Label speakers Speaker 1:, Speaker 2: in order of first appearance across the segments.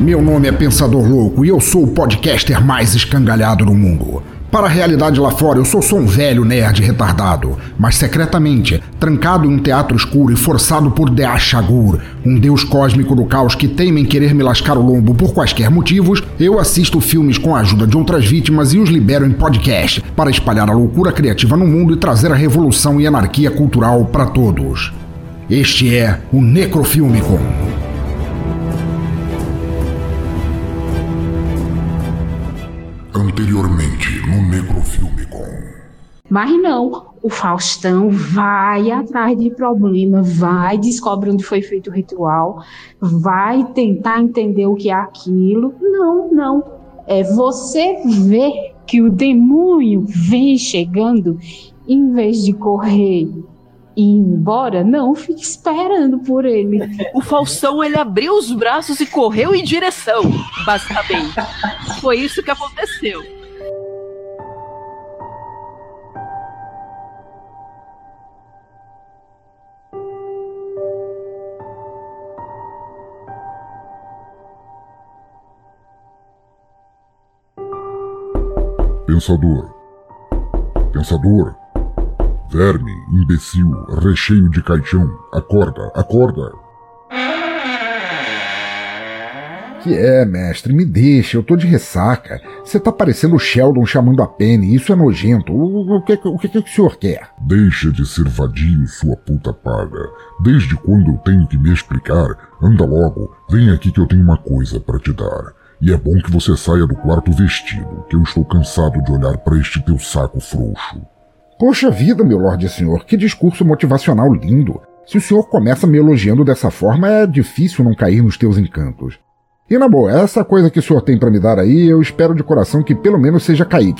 Speaker 1: Meu nome é Pensador Louco e eu sou o podcaster mais escangalhado do mundo. Para a realidade lá fora, eu sou só um velho nerd retardado, mas secretamente, trancado em um teatro escuro e forçado por Deashagur, um deus cósmico do caos que teima em querer me lascar o lombo por quaisquer motivos, eu assisto filmes com a ajuda de outras vítimas e os libero em podcast para espalhar a loucura criativa no mundo e trazer a revolução e anarquia cultural para todos. Este é o Necrofilmicon.
Speaker 2: Anteriormente no Necrofilmicon.
Speaker 3: Mas não, o Faustão vai atrás de problema, vai descobre onde foi feito o ritual, vai tentar entender o que é aquilo. Não, não. É você ver que o demônio vem chegando, em vez de correr ir embora, não, fique esperando por ele.
Speaker 4: O Faustão, ele abriu os braços e correu em direção, basicamente. Foi isso que aconteceu.
Speaker 2: Pensador. Pensador. Verme, imbecil, recheio de caixão. Acorda, acorda.
Speaker 1: Que é, mestre, me deixa, eu tô de ressaca. Você tá parecendo o Sheldon chamando a Penny, isso é nojento. O, o, que, o que, que o senhor quer?
Speaker 2: Deixa de ser vadio, sua puta paga. Desde quando eu tenho que me explicar? Anda logo, vem aqui que eu tenho uma coisa para te dar. E é bom que você saia do quarto vestido, que eu estou cansado de olhar para este teu saco frouxo.
Speaker 1: Poxa vida, meu Lorde Senhor, que discurso motivacional lindo. Se o senhor começa me elogiando dessa forma, é difícil não cair nos teus encantos. E na boa, essa coisa que o senhor tem para me dar aí, eu espero de coração que pelo menos seja KY,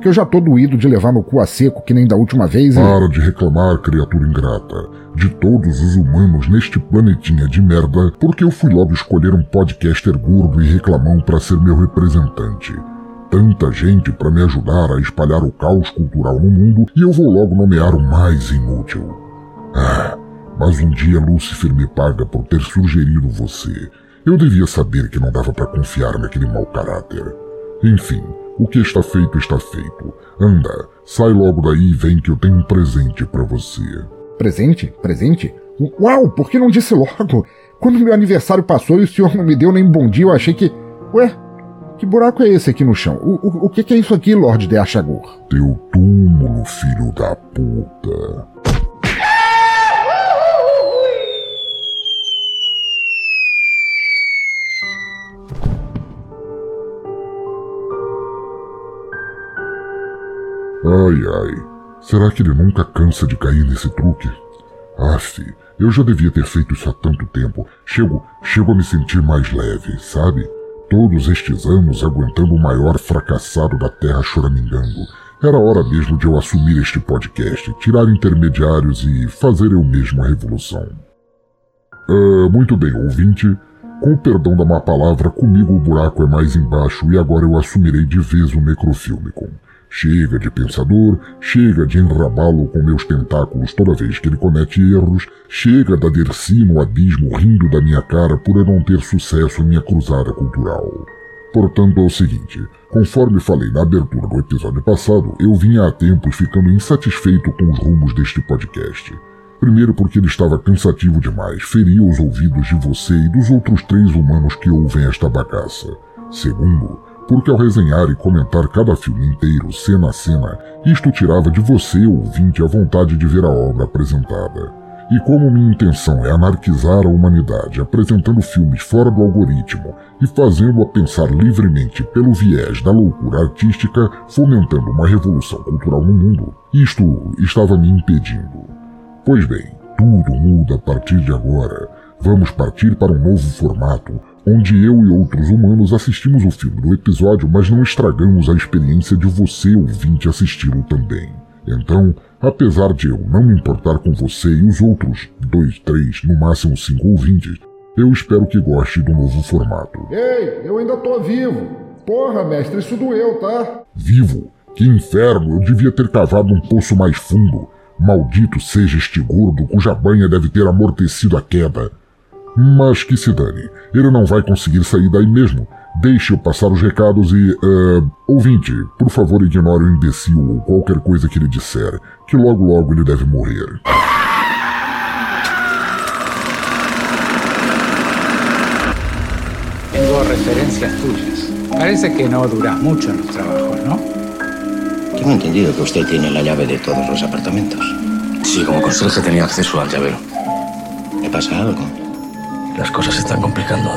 Speaker 1: que eu já tô doído de levar no cu a seco que nem da última vez e...
Speaker 2: Para de reclamar, criatura ingrata. De todos os humanos neste planetinha de merda, porque eu fui logo escolher um podcaster gordo e reclamão para ser meu representante. Tanta gente para me ajudar a espalhar o caos cultural no mundo e eu vou logo nomear o mais inútil. Ah, mas um dia Lúcifer me paga por ter sugerido você. Eu devia saber que não dava para confiar naquele mau caráter. Enfim, o que está feito está feito. Anda, sai logo daí e vem que eu tenho um presente para você.
Speaker 1: Presente? Presente? Uau, por que não disse logo? Quando meu aniversário passou e o senhor não me deu nem bom dia, eu achei que. Ué, que buraco é esse aqui no chão? O, o, o que, que é isso aqui, Lorde de Achagur?
Speaker 2: Teu túmulo, filho da puta. Ai ai, será que ele nunca cansa de cair nesse truque? Aff, eu já devia ter feito isso há tanto tempo. Chego, chego a me sentir mais leve, sabe? Todos estes anos aguentando o maior fracassado da Terra choramingando. Era hora mesmo de eu assumir este podcast, tirar intermediários e fazer eu mesmo a revolução. Uh, muito bem, ouvinte. Com o perdão da má palavra, comigo o buraco é mais embaixo e agora eu assumirei de vez o Necrofilmicon. Chega de pensador, chega de enrabá-lo com meus tentáculos toda vez que ele comete erros, chega da Dercy no abismo rindo da minha cara por eu não ter sucesso em minha cruzada cultural. Portanto, é o seguinte: conforme falei na abertura do episódio passado, eu vinha há tempos ficando insatisfeito com os rumos deste podcast. Primeiro, porque ele estava cansativo demais, feria os ouvidos de você e dos outros três humanos que ouvem esta bagaça. Segundo, porque ao resenhar e comentar cada filme inteiro, cena a cena, isto tirava de você, ouvinte, a vontade de ver a obra apresentada. E como minha intenção é anarquizar a humanidade, apresentando filmes fora do algoritmo e fazendo-a pensar livremente pelo viés da loucura artística, fomentando uma revolução cultural no mundo, isto estava me impedindo. Pois bem, tudo muda a partir de agora. Vamos partir para um novo formato, onde eu e outros humanos assistimos o filme do episódio, mas não estragamos a experiência de você, ouvinte, assisti-lo também. Então, apesar de eu não me importar com você e os outros dois, três, no máximo cinco ouvintes, eu espero que goste do novo formato.
Speaker 1: Ei, eu ainda tô vivo! Porra, mestre, isso doeu, tá?
Speaker 2: Vivo? Que inferno! Eu devia ter cavado um poço mais fundo. Maldito seja este gordo cuja banha deve ter amortecido a queda. Mas que se dane, ele não vai conseguir sair daí mesmo. Deixe-o passar os recados e. Uh, ouvinte, por favor ignore o imbecil ou qualquer coisa que ele disser, que logo logo ele deve morrer.
Speaker 5: Tengo referencias tuyas. Parece que no duras mucho en los trabajos, ¿no?
Speaker 6: Tengo entendido que usted tiene la llave de todos los apartamentos.
Speaker 7: Sí, como conserje tenía acceso al llavero.
Speaker 6: ¿Le pasa algo?
Speaker 7: Las cosas se están complicando.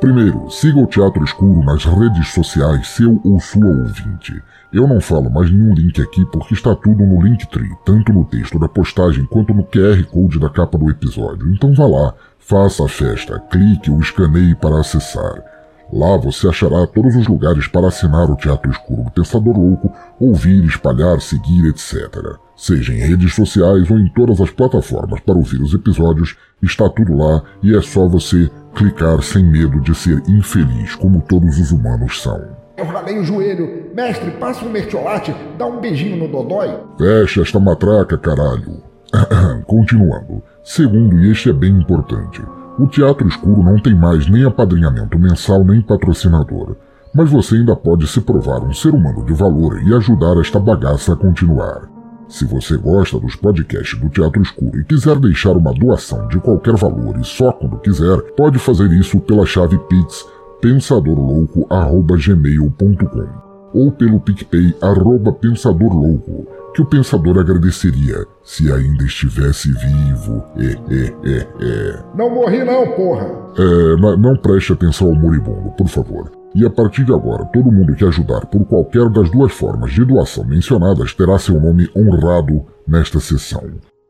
Speaker 2: Primeiro, siga o Teatro Escuro nas redes sociais, seu ou sua ouvinte. Eu não falo mais nenhum link aqui porque está tudo no Linktree, tanto no texto da postagem quanto no QR Code da capa do episódio. Então vá lá, faça a festa, clique ou escaneie para acessar. Lá você achará todos os lugares para assinar o Teatro Escuro do Pensador Louco, ouvir, espalhar, seguir, etc. Seja em redes sociais ou em todas as plataformas para ouvir os episódios, está tudo lá e é só você clicar sem medo de ser infeliz, como todos os humanos são.
Speaker 1: Eu ralei o joelho. Mestre, passa um mertiolate, dá um beijinho no dodói.
Speaker 2: Fecha esta matraca, caralho. Continuando. Segundo, e este é bem importante, o Teatro Escuro não tem mais nem apadrinhamento mensal nem patrocinador, mas você ainda pode se provar um ser humano de valor e ajudar esta bagaça a continuar. Se você gosta dos podcasts do Teatro Escuro e quiser deixar uma doação de qualquer valor e só quando quiser, pode fazer isso pela chave Pix pensadorlouco@gmail.com ou pelo PicPay arroba pensadorlouco que o pensador agradeceria se ainda estivesse vivo. É, é, é, é.
Speaker 1: Não morri não, porra.
Speaker 2: É, não preste atenção ao moribundo, por favor. E a partir de agora, todo mundo que ajudar por qualquer das duas formas de doação mencionadas terá seu nome honrado nesta sessão.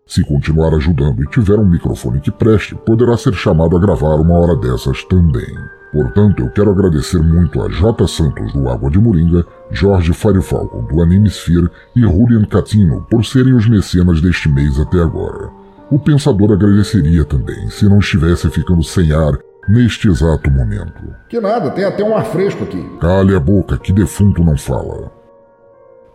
Speaker 2: Se continuar ajudando e tiver um microfone que preste, poderá ser chamado a gravar uma hora dessas também. Portanto, eu quero agradecer muito a J. Santos do Água de Moringa, Jorge Firefalcon do Anime Sphere e Julian Catino por serem os mecenas deste mês até agora. O Pensador agradeceria também se não estivesse ficando sem ar neste exato momento.
Speaker 1: Que nada, tem até um ar fresco aqui.
Speaker 2: Cale a boca, que defunto não fala.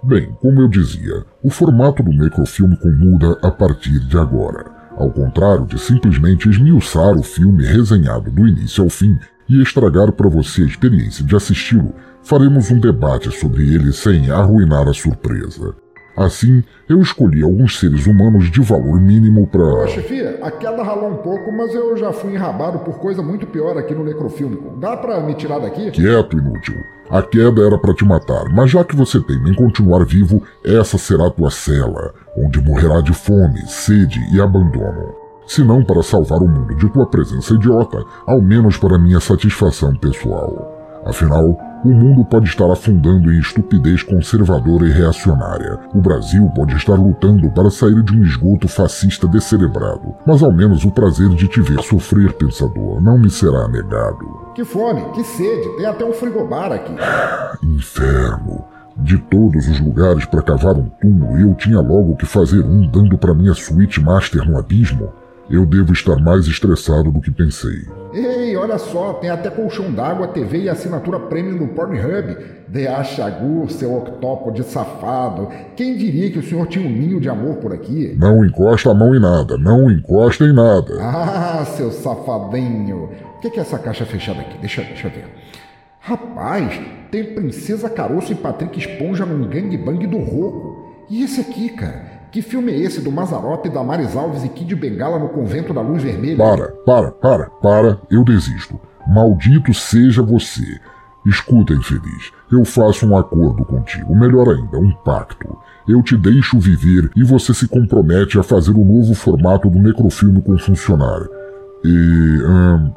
Speaker 2: Bem, como eu dizia, o formato do Necrofilme muda a partir de agora. Ao contrário de simplesmente esmiuçar o filme resenhado do início ao fim e estragar para você a experiência de assisti-lo, faremos um debate sobre ele sem arruinar a surpresa. Assim, eu escolhi alguns seres humanos de valor mínimo para.
Speaker 1: Ô, chefia, a queda ralou um pouco, mas eu já fui enrabado por coisa muito pior aqui no necrofílmico. Dá para me tirar daqui?
Speaker 2: Quieto, inútil. A queda era para te matar, mas já que você tem em continuar vivo, essa será tua cela, onde morrerá de fome, sede e abandono se não para salvar o mundo de tua presença idiota, ao menos para minha satisfação pessoal. Afinal, o mundo pode estar afundando em estupidez conservadora e reacionária. O Brasil pode estar lutando para sair de um esgoto fascista descerebrado. Mas ao menos o prazer de te ver sofrer, pensador, não me será negado.
Speaker 1: Que fome, que sede, tem até um frigobar aqui.
Speaker 2: Inferno. De todos os lugares para cavar um túmulo, eu tinha logo que fazer um dando para minha suíte master no abismo. Eu devo estar mais estressado do que pensei.
Speaker 1: Ei, olha só, tem até colchão d'água, TV e assinatura premium do Pornhub. De Chagu, seu octópode safado. Quem diria que o senhor tinha um ninho de amor por aqui?
Speaker 2: Não encosta a mão em nada, não encosta em nada.
Speaker 1: Ah, seu safadinho. O que é essa caixa fechada aqui? Deixa, deixa eu ver. Rapaz, tem Princesa Caroço e Patrick Esponja num gangbang do Roco. E esse aqui, cara? Que filme é esse do Mazarope, Damares Alves e Kid Bengala no Convento da Luz Vermelha?
Speaker 2: Para, para, para, para, eu desisto. Maldito seja você. Escuta, infeliz, eu faço um acordo contigo, melhor ainda, um pacto. Eu te deixo viver e você se compromete a fazer o um novo formato do necrofilme com funcionar. E. Hum,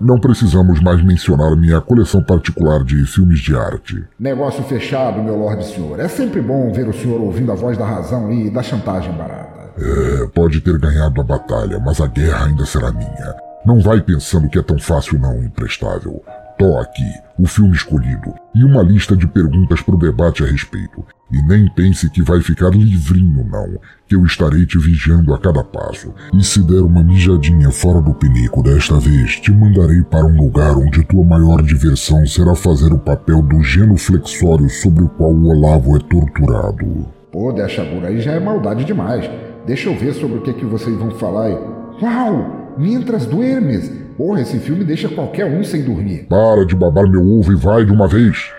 Speaker 2: não precisamos mais mencionar minha coleção particular de filmes de arte.
Speaker 1: Negócio fechado, meu Lorde Senhor. É sempre bom ver o senhor ouvindo a voz da razão e da chantagem barata.
Speaker 2: É, pode ter ganhado a batalha, mas a guerra ainda será minha. Não vai pensando que é tão fácil não, imprestável. Tó aqui, o filme escolhido, e uma lista de perguntas para o debate a respeito. E nem pense que vai ficar livrinho, não, que eu estarei te vigiando a cada passo. E se der uma mijadinha fora do pinico desta vez, te mandarei para um lugar onde tua maior diversão será fazer o papel do genuflexório sobre o qual o Olavo é torturado.
Speaker 1: Pô, Deshagura, aí já é maldade demais. Deixa eu ver sobre o que, é que vocês vão falar aí. Uau! Mientras duermes! Porra, esse filme deixa qualquer um sem dormir.
Speaker 2: Para de babar meu ovo e vai de uma vez.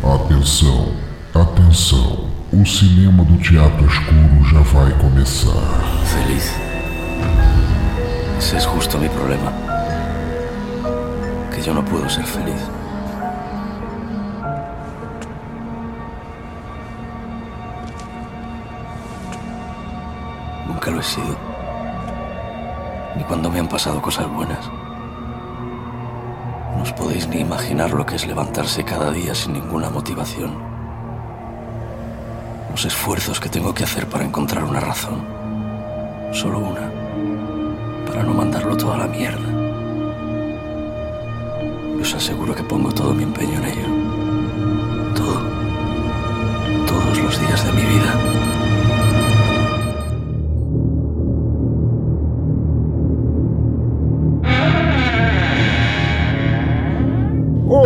Speaker 2: Atenção, atenção. O cinema do teatro escuro já vai começar.
Speaker 7: Feliz. Ese es justo mi problema. Que yo no puedo ser feliz. Lo he sido. Ni cuando me han pasado cosas buenas. No os podéis ni imaginar lo que es levantarse cada día sin ninguna motivación. Los esfuerzos que tengo que hacer para encontrar una razón. Solo una. Para no mandarlo todo a la mierda. Y os aseguro que pongo todo mi empeño en ello. Todo. Todos los días de mi vida.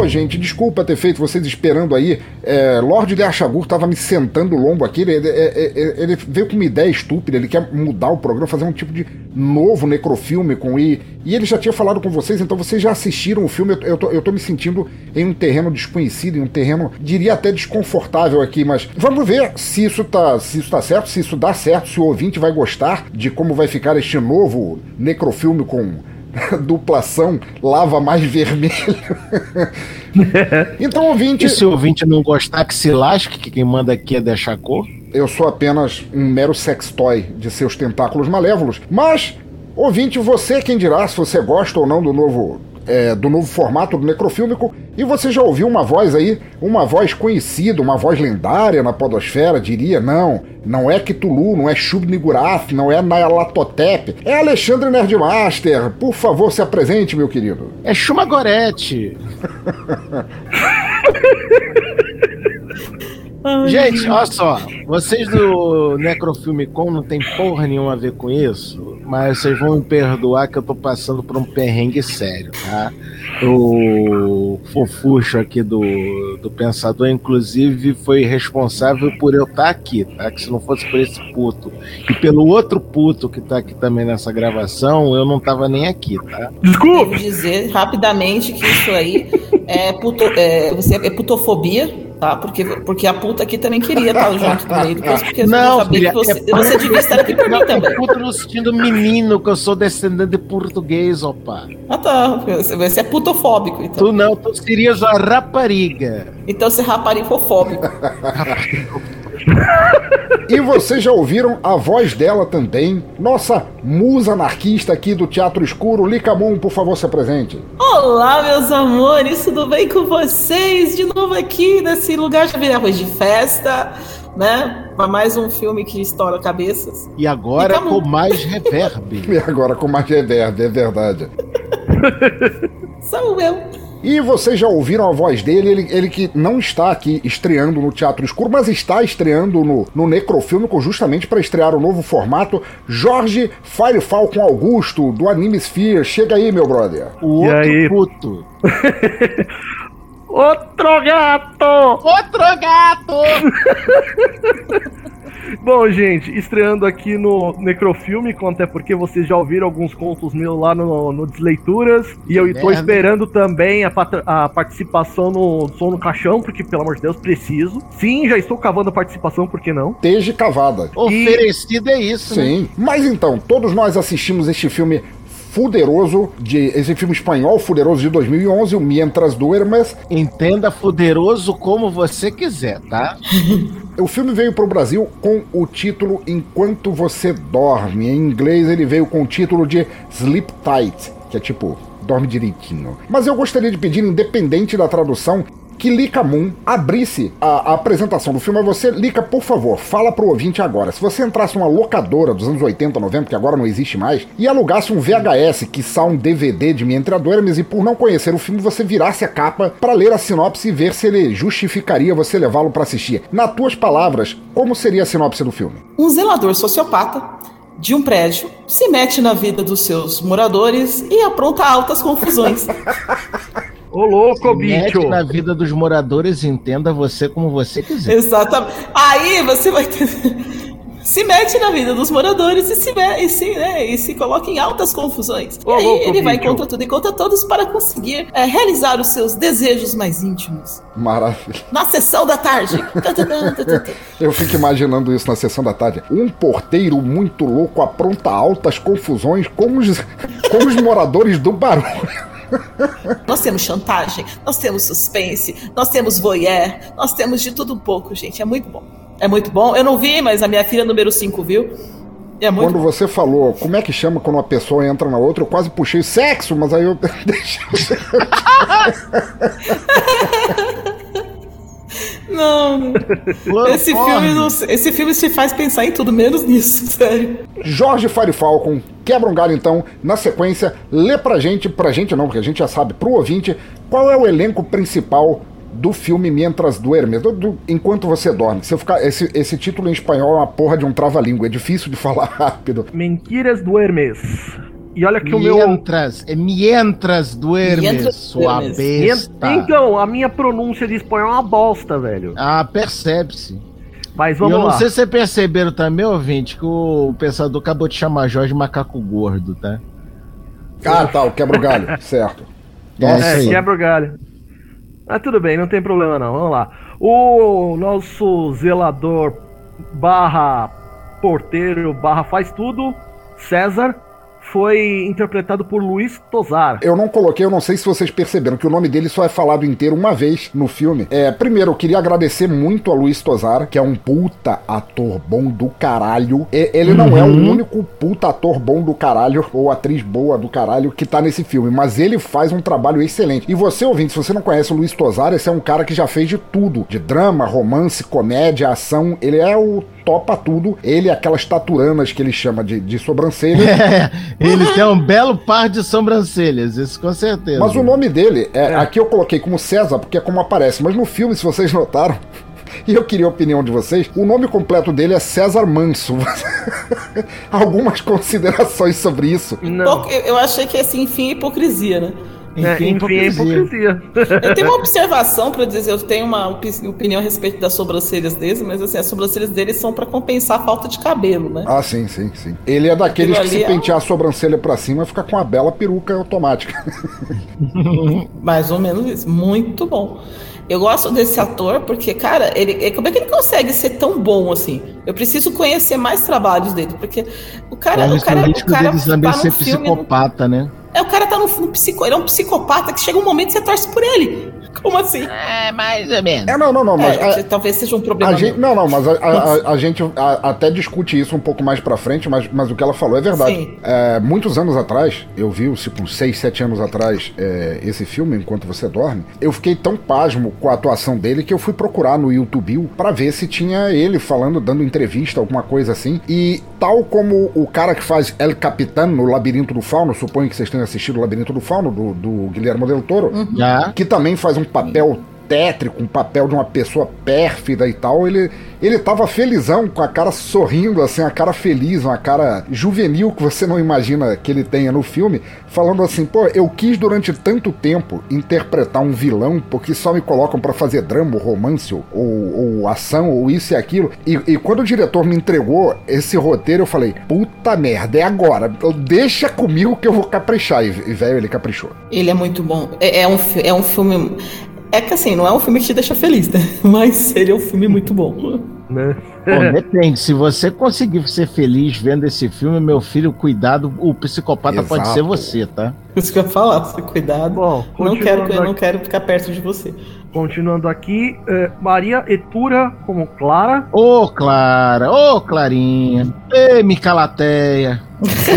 Speaker 1: Gente, desculpa ter feito vocês esperando aí. É, Lorde de Achagur tava me sentando o lombo aqui. Ele, ele- ele- ele veio com uma ideia estúpida. Ele quer mudar o programa, fazer um tipo de novo necrofilme com e E ele já tinha falado com vocês, então vocês já assistiram o filme. Eu, eu, tô, eu tô me sentindo em um terreno desconhecido, em um terreno, diria até desconfortável aqui. Mas vamos ver se isso tá, se isso tá certo, se isso dá certo, se o ouvinte vai gostar de como vai ficar este novo necrofilme com duplação lava mais vermelho. então, ouvinte.
Speaker 8: E se o ouvinte não gostar, que se lasque, que quem manda aqui é deixar cor.
Speaker 1: Eu sou apenas um mero sextoy de seus tentáculos malévolos. Mas, ouvinte, você quem dirá se você gosta ou não do novo. É, do novo formato do necrofílmico, e você já ouviu uma voz aí, uma voz conhecida, uma voz lendária na podosfera, diria, não, não é Cthulhu, não é Shub-Niggurath, não é Nyarlathotep, é Alexandre Nerdmaster, por favor se apresente, meu querido.
Speaker 8: É Chuma Gorete. Gente, olha só, vocês do Necrofilmicon não tem porra nenhuma a ver com isso, mas vocês vão me perdoar que eu tô passando por um perrengue sério, tá? O fofucho aqui do, do Pensador, inclusive, foi responsável por eu estar aqui, tá? Que se não fosse por esse puto e pelo outro puto que tá aqui também nessa gravação, eu não tava nem aqui, tá?
Speaker 9: Devo dizer rapidamente que isso aí é, puto, é, você, é putofobia, tá? Porque, porque a puta aqui também queria estar junto do meio do coisa, porque
Speaker 8: Não,
Speaker 9: sabia
Speaker 8: filha,
Speaker 9: que você,
Speaker 8: é
Speaker 9: você devia estar aqui por mim também.
Speaker 8: Puta no sentido menino, que eu sou descendente de português, opa.
Speaker 9: Ah tá, você é putofóbico, então.
Speaker 8: Tu não, tu serias uma rapariga.
Speaker 9: Então você é raparifofóbico.
Speaker 1: E vocês já ouviram a voz dela também, nossa musa anarquista aqui do Teatro Escuro, Licamon, por favor, se apresente.
Speaker 9: Olá, meus amores, tudo bem com vocês? De novo aqui nesse lugar, já virei arroz de festa, né? Pra mais um filme que estoura cabeças.
Speaker 8: E agora com mais reverb.
Speaker 1: E agora com mais reverb, é verdade.
Speaker 9: Sou eu.
Speaker 1: E vocês já ouviram a voz dele, ele, ele que não está aqui estreando no Teatro Escuro, mas está estreando no, no Necrofilmico justamente para estrear o novo formato. Jorge Fire Falcon Augusto, do Anime Sphere. Chega aí, meu brother.
Speaker 8: O
Speaker 10: E
Speaker 8: outro
Speaker 10: aí?
Speaker 8: puto.
Speaker 10: Outro gato!
Speaker 8: Outro gato!
Speaker 10: Bom, gente, estreando aqui no Necrofilme, até porque vocês já ouviram alguns contos meus lá no, no Desleituras. E eu tô
Speaker 8: Merda.
Speaker 10: esperando também a, a participação no Som no Caixão, porque, pelo amor de Deus, preciso. Sim, já estou cavando a participação, por que não?
Speaker 1: Teja cavada.
Speaker 8: Oferecido é isso, né?
Speaker 1: Sim. Mas então, todos nós assistimos este filme fuderoso, de, esse filme espanhol fuderoso de 2011, o Mientras Duermes.
Speaker 8: Entenda fuderoso como você quiser, tá?
Speaker 1: O filme veio para o Brasil com o título Enquanto Você Dorme. Em inglês ele veio com o título de Sleep Tight, que é tipo, dorme direitinho. Mas eu gostaria de pedir, independente da tradução, que Lika Moon abrisse a, a apresentação do filme a você. Lika, por favor, fala pro ouvinte agora. Se você entrasse numa locadora dos anos 80, 90, que agora não existe mais, e alugasse um VHS, que um DVD de Minha Entre Adormes, e por não conhecer o filme, você virasse a capa para ler a sinopse e ver se ele justificaria você levá-lo para assistir. Nas tuas palavras, como seria a sinopse do filme?
Speaker 9: Um zelador sociopata de um prédio se mete na vida dos seus moradores e apronta altas confusões.
Speaker 10: Ô louco,
Speaker 8: Mete
Speaker 10: bicho!
Speaker 8: na vida dos moradores, entenda você como você quiser.
Speaker 9: Exatamente. Aí você vai ter. Se mete na vida dos moradores e se, me- e se, né, e se coloca em altas confusões.
Speaker 10: Ô,
Speaker 9: e aí
Speaker 10: louco,
Speaker 9: ele vai
Speaker 10: bicho.
Speaker 9: contra tudo e contra todos para conseguir é, realizar os seus desejos mais íntimos.
Speaker 1: Maravilha.
Speaker 9: Na sessão da tarde.
Speaker 1: Eu fico imaginando isso na sessão da tarde. Um porteiro muito louco apronta altas confusões com os, com os moradores do barulho.
Speaker 9: Nós temos chantagem, nós temos suspense, nós temos voyeur, nós temos de tudo um pouco, gente. É muito bom. É muito bom. Eu não vi, mas a minha filha número 5 viu. É
Speaker 1: Quando você falou, como é que chama quando uma pessoa entra na outra, eu quase puxei sexo, mas aí eu deixei.
Speaker 9: Não. Esse filme, não- esse filme se faz pensar em tudo menos nisso, sério.
Speaker 1: Jorge Fire Falcon, quebra um galho então. Na sequência, lê pra gente, pra gente não, porque a gente já sabe, pro ouvinte, qual é o elenco principal do filme Mientras Duermes, do, do- enquanto você dorme. Se eu ficar, esse, esse título em espanhol é uma porra de um trava-língua, é difícil de falar rápido.
Speaker 10: Mentiras duermes. E olha que o meu.
Speaker 8: Mientras, é mientras duermes,
Speaker 10: Mientras
Speaker 8: sua
Speaker 10: duermes.
Speaker 8: besta.
Speaker 10: Então, a minha pronúncia de espanhol é uma bosta, velho.
Speaker 8: Ah, percebe-se.
Speaker 10: Mas
Speaker 8: E
Speaker 10: vamos
Speaker 8: eu não
Speaker 10: lá.
Speaker 8: sei se vocês perceberam também, ouvinte, que o pensador acabou de chamar Jorge Macaco Gordo, tá?
Speaker 1: Ah, tá, o quebra o galho, certo.
Speaker 8: É, isso
Speaker 10: É,
Speaker 8: aí.
Speaker 10: quebra o galho. Ah, tudo bem, não tem problema não. Vamos lá. O nosso zelador barra porteiro barra faz tudo, César, foi interpretado por Luiz Tosar.
Speaker 1: Eu não coloquei, eu não sei se vocês perceberam que o nome dele só é falado inteiro uma vez no filme. É, primeiro, eu queria agradecer muito a Luiz Tosar, que é um puta ator bom do caralho. E- Ele não é o
Speaker 8: Uhum.
Speaker 1: único puta ator bom do caralho, ou atriz boa do caralho, que tá nesse filme, mas ele faz um trabalho excelente. E você, ouvinte, se você não conhece o Luiz Tosar, esse é um cara que já fez de tudo: de drama, romance, comédia, ação. Ele é o topa tudo. Ele, aquelas taturanas que ele chama de, de sobrancelha.
Speaker 8: É, ele tem um belo par de sobrancelhas, isso com certeza.
Speaker 1: Mas o nome dele, é, aqui eu coloquei como César, porque é como aparece, mas no filme, se vocês notaram, e eu queria a opinião de vocês, o nome completo dele é César Manso. Algumas considerações sobre isso?
Speaker 9: Pouco- eu, eu achei que esse enfim é hipocrisia, né?
Speaker 10: É, enfim, é hipocrisia.
Speaker 9: Eu tenho uma observação para dizer, eu tenho uma opi- opinião a respeito das sobrancelhas dele, mas assim, as sobrancelhas dele são para compensar a falta de cabelo, né?
Speaker 1: Ah, sim, sim, sim. Ele é daqueles que se
Speaker 9: é
Speaker 1: pentear a sobrancelha pra cima fica com uma bela peruca automática.
Speaker 9: Mais ou menos isso. Muito bom. Eu gosto desse ator porque, cara, ele, é- como é que ele consegue ser tão bom assim? Eu preciso conhecer mais trabalhos dele, porque o cara,
Speaker 8: Corre
Speaker 9: o cara,
Speaker 8: o
Speaker 9: o cara
Speaker 8: dele também
Speaker 9: tá
Speaker 8: ser
Speaker 9: no filme,
Speaker 8: psicopata, né?
Speaker 9: É o cara tá no, no psico, ele é um psicopata que chega um momento que você torce por ele. Como assim?
Speaker 8: É, mais ou menos.
Speaker 1: É, não, não, não, mas.
Speaker 9: É,
Speaker 1: a-
Speaker 9: talvez seja um problema.
Speaker 1: A gente, não, não, mas a, a- a- a gente a- até discute isso um pouco mais pra frente, mas, mas o que ela falou é verdade.
Speaker 9: Sim.
Speaker 1: É, muitos anos atrás, eu vi, tipo, 6, 7 anos atrás, é, esse filme, Enquanto Você Dorme, eu fiquei tão pasmo com a atuação dele que eu fui procurar no YouTube pra ver se tinha ele falando, dando entrevista, alguma coisa assim. E tal como o cara que faz El Capitán no Labirinto do Fauno, suponho que vocês tenham assistido o Labirinto do Fauno, do, do Guilherme Del Toro,
Speaker 8: Já.
Speaker 1: que também faz um papel tétrico, um papel de uma pessoa pérfida e tal, ele, ele tava felizão, com a cara sorrindo, assim, a cara feliz, uma cara juvenil que você não imagina que ele tenha no filme, falando assim, pô, eu quis durante tanto tempo interpretar um vilão, porque só me colocam pra fazer drama, ou romance, ou, ou ação, ou isso e aquilo, e, e quando o diretor me entregou esse roteiro, eu falei, puta merda, é agora, deixa comigo que eu vou caprichar, e, velho, ele caprichou.
Speaker 9: Ele é muito bom. É, é um, é um filme. É que assim, não é um filme que te deixa feliz, né? Mas ele é um filme muito bom.
Speaker 10: Né?
Speaker 8: Bom, depende. Se você conseguir ser feliz vendo esse filme, meu filho, cuidado, o psicopata pode
Speaker 1: Exato.
Speaker 8: ser você, tá?
Speaker 9: Isso que eu ia falar, cuidado.
Speaker 10: Bom,
Speaker 9: não quero, não quero ficar perto de você.
Speaker 10: Continuando aqui, é, Maria Etura como Clara.
Speaker 8: Ô, Clara, ô, Clarinha. Ê, Micalateia.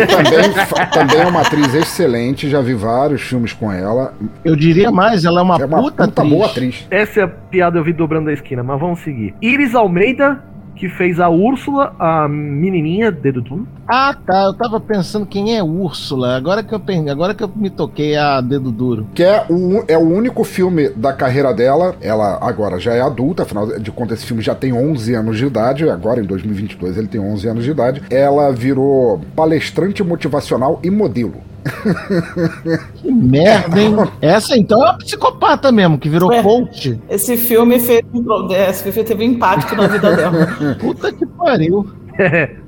Speaker 1: também, também é uma atriz excelente, já vi vários filmes com ela.
Speaker 8: Eu diria mais, ela é uma,
Speaker 1: É uma
Speaker 8: puta,
Speaker 1: puta
Speaker 8: atriz.
Speaker 1: boa atriz.
Speaker 10: Essa é a piada eu vi dobrando a esquina, mas vamos seguir. Iris Almeida, que fez a Úrsula, a menininha, dedo duro.
Speaker 8: Ah, tá. Eu tava pensando quem é Úrsula. Agora que eu agora que eu me toquei a dedo duro.
Speaker 1: Que é o, é o único filme da carreira dela. Ela agora já é adulta, afinal de contas, esse filme já tem 11 anos de idade. Agora, em 2022, ele tem 11 anos de idade. Ela virou palestrante motivacional e modelo.
Speaker 8: Que merda, hein? Essa então é uma psicopata mesmo, que virou
Speaker 9: Ué.
Speaker 8: coach.
Speaker 9: Esse filme fez um é, esse filme teve um impacto na vida dela.
Speaker 8: Puta que pariu.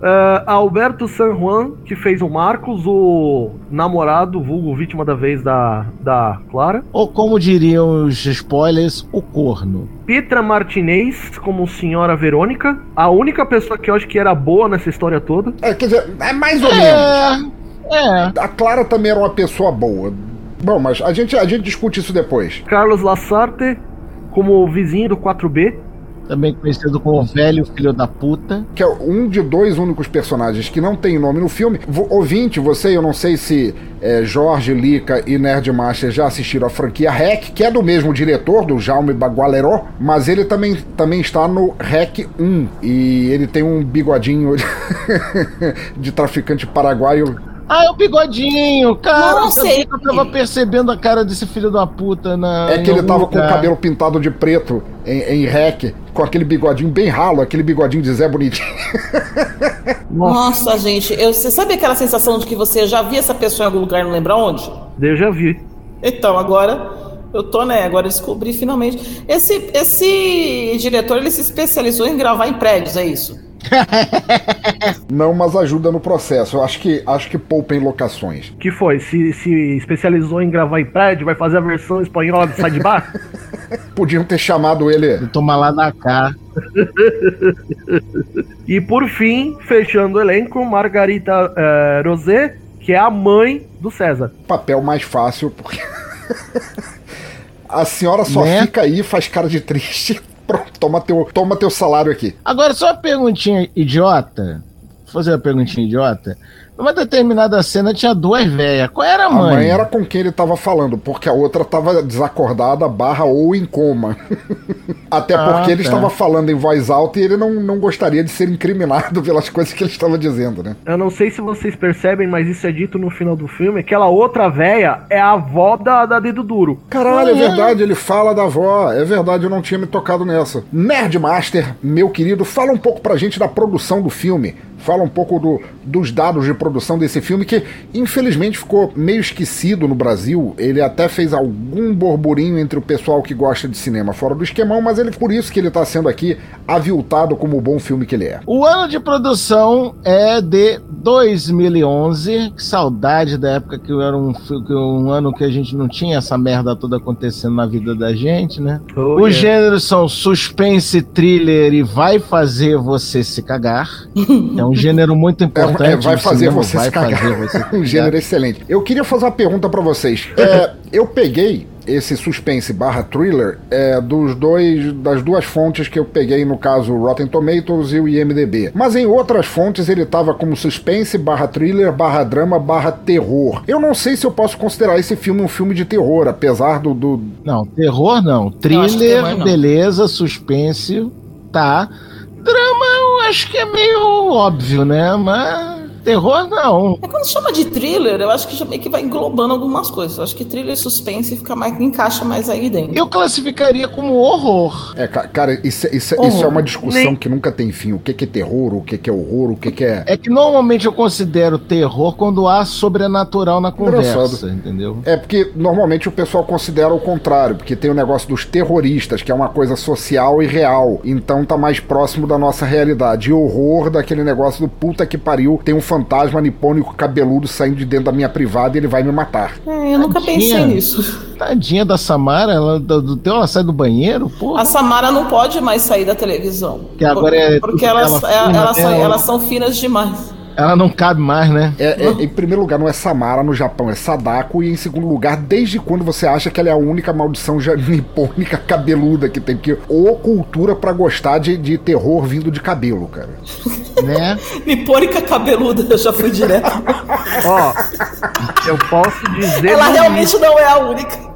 Speaker 10: Ah, Alberto San Juan, que fez o Marcos, o namorado, vulgo vítima da vez da, da Clara.
Speaker 8: Ou como diriam os spoilers, o corno.
Speaker 10: Petra Martinez como Senhora Verônica. A única pessoa que eu acho que era boa nessa história toda.
Speaker 1: É, quer dizer, é mais ou menos.
Speaker 8: É.
Speaker 1: A Clara também era uma pessoa boa. Bom, mas a gente, a gente discute isso depois.
Speaker 10: Carlos Lassarte como o vizinho do 4B.
Speaker 8: Também conhecido como velho filho da puta.
Speaker 1: Que é um de dois únicos personagens que não tem nome no filme. Vo- Ouvinte, você, eu não sei se é, Jorge, Lica e Nerdmaster já assistiram a franquia REC, que é do mesmo diretor, do Jaume Bagualeró, mas ele também, também está no REC 1. E ele tem um bigodinho de traficante paraguaio.
Speaker 8: Ah, é o bigodinho, cara.
Speaker 9: Não
Speaker 8: eu
Speaker 9: sei.
Speaker 8: Eu tava percebendo a cara desse filho da puta na.
Speaker 1: É que ele tava com o
Speaker 8: lugar.
Speaker 1: cabelo pintado de preto em, em REC, com aquele bigodinho bem ralo, aquele bigodinho de Zé Bonitinho.
Speaker 9: Nossa, gente, eu, você sabe aquela sensação de que você já viu essa pessoa em algum lugar e não lembra onde?
Speaker 10: Eu já vi.
Speaker 9: Então, agora eu tô, né? Agora eu descobri finalmente. Esse, esse diretor, ele se especializou em gravar em prédios, é isso?
Speaker 1: Não, mas ajuda no processo. Eu acho que, acho que poupa em locações.
Speaker 10: Que foi? Se, se especializou em gravar em prédio, vai fazer a versão espanhola do Sidebar?
Speaker 1: Podiam ter chamado ele.
Speaker 8: Tomar lá na cá.
Speaker 10: e por fim, fechando o elenco, Margarita eh, Rosé, que é a mãe do César.
Speaker 1: Papel mais fácil, porque. A senhora só
Speaker 8: Né?
Speaker 1: fica aí, faz cara de triste. Pronto, toma teu, toma teu salário aqui.
Speaker 8: Agora, só uma perguntinha idiota. Vou fazer uma perguntinha idiota. Numa determinada cena tinha duas velhas. Qual era a
Speaker 1: A
Speaker 8: mãe?
Speaker 1: mãe era com quem ele tava falando, porque a outra tava desacordada, barra ou em coma. Até
Speaker 8: Ah,
Speaker 1: porque ele
Speaker 8: tá.
Speaker 1: estava falando em voz alta e ele não, não gostaria de ser incriminado pelas coisas que ele estava dizendo, né?
Speaker 10: Eu não sei se vocês percebem, mas isso é dito no final do filme. Aquela outra véia é a avó da, da Dedo Duro.
Speaker 1: Caralho, é
Speaker 8: Ah, é?
Speaker 1: verdade, ele fala da avó. É verdade, eu não tinha me tocado nessa. Nerdmaster, meu querido, fala um pouco pra gente da produção do filme. Fala um pouco do- dos dados de produção desse filme, que infelizmente ficou meio esquecido no Brasil. Ele até fez algum burburinho entre o pessoal que gosta de cinema fora do esquemão, mas ele por isso que ele tá sendo aqui aviltado como o bom filme que ele é.
Speaker 8: O ano de produção é de 2011. Que saudade da época que era um, que um ano que a gente não tinha essa merda toda acontecendo na vida da gente, né?
Speaker 10: Oh,
Speaker 8: Os
Speaker 10: yeah.
Speaker 8: gêneros são suspense, thriller e vai fazer você se cagar. É um gênero muito importante.
Speaker 1: É, vai
Speaker 8: no
Speaker 1: fazer
Speaker 8: cinema,
Speaker 1: você
Speaker 8: vai
Speaker 1: cagar.
Speaker 8: fazer você
Speaker 1: um gênero excelente. Eu queria fazer uma pergunta pra vocês. É, eu peguei esse suspense barra thriller é, dos dois das duas fontes que eu peguei no caso o Rotten Tomatoes e o IMDb mas em outras fontes ele tava como suspense barra thriller barra drama barra terror eu não sei se eu posso considerar esse filme um filme de terror apesar do, do
Speaker 8: Não, terror não. Thriller,
Speaker 9: terror não.
Speaker 8: beleza, suspense, tá. Drama acho que é meio óbvio, né? Mas terror não.
Speaker 9: É quando chama de thriller, eu acho que já meio que vai englobando algumas coisas. Eu acho que thriller e suspense fica mais, encaixa mais aí dentro.
Speaker 8: Eu classificaria como horror.
Speaker 1: é, ca- cara isso, isso- isso é uma discussão que nunca tem fim o que que é terror o que que é horror o que que é
Speaker 8: É que normalmente eu considero terror quando há sobrenatural na conversa,
Speaker 1: Engraçado.
Speaker 8: entendeu?
Speaker 1: É porque normalmente o pessoal considera o contrário, porque tem o negócio dos terroristas, que é uma coisa social e real. Então tá mais próximo da nossa realidade. E horror daquele negócio do puta que pariu, tem um fantasma nipônico cabeludo saindo de dentro da minha privada e ele vai me matar.
Speaker 9: É, eu nunca pensei nisso.
Speaker 8: Tadinha da Samara, ela, do, do teu, ela sai do banheiro, pô.
Speaker 9: A Samara não pode mais sair da televisão.
Speaker 8: Que agora é
Speaker 9: porque elas,
Speaker 8: aquela
Speaker 9: é- são,
Speaker 8: dela.
Speaker 9: elas são finas demais.
Speaker 8: Ela não cabe mais, né?
Speaker 1: É, é, em primeiro lugar, não é Samara no Japão, é Sadako. E em segundo lugar, desde quando você acha que ela é a única maldição nipônica cabeluda que tem? Porque ou cultura pra gostar de, de terror vindo de cabelo, cara.
Speaker 8: Né?
Speaker 9: Nipônica cabeluda, eu já fui direto.
Speaker 10: Ó, eu posso dizer.
Speaker 9: Ela realmente não é a única.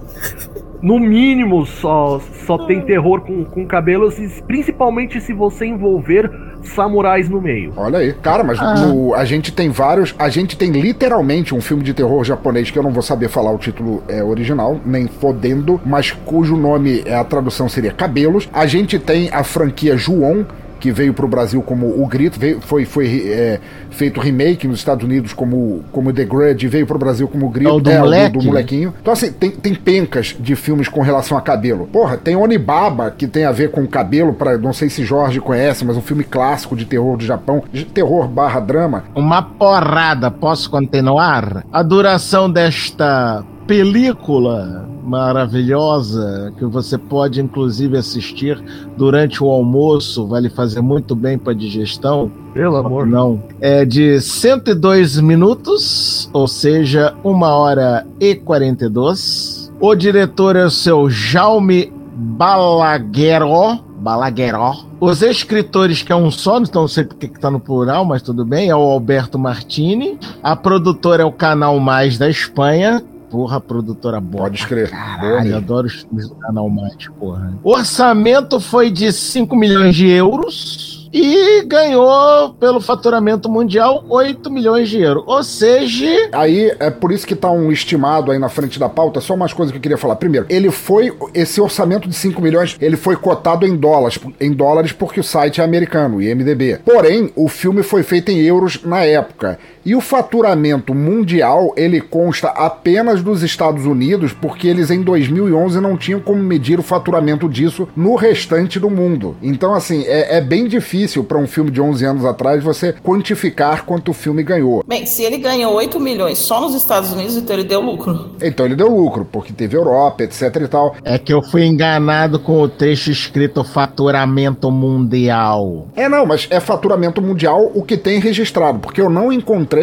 Speaker 10: No mínimo, só, só tem terror com, com cabelos, e principalmente se você envolver samurais no meio.
Speaker 1: Olha aí. Cara, mas
Speaker 8: Ah.
Speaker 1: no- a gente tem vários. A gente tem literalmente um filme de terror japonês que eu não vou saber falar o título é, original, nem fodendo, mas cujo nome, é, a tradução seria Cabelos. A gente tem a franquia João. Que veio pro Brasil como O Grito, veio- foi, foi é, feito remake nos Estados Unidos como, como The Grudge, veio pro Brasil como O Grito,
Speaker 8: É o do
Speaker 1: é,
Speaker 8: moleque,
Speaker 1: do
Speaker 8: né?
Speaker 1: molequinho. Então, assim, tem, tem pencas de filmes com relação a cabelo. Porra, tem Onibaba, que tem a ver com cabelo, para não sei se Jorge conhece, mas um filme clássico de terror do Japão, de terror barra drama.
Speaker 8: Uma porrada, posso continuar? A duração desta película maravilhosa, que você pode inclusive assistir durante o almoço, vai lhe fazer muito bem para digestão.
Speaker 10: Pelo amor.
Speaker 8: Não. É de 102 minutos, ou seja, 1 hora e 42. O diretor é o seu Jaume Balagueró. Balagueró. Os escritores, que é um só, não sei porque que tá no plural, mas tudo bem, é o Alberto Martini. A produtora é o Canal Mais da Espanha. Porra, produtora boa.
Speaker 1: Pode escrever.
Speaker 8: Caralho,
Speaker 1: mesmo.
Speaker 8: adoro os filmes do Canal Mais, porra. O orçamento foi de 5 milhões de euros e ganhou, pelo faturamento mundial, 8 milhões de euros. Ou seja,
Speaker 1: Aí é por isso que tá um estimado aí na frente da pauta. Só umas coisas que eu queria falar. Primeiro, ele foi. Esse orçamento de 5 milhões, ele foi cotado em dólares, em dólares porque o site é americano, o IMDB. Porém, o filme foi feito em euros na época. E o faturamento mundial, ele consta apenas dos Estados Unidos, porque eles em 2011 não tinham como medir o faturamento disso no restante do mundo. Então, assim, é, é bem difícil para um filme de 11 anos atrás você quantificar quanto o filme ganhou.
Speaker 9: Bem, se ele ganhou 8 milhões só nos Estados Unidos, então ele deu lucro.
Speaker 1: Então ele deu lucro, porque teve Europa, etc e tal.
Speaker 8: é que eu fui enganado com o trecho escrito faturamento mundial.
Speaker 1: É, não, mas é faturamento mundial o que tem registrado, porque eu não encontrei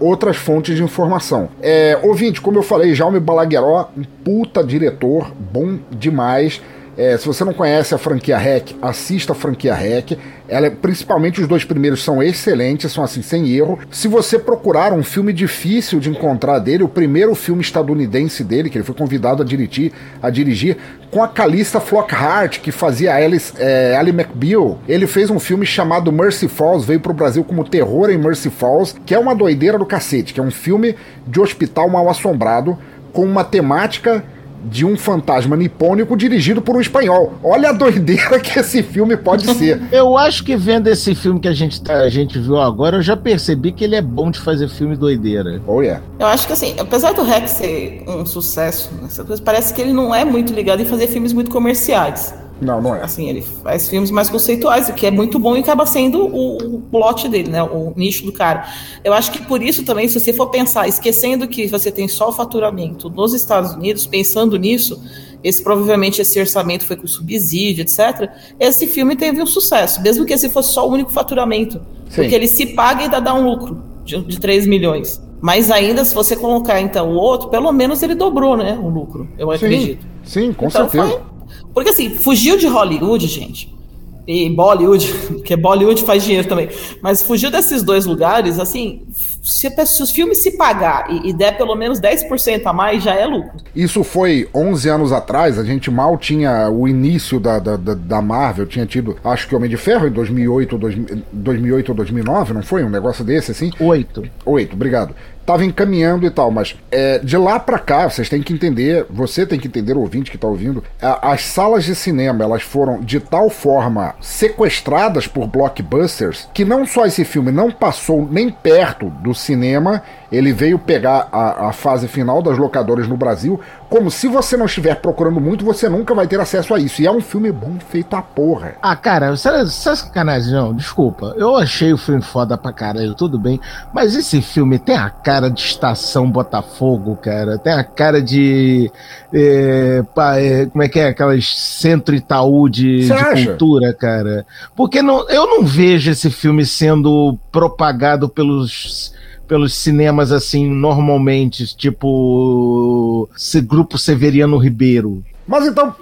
Speaker 1: outras fontes de informação. É, ouvinte, como eu falei, Jaume Balagueró, um puta diretor, bom demais. É, se você não conhece a franquia REC, assista a franquia REC. Ela, é- principalmente os dois primeiros são excelentes, são assim, sem erro. Se você procurar um filme difícil de encontrar dele, o primeiro filme estadunidense dele, que ele foi convidado a dirigir, a dirigir com a Calista Flockhart, que fazia Alice, é, Ally McBeal. Ele fez um filme chamado Mercy Falls, veio pro Brasil como Terror em Mercy Falls, que é uma doideira do cacete, que é um filme de hospital mal assombrado, com uma temática de um fantasma nipônico dirigido por um espanhol. Olha a doideira que esse filme pode ser.
Speaker 8: Eu acho que vendo esse filme que a gente, tá- a gente viu agora, eu já percebi que ele é bom de fazer filme doideira.
Speaker 1: Oh, yeah.
Speaker 9: Eu acho que assim, apesar do Rex ser um sucesso, essa coisa, parece que ele não é muito ligado em fazer filmes muito comerciais.
Speaker 1: Não, não é.
Speaker 9: Assim, ele faz filmes mais conceituais, o que é muito bom e acaba sendo o, o plot dele, né? O nicho do cara. Eu acho que por isso também, se você for pensar, esquecendo que você tem só o faturamento nos Estados Unidos, pensando nisso, esse provavelmente esse orçamento foi com subsídio, etc. Esse filme teve um sucesso, mesmo que esse fosse só o único faturamento.
Speaker 1: Sim.
Speaker 9: Porque ele se paga e ainda dá um lucro de, de 3 milhões. Mas ainda, se você colocar então o outro, pelo menos ele dobrou, né? O lucro, eu acredito.
Speaker 1: Sim, com
Speaker 9: Então
Speaker 1: certeza.
Speaker 9: foi- Porque assim, fugiu de Hollywood, gente. E Bollywood, porque Bollywood faz dinheiro também. Mas fugiu desses dois lugares, assim, se, se os filmes se pagar e, e der pelo menos 10% a mais, já é lucro.
Speaker 1: Isso foi 11 anos atrás, a gente mal tinha o início da, da, da- da Marvel, tinha tido, acho que Homem de Ferro em 2008 ou 2000 2008 ou 2009, não foi? Um negócio desse, assim?
Speaker 8: Oito.
Speaker 1: Oito, obrigado. Tava encaminhando e tal, mas é, de lá pra cá, vocês têm que entender, você tem que entender, o ouvinte que tá ouvindo, a- as salas de cinema, elas foram de tal forma sequestradas por blockbusters, que não só esse filme não passou nem perto do cinema, ele veio pegar a, a fase final das locadoras no Brasil, como se você não estiver procurando muito, você nunca vai ter acesso a isso. E é um filme bom feito a porra.
Speaker 8: Ah, cara, isso é isso é sacanagem, não, desculpa. Eu achei o filme foda pra caralho, tudo bem. Mas esse filme tem a cara de estação Botafogo, cara. Tem a cara de. é, pá, é, como é que é? Aquelas centro Itaú de, de cultura, cara. Porque não, eu não vejo esse filme sendo propagado pelos. Pelos cinemas, assim, normalmente, tipo. Esse grupo Severiano Ribeiro.
Speaker 1: Mas então,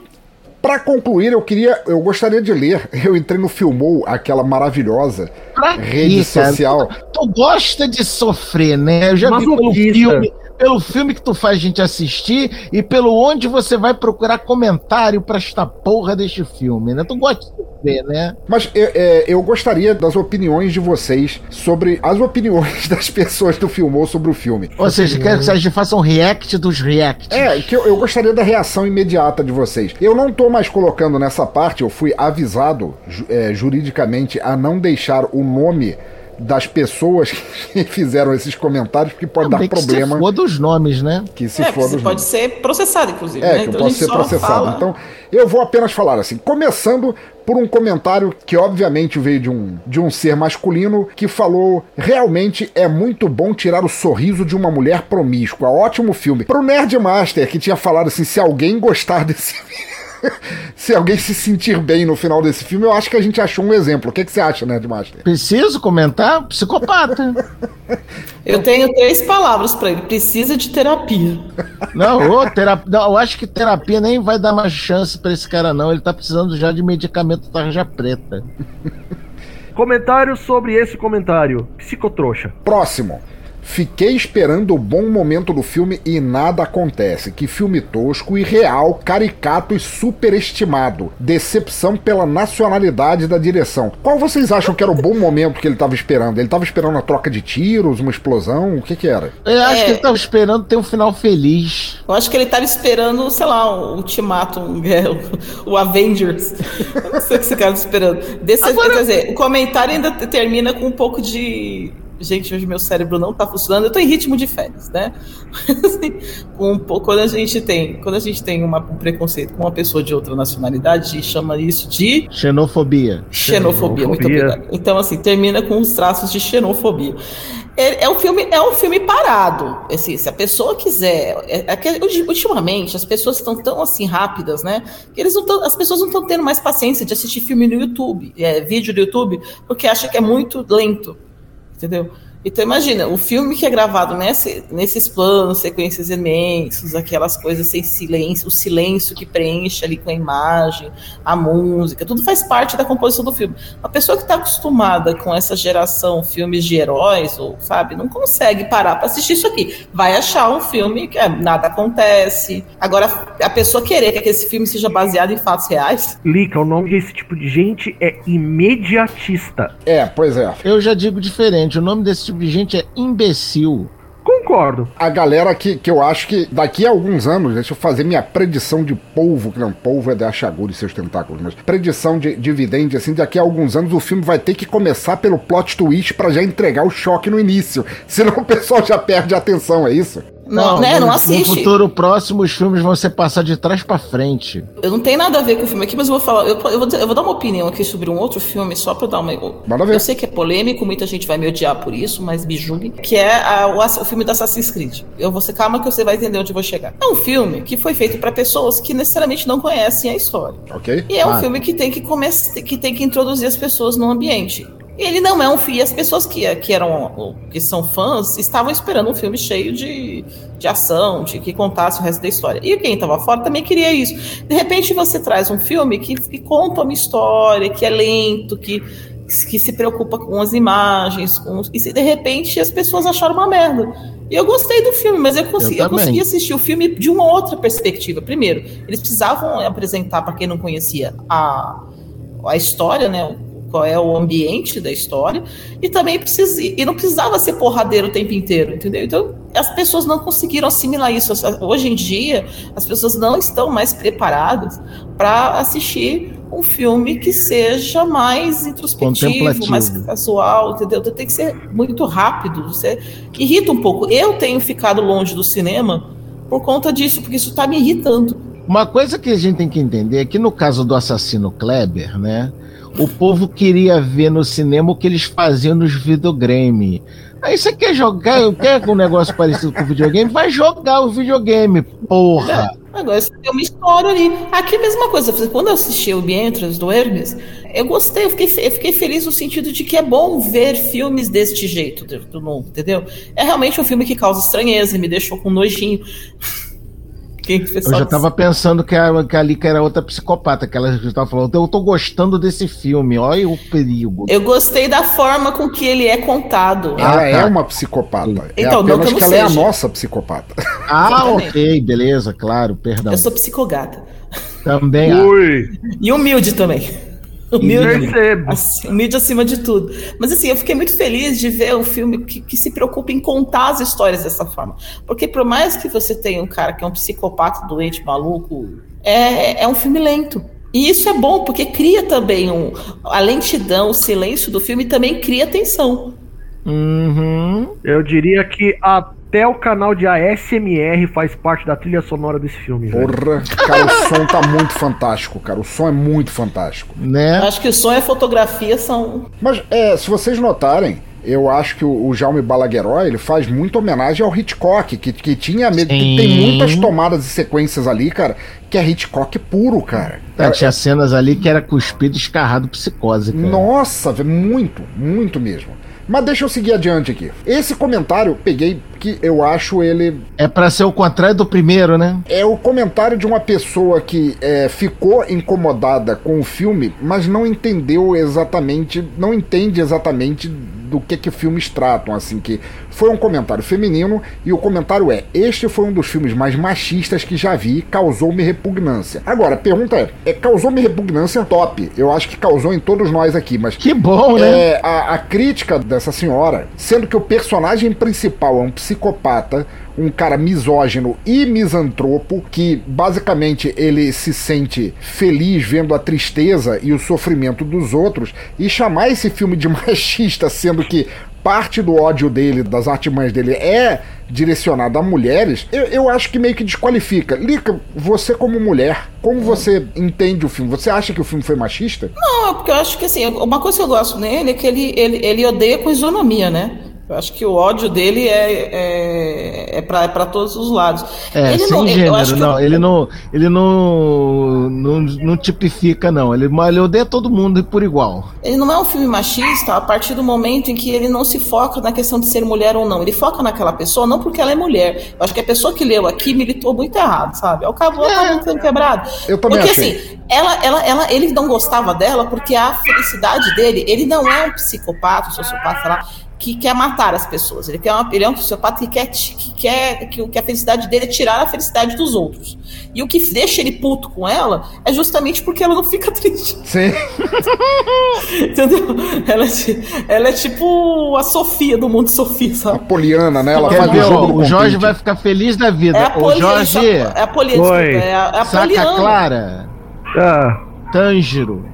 Speaker 1: pra concluir, eu queria, eu gostaria de ler. Eu entrei no Filmou, aquela maravilhosa
Speaker 8: Pra
Speaker 1: rede
Speaker 8: cara?
Speaker 1: social.
Speaker 8: Tu gosta de sofrer, né? Eu já vi pelo filme, pelo filme que tu faz a gente assistir e pelo onde você vai procurar comentário pra esta porra deste filme, né? Tu gosta de sofrer, né?
Speaker 1: Mas é, é, eu gostaria das opiniões de vocês sobre as opiniões das pessoas do Filmou sobre o filme.
Speaker 8: Ou seja, quero que a gente faça um react dos reacts.
Speaker 1: É, que eu, eu gostaria da reação imediata de vocês. Eu não tô mais colocando nessa parte, eu fui avisado é, juridicamente a não deixar o nome das pessoas que fizeram esses comentários, porque pode
Speaker 8: Também
Speaker 1: dar
Speaker 8: que se
Speaker 1: problema.
Speaker 8: foda os nomes, né?
Speaker 1: Que se
Speaker 9: é,
Speaker 1: for
Speaker 9: você
Speaker 1: dos
Speaker 9: pode ser processado, inclusive.
Speaker 1: É,
Speaker 9: né?
Speaker 1: que eu
Speaker 9: Então gente
Speaker 1: ser processado.
Speaker 9: fala-
Speaker 1: Então, eu vou apenas falar assim, começando por um comentário que obviamente veio de um, de um ser masculino que falou: realmente é muito bom tirar o sorriso de uma mulher promíscua. Ótimo filme. Pro Nerdmaster, que tinha falado assim: se alguém gostar desse Se alguém se sentir bem no final desse filme, eu acho que a gente achou um exemplo. O que, que você acha, Nerdmaster?
Speaker 8: Preciso comentar? Psicopata.
Speaker 9: Eu tenho três palavras pra ele. Precisa de terapia.
Speaker 8: Não, ô, terapia, não, eu acho que terapia nem vai dar mais chance pra esse cara, não. Ele tá precisando já de medicamento tarja preta.
Speaker 10: Comentário sobre esse comentário. Psicotrouxa.
Speaker 1: Próximo. Fiquei esperando o bom momento do filme e nada acontece. Que filme tosco, irreal, caricato e superestimado. Decepção pela nacionalidade da direção. Qual vocês acham que era o bom momento que ele tava esperando? Ele tava esperando a troca de tiros, uma explosão? O que que era?
Speaker 8: Eu acho
Speaker 9: É.
Speaker 8: que ele tava esperando ter um final feliz.
Speaker 9: Eu acho que ele tava esperando, sei lá, o Ultimatum, é, o, o Avengers. Eu não sei o que esse cara tá esperando. Desse, Quer dizer, o comentário ainda te- termina com um pouco de. Gente, hoje meu cérebro não tá funcionando. Eu tô em ritmo de férias, né? Assim, com um pouco, quando a gente tem, quando a gente tem uma- um preconceito com uma pessoa de outra nacionalidade, a gente chama isso de
Speaker 8: Xenofobia.
Speaker 9: Xenofobia, muito
Speaker 10: Xenofobia.
Speaker 9: obrigado. Então, assim, termina com os traços de xenofobia. É, é um filme, é um filme parado. Assim, se a pessoa quiser. É, é ultimamente, as pessoas estão tão assim rápidas, né? Que eles não tão, as pessoas não estão tendo mais paciência de assistir filme no YouTube, é, vídeo do YouTube, porque acham que é muito lento. Entendeu? Então imagina, o filme que é gravado nesse, nesses planos, sequências imensas, aquelas coisas sem silêncio, o silêncio que preenche ali com a imagem, a música, tudo faz parte da composição do filme. A pessoa que está acostumada com essa geração filmes de heróis, ou sabe, não consegue parar para assistir isso aqui. Vai achar um filme que é, nada acontece. Agora, a pessoa querer que esse filme seja baseado em fatos reais,
Speaker 10: Lica, o nome desse tipo de gente é imediatista.
Speaker 1: É, pois é.
Speaker 8: Eu já digo diferente. O nome desse tipo de gente é imbecil.
Speaker 10: Concordo.
Speaker 1: A galera que, que eu acho que daqui a alguns anos, deixa eu fazer minha predição de polvo, que não, polvo é da Achagura e seus tentáculos, mas predição de, de vidente, assim, daqui a alguns anos o filme vai ter que começar pelo plot twist pra já entregar o choque no início. Senão o pessoal já perde a atenção, é isso?
Speaker 9: Não, né,
Speaker 8: no,
Speaker 9: não assiste.
Speaker 8: No futuro próximo, os filmes vão ser passar de trás pra frente.
Speaker 9: Eu não tenho nada a ver com o filme aqui, mas eu vou falar. Eu, eu vou, eu vou dar uma opinião aqui sobre um outro filme, só pra dar uma.
Speaker 1: Ver.
Speaker 9: Eu sei que é polêmico, muita gente vai me odiar por isso, mas me julgue. Que é a- o, o filme do Assassin's Creed. Eu vou ser calma que você vai entender onde eu vou chegar. É um filme que foi feito pra pessoas que necessariamente não conhecem a história.
Speaker 1: Ok?
Speaker 9: E é um
Speaker 8: Ah.
Speaker 9: filme que tem que começar, que tem que introduzir as pessoas no ambiente. Ele não é um filme. As pessoas que, que eram que são fãs estavam esperando um filme cheio de, de ação, de que contasse o resto da história. E quem estava fora também queria isso. De repente você traz um filme que, que conta uma história, que é lento, que, que se preocupa com as imagens, com e se de repente as pessoas acharam uma merda. E eu gostei do filme, mas eu consegui,
Speaker 8: Eu
Speaker 9: eu consegui assistir o filme de uma outra perspectiva. Primeiro, eles precisavam apresentar para quem não conhecia a, a história, né? Qual é o ambiente da história, e também precisa, e não precisava ser porradeiro o tempo inteiro, entendeu? Então as pessoas não conseguiram assimilar isso. Hoje em dia, as pessoas não estão mais preparadas para assistir um filme que seja mais introspectivo, mais casual, entendeu? Então, tem que ser muito rápido. Você irrita um pouco. Eu tenho ficado longe do cinema por conta disso, porque isso está me irritando.
Speaker 8: Uma coisa que a gente tem que entender é que no caso do assassino Kleber, né? O povo queria ver no cinema o que eles faziam nos videogames. Aí você quer jogar, quer um negócio parecido com videogame? Vai jogar o videogame, porra!
Speaker 9: É. Agora você tem uma história ali. Aqui é a mesma coisa. Quando eu assisti o Bientras do Hermes, eu gostei, eu fiquei, eu fiquei feliz no sentido de que é bom ver filmes deste jeito do mundo, entendeu? É realmente um filme que causa estranheza, me deixou com nojinho.
Speaker 8: Eu já tava pensando que a, que a Lika era outra psicopata, que ela já tava falando, eu tô gostando desse filme, olha o perigo.
Speaker 9: Eu gostei da forma com que ele é contado.
Speaker 1: Ela ah, é tá. uma psicopata. É então, é apenas que, que ela seja. é a nossa psicopata.
Speaker 8: Ah, ok, beleza, claro, perdão.
Speaker 9: Eu sou psicogata.
Speaker 8: Também.
Speaker 10: Ui.
Speaker 9: E humilde também. Humilde, assim, humilde acima de tudo. Mas assim, eu fiquei muito feliz de ver um filme que, que, se preocupa em contar as histórias dessa forma. Porque por mais que você tenha um cara que é um psicopata doente, maluco, é, é um filme lento. E isso é bom, porque cria também um. A lentidão, o silêncio do filme também cria tensão.
Speaker 10: Uhum. Eu diria que a até o canal de ASMR faz parte da trilha sonora desse filme.
Speaker 1: Porra, velho. cara, o som tá muito fantástico, cara. O som é muito fantástico.
Speaker 9: Né? Acho que o som e a fotografia são.
Speaker 1: Mas, é, se vocês notarem, eu acho que o, o Jaume Balagueró ele faz muita homenagem ao Hitchcock, que, que tinha que tem muitas tomadas e sequências ali, cara, que é Hitchcock puro, cara.
Speaker 8: É, tinha cenas ali que era cuspido escarrado psicose, cara.
Speaker 1: Nossa, muito, muito mesmo. Mas deixa eu seguir adiante aqui. Esse comentário peguei que eu acho ele.
Speaker 8: É para ser o contrário do primeiro, né?
Speaker 1: É o comentário de uma pessoa que é, ficou incomodada com o filme, mas não entendeu exatamente, não entende exatamente do que que filmes tratam, assim, que foi um comentário feminino e o comentário é: Este foi um dos filmes mais machistas que já vi, causou-me repugnância. Agora, a pergunta é: é causou-me repugnância? Top. Eu acho que causou em todos nós aqui, mas.
Speaker 8: Que bom, né?
Speaker 1: É, a, a crítica dessa senhora, sendo que o personagem principal é um psicopata um cara misógino e misantropo que basicamente ele se sente feliz vendo a tristeza e o sofrimento dos outros e chamar esse filme de machista sendo que parte do ódio dele, das artimanhas dele é direcionada a mulheres, eu, eu acho que meio que desqualifica. Lica, você como mulher, como você entende o filme? Você acha que o filme foi machista?
Speaker 9: Não, é porque eu acho que assim, uma coisa que eu gosto nele é que ele, ele, ele odeia com isonomia, né? Eu acho que o ódio dele é, é, é para é todos os lados.
Speaker 8: É, ele sem não, gênero, não. Ele, não, ele não, não, não tipifica, não. Ele, ele odeia todo mundo por igual.
Speaker 9: Ele não é um filme machista a partir do momento em que ele não se foca na questão de ser mulher ou não. Ele foca naquela pessoa não porque ela é mulher. Eu acho que a pessoa que leu aqui militou muito errado, sabe? Acabou, é. acabou sendo quebrado.
Speaker 1: Eu também
Speaker 9: porque
Speaker 1: achei.
Speaker 9: assim, ela, ela, ela, ele não gostava dela porque a felicidade dele, ele não é um psicopata, um sociopata, sei lá que quer matar as pessoas. Ele, quer uma, ele é um psicopata que quer, que quer que, que a felicidade dele é tirar a felicidade dos outros. E o que deixa ele puto com ela é justamente porque ela não fica triste.
Speaker 1: Sim.
Speaker 9: Entendeu? Ela é, ela é tipo a Sofia do mundo Sofia, sabe? A
Speaker 1: Poliana, né? Ela
Speaker 8: faz o jogo O Jorge vai ficar feliz da vida. É a o Jorge.
Speaker 9: É a Poliana. É a, é a
Speaker 8: Saca Poliana. Clara. Ah. Tanjiro.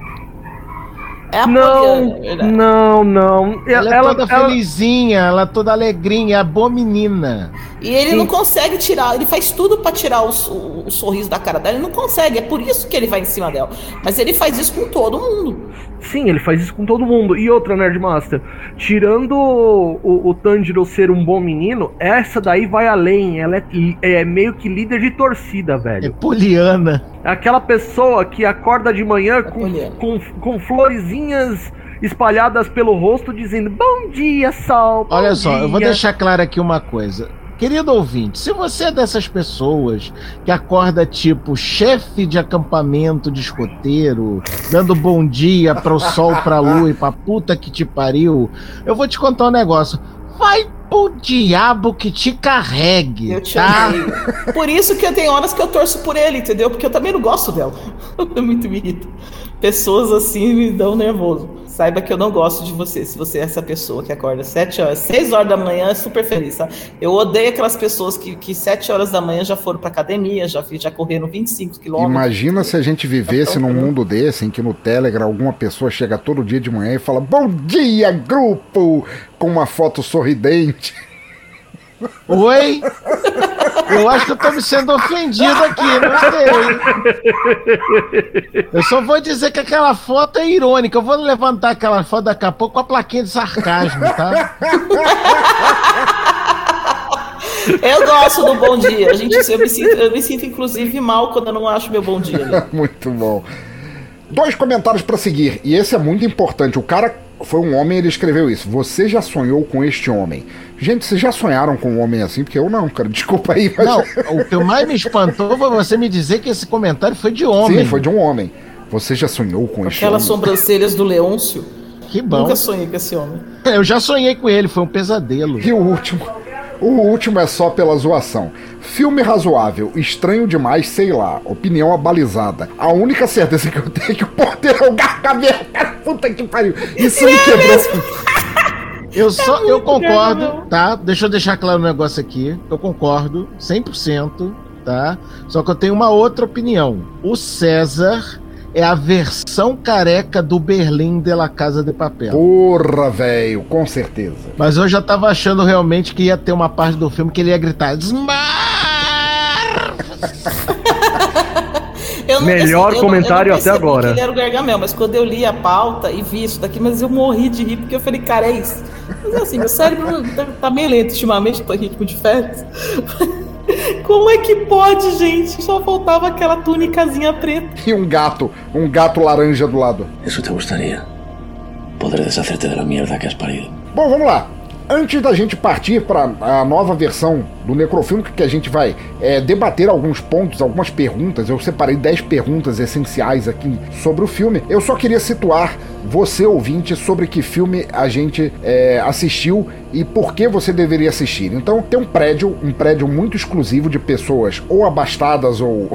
Speaker 10: É a não, Poliana, não, não.
Speaker 8: Ela, ela é toda ela, felizinha, ela é toda alegrinha, é a boa menina.
Speaker 9: E ele Sim. não consegue tirar, ele faz tudo para tirar o, o, o, sorriso da cara dela, ele não consegue, é por isso que ele vai em cima dela. Mas ele faz isso com todo mundo.
Speaker 10: Sim, ele faz isso com todo mundo. E outra, Nerdmaster, tirando o, o, o Tanjiro ser um bom menino, essa daí vai além. Ela é, é meio que líder de torcida, velho. É
Speaker 8: poliana.
Speaker 10: Aquela pessoa que acorda de manhã é com, com, com florezinhas espalhadas pelo rosto dizendo bom dia, sol. Bom
Speaker 8: Olha
Speaker 10: dia.
Speaker 8: só, eu vou deixar claro aqui uma coisa. Querido ouvinte, se você é dessas pessoas que acorda tipo chefe de acampamento de escoteiro, dando bom dia para o sol, para a lua e para puta que te pariu, eu vou te contar um negócio. Vai pro diabo que te carregue, eu te tá?
Speaker 9: Por isso que eu tenho horas que eu torço por ele, entendeu? Porque eu também não gosto dela. É muito me irrita. Pessoas assim me dão nervoso. Saiba que eu não gosto de você, se você é essa pessoa que acorda 7 horas, 6 horas da manhã é super feliz? Eu odeio aquelas pessoas que, que 7 horas da manhã já foram pra academia, já, já correram 25 quilômetros.
Speaker 1: Imagina se a gente vivesse
Speaker 9: Então,
Speaker 1: num mundo desse, em que no Telegram alguma pessoa chega todo dia de manhã e fala Bom dia, grupo! Com uma foto sorridente.
Speaker 8: Oi? Eu acho que eu tô me sendo ofendido aqui, não sei. Eu só vou dizer que aquela foto é irônica. Eu vou levantar aquela foto daqui a pouco com a plaquinha de sarcasmo, tá?
Speaker 9: Eu gosto do bom dia. A gente, eu, me sinto, eu me sinto, inclusive, mal quando eu não acho meu bom dia. ali.
Speaker 1: muito bom. Dois comentários pra seguir, e esse é muito importante. O cara foi um homem, ele escreveu isso. Você já sonhou com este homem? Gente, vocês já sonharam com um homem assim? Porque eu não, cara. Desculpa aí. Mas...
Speaker 8: Não, o que mais me espantou foi você me dizer que esse comentário foi de homem.
Speaker 1: Sim, foi de um homem. Você já sonhou com
Speaker 9: Aquelas
Speaker 1: homem?
Speaker 9: sobrancelhas do Leôncio.
Speaker 8: Que bom.
Speaker 9: Nunca sonhei com esse homem.
Speaker 8: Eu já sonhei com ele, foi um pesadelo.
Speaker 1: E o último? O último é só pela zoação. Filme razoável, estranho demais, sei lá. Opinião abalizada. A única certeza que eu tenho é que o porteiro é o Gargamel. Cara, puta que pariu. Isso me quebrou.
Speaker 8: Eu só,
Speaker 9: É
Speaker 8: eu concordo, tá? Deixa eu deixar claro um negócio aqui. Eu concordo 100%, tá? Só que eu tenho uma outra opinião. O César é a versão careca do Berlim de La Casa de Papel.
Speaker 1: Porra, velho, com certeza.
Speaker 8: Mas eu já tava achando realmente que ia ter uma parte do filme que ele ia gritar Smar!
Speaker 9: Eu não-
Speaker 10: Melhor
Speaker 9: eu não-
Speaker 10: comentário
Speaker 9: eu não
Speaker 10: até agora.
Speaker 9: que Ele era o Gargamel, mas quando eu li a pauta e vi isso daqui, mas eu morri de rir, porque eu falei, cara, é isso. Mas assim, meu cérebro tá, tá meio lento ultimamente, tô em ritmo de férias. Como é que pode, gente? Só faltava aquela túnicazinha preta.
Speaker 1: E um gato, um gato laranja do lado.
Speaker 7: Eso te gustaría. Poder deshacerte de la mierda que has parido.
Speaker 1: Bom, vamos lá. Antes da gente partir para a nova versão do Necrofilme, que a gente vai é, debater alguns pontos, algumas perguntas, eu separei 10 perguntas essenciais aqui sobre o filme. Eu só queria situar você, ouvinte, sobre que filme a gente é, assistiu e por que você deveria assistir. Então, tem um prédio, um prédio muito exclusivo de pessoas ou abastadas ou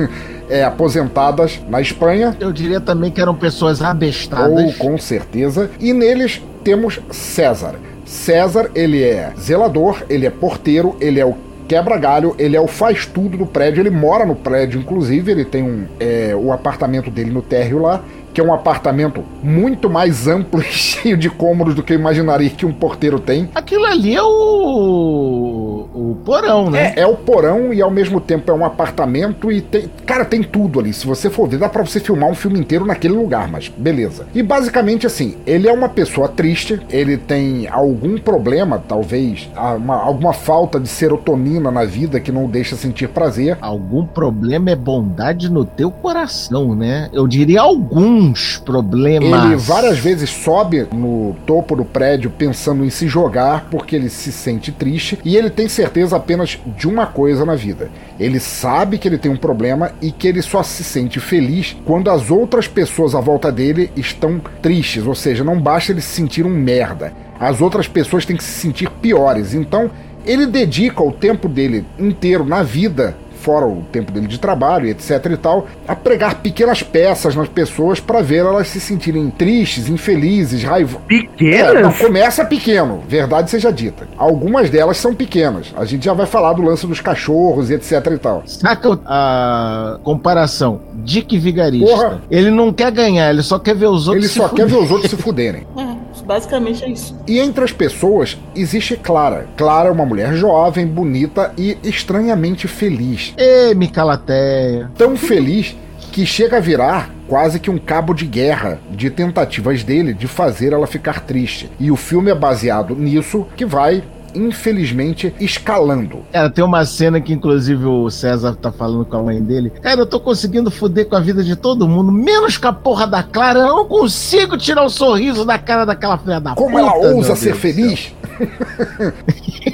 Speaker 1: é, aposentadas na Espanha.
Speaker 8: Eu diria também que eram pessoas abestadas.
Speaker 1: Ou com certeza. E neles temos César. César, ele é zelador, ele é porteiro, ele é o quebra-galho, ele é o faz-tudo do prédio, ele mora no prédio, inclusive, ele tem um, é, o apartamento dele no térreo lá, que é um apartamento muito mais amplo e cheio de cômodos do que eu imaginaria que um porteiro tem.
Speaker 8: Aquilo ali é o. o porão, né?
Speaker 1: É, é o porão e ao mesmo tempo é um apartamento e tem. Cara, tem tudo ali. Se você for ver, dá pra você filmar um filme inteiro naquele lugar, mas beleza. E basicamente assim, ele é uma pessoa triste, ele tem algum problema, talvez, uma- alguma falta de serotonina na vida que não deixa sentir prazer.
Speaker 8: Algum problema é bondade no teu coração, né? Eu diria alguns problemas.
Speaker 1: Ele várias vezes sobe no topo do prédio pensando em se jogar porque ele se sente triste e ele tem certeza apenas de uma coisa na vida. Ele sabe que ele tem um problema e que ele só se sente feliz quando as outras pessoas à volta dele estão tristes, ou seja, não basta ele se sentir um merda. As outras pessoas têm que se sentir piores. Então, ele dedica o tempo dele inteiro na vida fora o tempo dele de trabalho, etc e tal, a pregar pequenas peças nas pessoas para ver elas se sentirem tristes, infelizes, raivosas.
Speaker 10: Pequenas?
Speaker 1: É, não, começa pequeno, verdade seja dita. Algumas delas são pequenas. A gente já vai falar do lance dos cachorros etc e tal.
Speaker 8: Saca a comparação? Dick Vigarista.
Speaker 1: Porra.
Speaker 8: Ele não quer ganhar, ele só quer ver os outros
Speaker 1: Ele
Speaker 8: se
Speaker 1: só quer ver os outros se fuderem.
Speaker 9: É, basicamente é isso.
Speaker 1: E entre as pessoas existe Clara. Clara é uma mulher jovem, bonita e estranhamente feliz.
Speaker 8: Ê, Micalateia.
Speaker 1: Tão feliz que chega a virar quase que um cabo de guerra de tentativas dele de fazer ela ficar triste. E o filme é baseado nisso que vai, infelizmente, escalando.
Speaker 8: Cara, tem uma cena que inclusive o César tá falando com a mãe dele. Cara, eu tô conseguindo fuder com a vida de todo mundo, menos com a porra da Clara. Eu não consigo tirar o sorriso da cara daquela filha da
Speaker 1: Como
Speaker 8: puta.
Speaker 1: ela
Speaker 8: meu
Speaker 1: ousa
Speaker 8: Deus
Speaker 1: ser
Speaker 8: do
Speaker 1: feliz?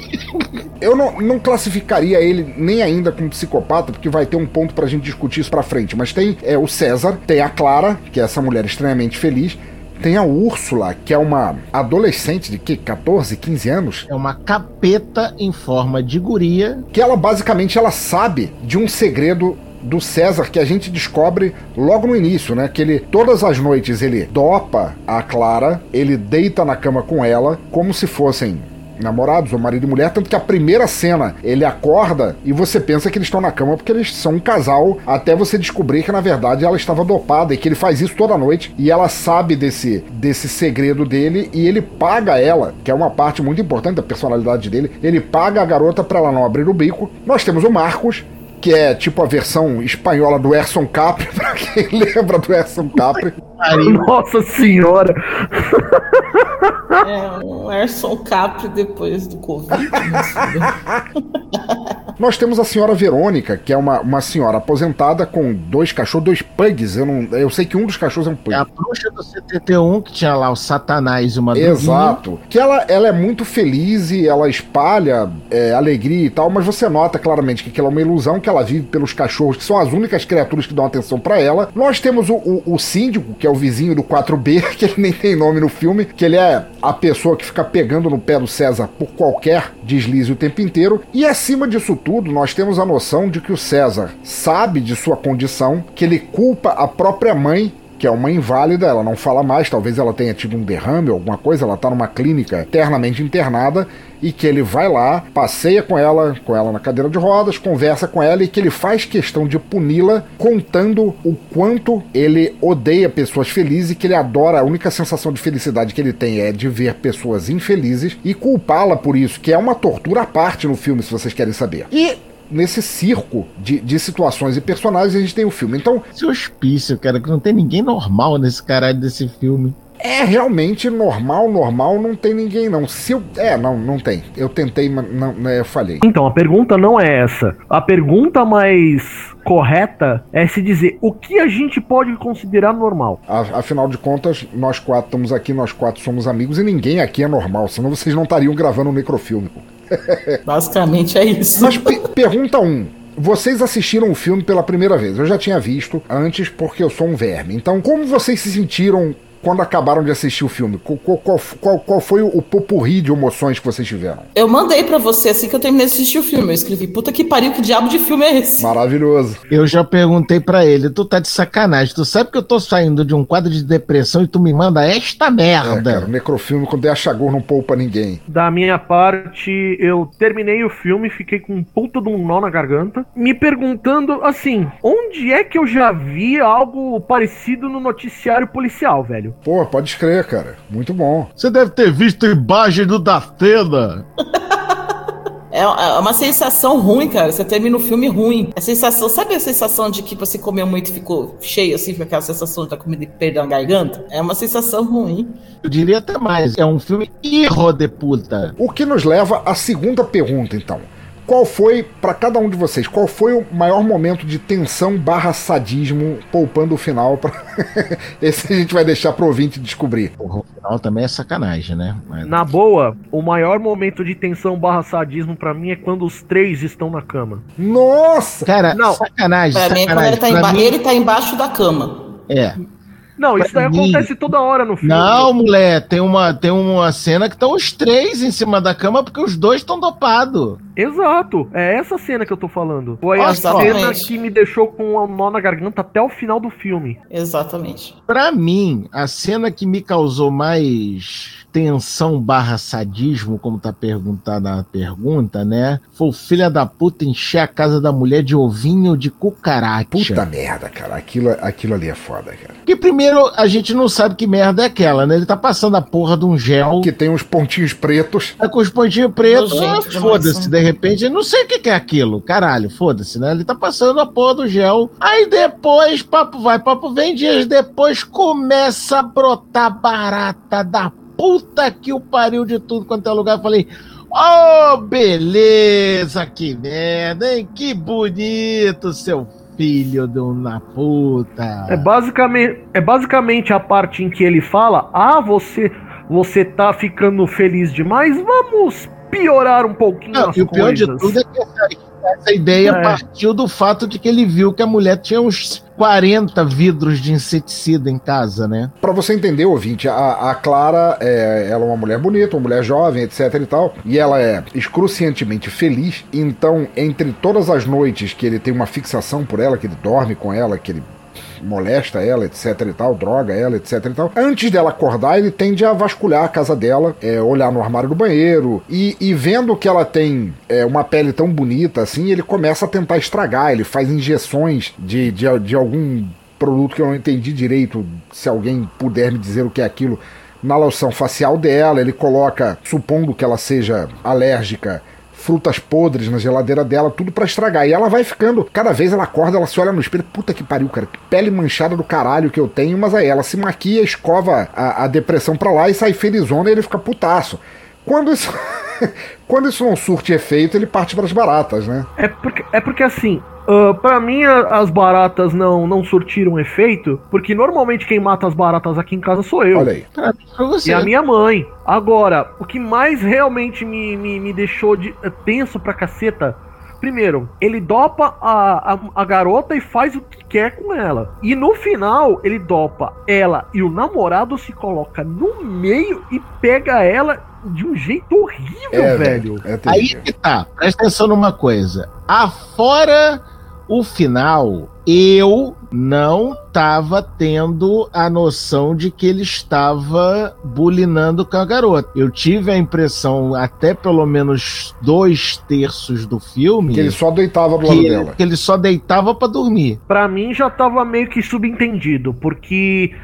Speaker 1: Eu não, não classificaria ele nem ainda como psicopata, porque vai ter um ponto pra gente discutir isso pra frente. Mas tem é, o César, tem a Clara, que é essa mulher extremamente feliz. Tem a Úrsula, que é uma adolescente de que 14, 15 anos,
Speaker 8: É uma capeta em forma de guria.
Speaker 1: que ela basicamente ela sabe de um segredo do César que a gente descobre logo no início, né? Que ele todas as noites ele dopa a Clara, ele deita na cama com ela como se fossem namorados, ou marido e mulher, tanto que a primeira cena ele acorda e você pensa que eles estão na cama porque eles são um casal, até você descobrir que na verdade ela estava dopada e que ele faz isso toda noite e ela sabe desse, desse segredo dele e ele paga ela, que é uma parte muito importante da personalidade dele, ele paga a garota para ela não abrir o bico. Nós temos o Marcos, que é tipo a versão espanhola do Erson Capri, pra quem lembra do Erson Capri.
Speaker 10: Nossa senhora!
Speaker 9: É um Erson Capri depois do Covid.
Speaker 1: Nós temos a senhora Verônica, que é uma, uma senhora aposentada com dois cachorros, dois pugs. Eu, não, eu sei que um dos cachorros é um pug.
Speaker 8: É a bruxa do 71 que tinha lá o Satanás e uma
Speaker 1: Exato. Que ela, ela é muito feliz e ela espalha é, alegria e tal, mas você nota claramente que aquilo é uma ilusão, que ela vive pelos cachorros, que são as únicas criaturas que dão atenção para ela. Nós temos o, o, o síndico, que é o vizinho do 4B, que ele nem tem nome no filme, que ele é a pessoa que fica pegando no pé do César por qualquer deslize o tempo inteiro. E acima disso tudo, nós temos a noção de que o César sabe de sua condição, que ele culpa a própria mãe que é uma inválida, ela não fala mais, talvez ela tenha tido um derrame alguma coisa, ela tá numa clínica eternamente internada e que ele vai lá, passeia com ela, com ela na cadeira de rodas, conversa com ela e que ele faz questão de puni-la contando o quanto ele odeia pessoas felizes e que ele adora, a única sensação de felicidade que ele tem é de ver pessoas infelizes e culpá-la por isso, que é uma tortura à parte no filme, se vocês querem saber. E nesse circo de, de situações e personagens a gente tem o filme. Então.
Speaker 8: Esse hospício, cara, que não tem ninguém normal nesse caralho desse filme.
Speaker 1: É realmente normal, normal, não tem ninguém não. Se eu, é, não, não tem. Eu tentei, mas não, né, eu falhei.
Speaker 10: Então, a pergunta não é essa. A pergunta mais correta é se dizer o que a gente pode considerar normal.
Speaker 1: Afinal de contas, nós quatro estamos aqui, nós quatro somos amigos e ninguém aqui é normal, senão vocês não estariam gravando um necrofilme. pô.
Speaker 9: Basicamente é isso.
Speaker 1: Mas pe- pergunta um. Vocês assistiram o filme pela primeira vez. Eu já tinha visto antes porque eu sou um verme. Então, como vocês se sentiram quando acabaram de assistir o filme? Qual, qual- qual- qual- foi o popurri de emoções que vocês tiveram?
Speaker 9: Eu mandei pra você assim que eu terminei de assistir o filme. Eu escrevi, puta que pariu, que diabo de filme é esse?
Speaker 1: Maravilhoso.
Speaker 8: Eu já perguntei pra ele, tu tá de sacanagem, tu sabe que eu tô saindo de um quadro de depressão e tu me manda esta
Speaker 1: É,
Speaker 8: merda.
Speaker 1: cara, o necrofilme quando é a chagor não poupa ninguém.
Speaker 10: Da minha parte, eu terminei o filme, fiquei com um puta de um nó na garganta, me perguntando assim: onde é que eu já vi algo parecido no noticiário policial, velho?
Speaker 1: Pô, pode escrever, cara. Muito bom.
Speaker 8: Você deve ter visto imagem do Datena.
Speaker 9: É é uma sensação ruim, cara. Você termina o filme ruim. A sensação, sabe a sensação de que você comeu muito e ficou cheio, assim, com aquela sensação da comida que perdeu na garganta? É uma sensação ruim.
Speaker 8: Eu diria até mais, é um filme irro de puta.
Speaker 1: O que nos leva à segunda pergunta, então. Qual foi, pra cada um de vocês, qual foi o maior momento de tensão barra sadismo, poupando o final? Pra... Esse a gente vai deixar pro ouvinte descobrir.
Speaker 8: O final também é sacanagem, né? Mas-
Speaker 10: Na boa, o maior momento de tensão barra sadismo pra mim é quando os três estão na cama.
Speaker 1: Nossa!
Speaker 8: Cara,
Speaker 10: Não.
Speaker 8: sacanagem,
Speaker 9: Pra mim, é quando
Speaker 8: sacanagem.
Speaker 9: ele tá,
Speaker 8: Pra mim-
Speaker 9: ele tá embaixo da cama.
Speaker 8: É.
Speaker 10: Não, isso daí
Speaker 8: mim-
Speaker 10: acontece toda hora no filme.
Speaker 8: Não, mulher, tem uma, tem uma cena que estão os três em cima da cama porque os dois estão dopados.
Speaker 10: Exato, é essa cena que eu tô falando. Foi a cena que me deixou com um nó na garganta até o final do filme.
Speaker 9: Exatamente.
Speaker 8: Pra mim, a cena que me causou mais tensão barra sadismo, como tá perguntado na pergunta, né? Foi o filho da puta encher a casa da mulher de ovinho de cucaracha.
Speaker 1: Puta merda, cara. Aquilo, aquilo ali é foda, cara.
Speaker 8: Porque primeiro a gente não sabe que merda é aquela, né? Ele tá passando a porra de um gel.
Speaker 1: Que tem uns pontinhos pretos.
Speaker 8: Tá com os pontinhos pretos. Ah, foda-se,
Speaker 9: né?
Speaker 8: de repente, eu não sei o que que é aquilo. Caralho, foda-se, né? Ele tá passando a porra do gel. Aí depois, papo vai, papo vem, dias depois começa a brotar barata da puta que o pariu de tudo quanto é lugar. Eu falei. Oh, beleza, que merda, hein? Que bonito, seu filho de uma puta.
Speaker 10: É basicamente, é basicamente a parte em que ele fala: Ah, você, você tá ficando feliz demais? Vamos piorar um pouquinho
Speaker 8: Não,
Speaker 10: as
Speaker 8: e o pior de tudo é que essa, essa ideia
Speaker 10: É.
Speaker 8: partiu do fato de que ele viu que a mulher tinha uns 40 vidros de inseticida em casa, né?
Speaker 1: Pra você entender, ouvinte, a, a Clara é, ela é uma mulher bonita, uma mulher jovem, etc e tal, e ela é excruciantemente feliz. Então, entre todas as noites que ele tem uma fixação por ela, que ele dorme com ela, que ele molesta ela, etc e tal, droga ela, etc e tal. Antes dela acordar, ele tende a vasculhar a casa dela, é, olhar no armário do banheiro e, e vendo que ela tem é, uma pele tão bonita assim, ele começa a tentar estragar. Ele faz injeções de, de, de algum produto que eu não entendi direito. Se alguém puder me dizer o que é aquilo. Na loção facial dela, ele coloca, supondo que ela seja alérgica, frutas podres na geladeira dela, tudo pra estragar. E ela vai ficando, cada vez ela acorda, ela se olha no espelho, puta que pariu, cara, que pele manchada do caralho que eu tenho, mas aí ela se maquia, escova a, a depressão pra lá e sai felizona e ele fica putaço. Quando isso, quando isso não surte efeito, ele parte pras baratas, né?
Speaker 10: É porque, é porque assim, ah, pra mim as baratas não, não surtiram efeito, porque normalmente quem mata as baratas aqui em casa sou eu.
Speaker 1: Olha aí.
Speaker 8: Você.
Speaker 10: E a minha mãe. Agora, o que mais realmente me, me, me deixou de, eh, tenso pra caceta. Primeiro, ele dopa a, a, a garota e faz o que quer com ela. E no final, ele dopa ela e o namorado se coloca no meio e pega ela de um jeito horrível,
Speaker 1: É,
Speaker 10: velho.
Speaker 1: É
Speaker 8: Aí tá, presta atenção numa coisa. Afora o final, eu não tava tendo a noção de que ele estava bulinando com a garota. Eu tive a impressão, até pelo menos dois terços do filme,
Speaker 1: Que ele só deitava do
Speaker 8: que,
Speaker 1: lado
Speaker 8: ele,
Speaker 1: dela.
Speaker 8: que ele só deitava pra dormir.
Speaker 10: Pra mim já tava meio que subentendido, porque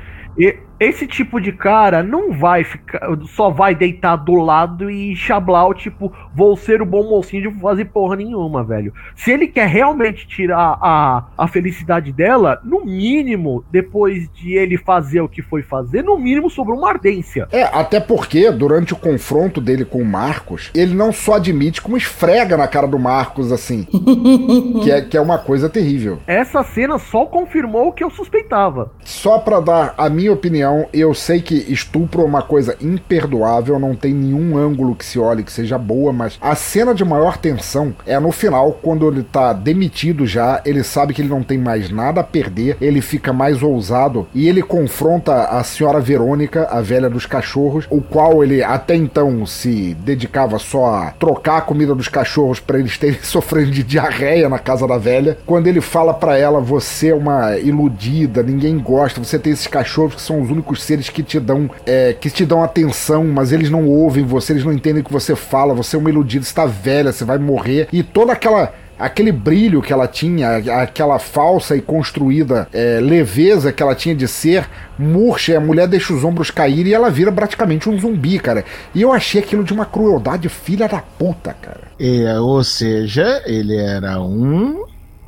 Speaker 10: esse tipo de cara não vai ficar, só vai deitar do lado e chablau, tipo, vou ser o bom mocinho de fazer porra nenhuma, velho. Se ele quer realmente tirar a, a felicidade dela, no mínimo, depois de ele fazer o que foi fazer, no mínimo sobrou uma ardência.
Speaker 1: É, até porque durante o confronto dele com o Marcos, ele não só admite, como esfrega na cara do Marcos, assim. que, é, que é uma coisa terrível.
Speaker 10: Essa cena só confirmou o que eu suspeitava.
Speaker 1: Só pra dar a minha opinião, eu sei que estupro é uma coisa imperdoável, não tem nenhum ângulo que se olhe que seja boa, mas a cena de maior tensão é no final, quando ele tá demitido já, ele sabe que ele não tem mais nada a perder, ele fica mais ousado e ele confronta a senhora Verônica, a velha dos cachorros, o qual ele até então se dedicava só a trocar a comida dos cachorros pra eles terem sofrendo de diarreia na casa da velha. Quando ele fala pra ela, você é uma iludida, ninguém gosta, você tem esses cachorros que são os únicos seres que te dão é, que te dão atenção, mas eles não ouvem você, eles não entendem o que você fala, você é uma iludida, você tá velha, você vai morrer. E toda aquela aquele brilho que ela tinha, aquela falsa e construída é, leveza que ela tinha de ser, murcha, a mulher deixa os ombros caírem e ela vira praticamente um zumbi, cara. E eu achei aquilo de uma crueldade filha da puta, cara.
Speaker 8: É, ou seja, ele era um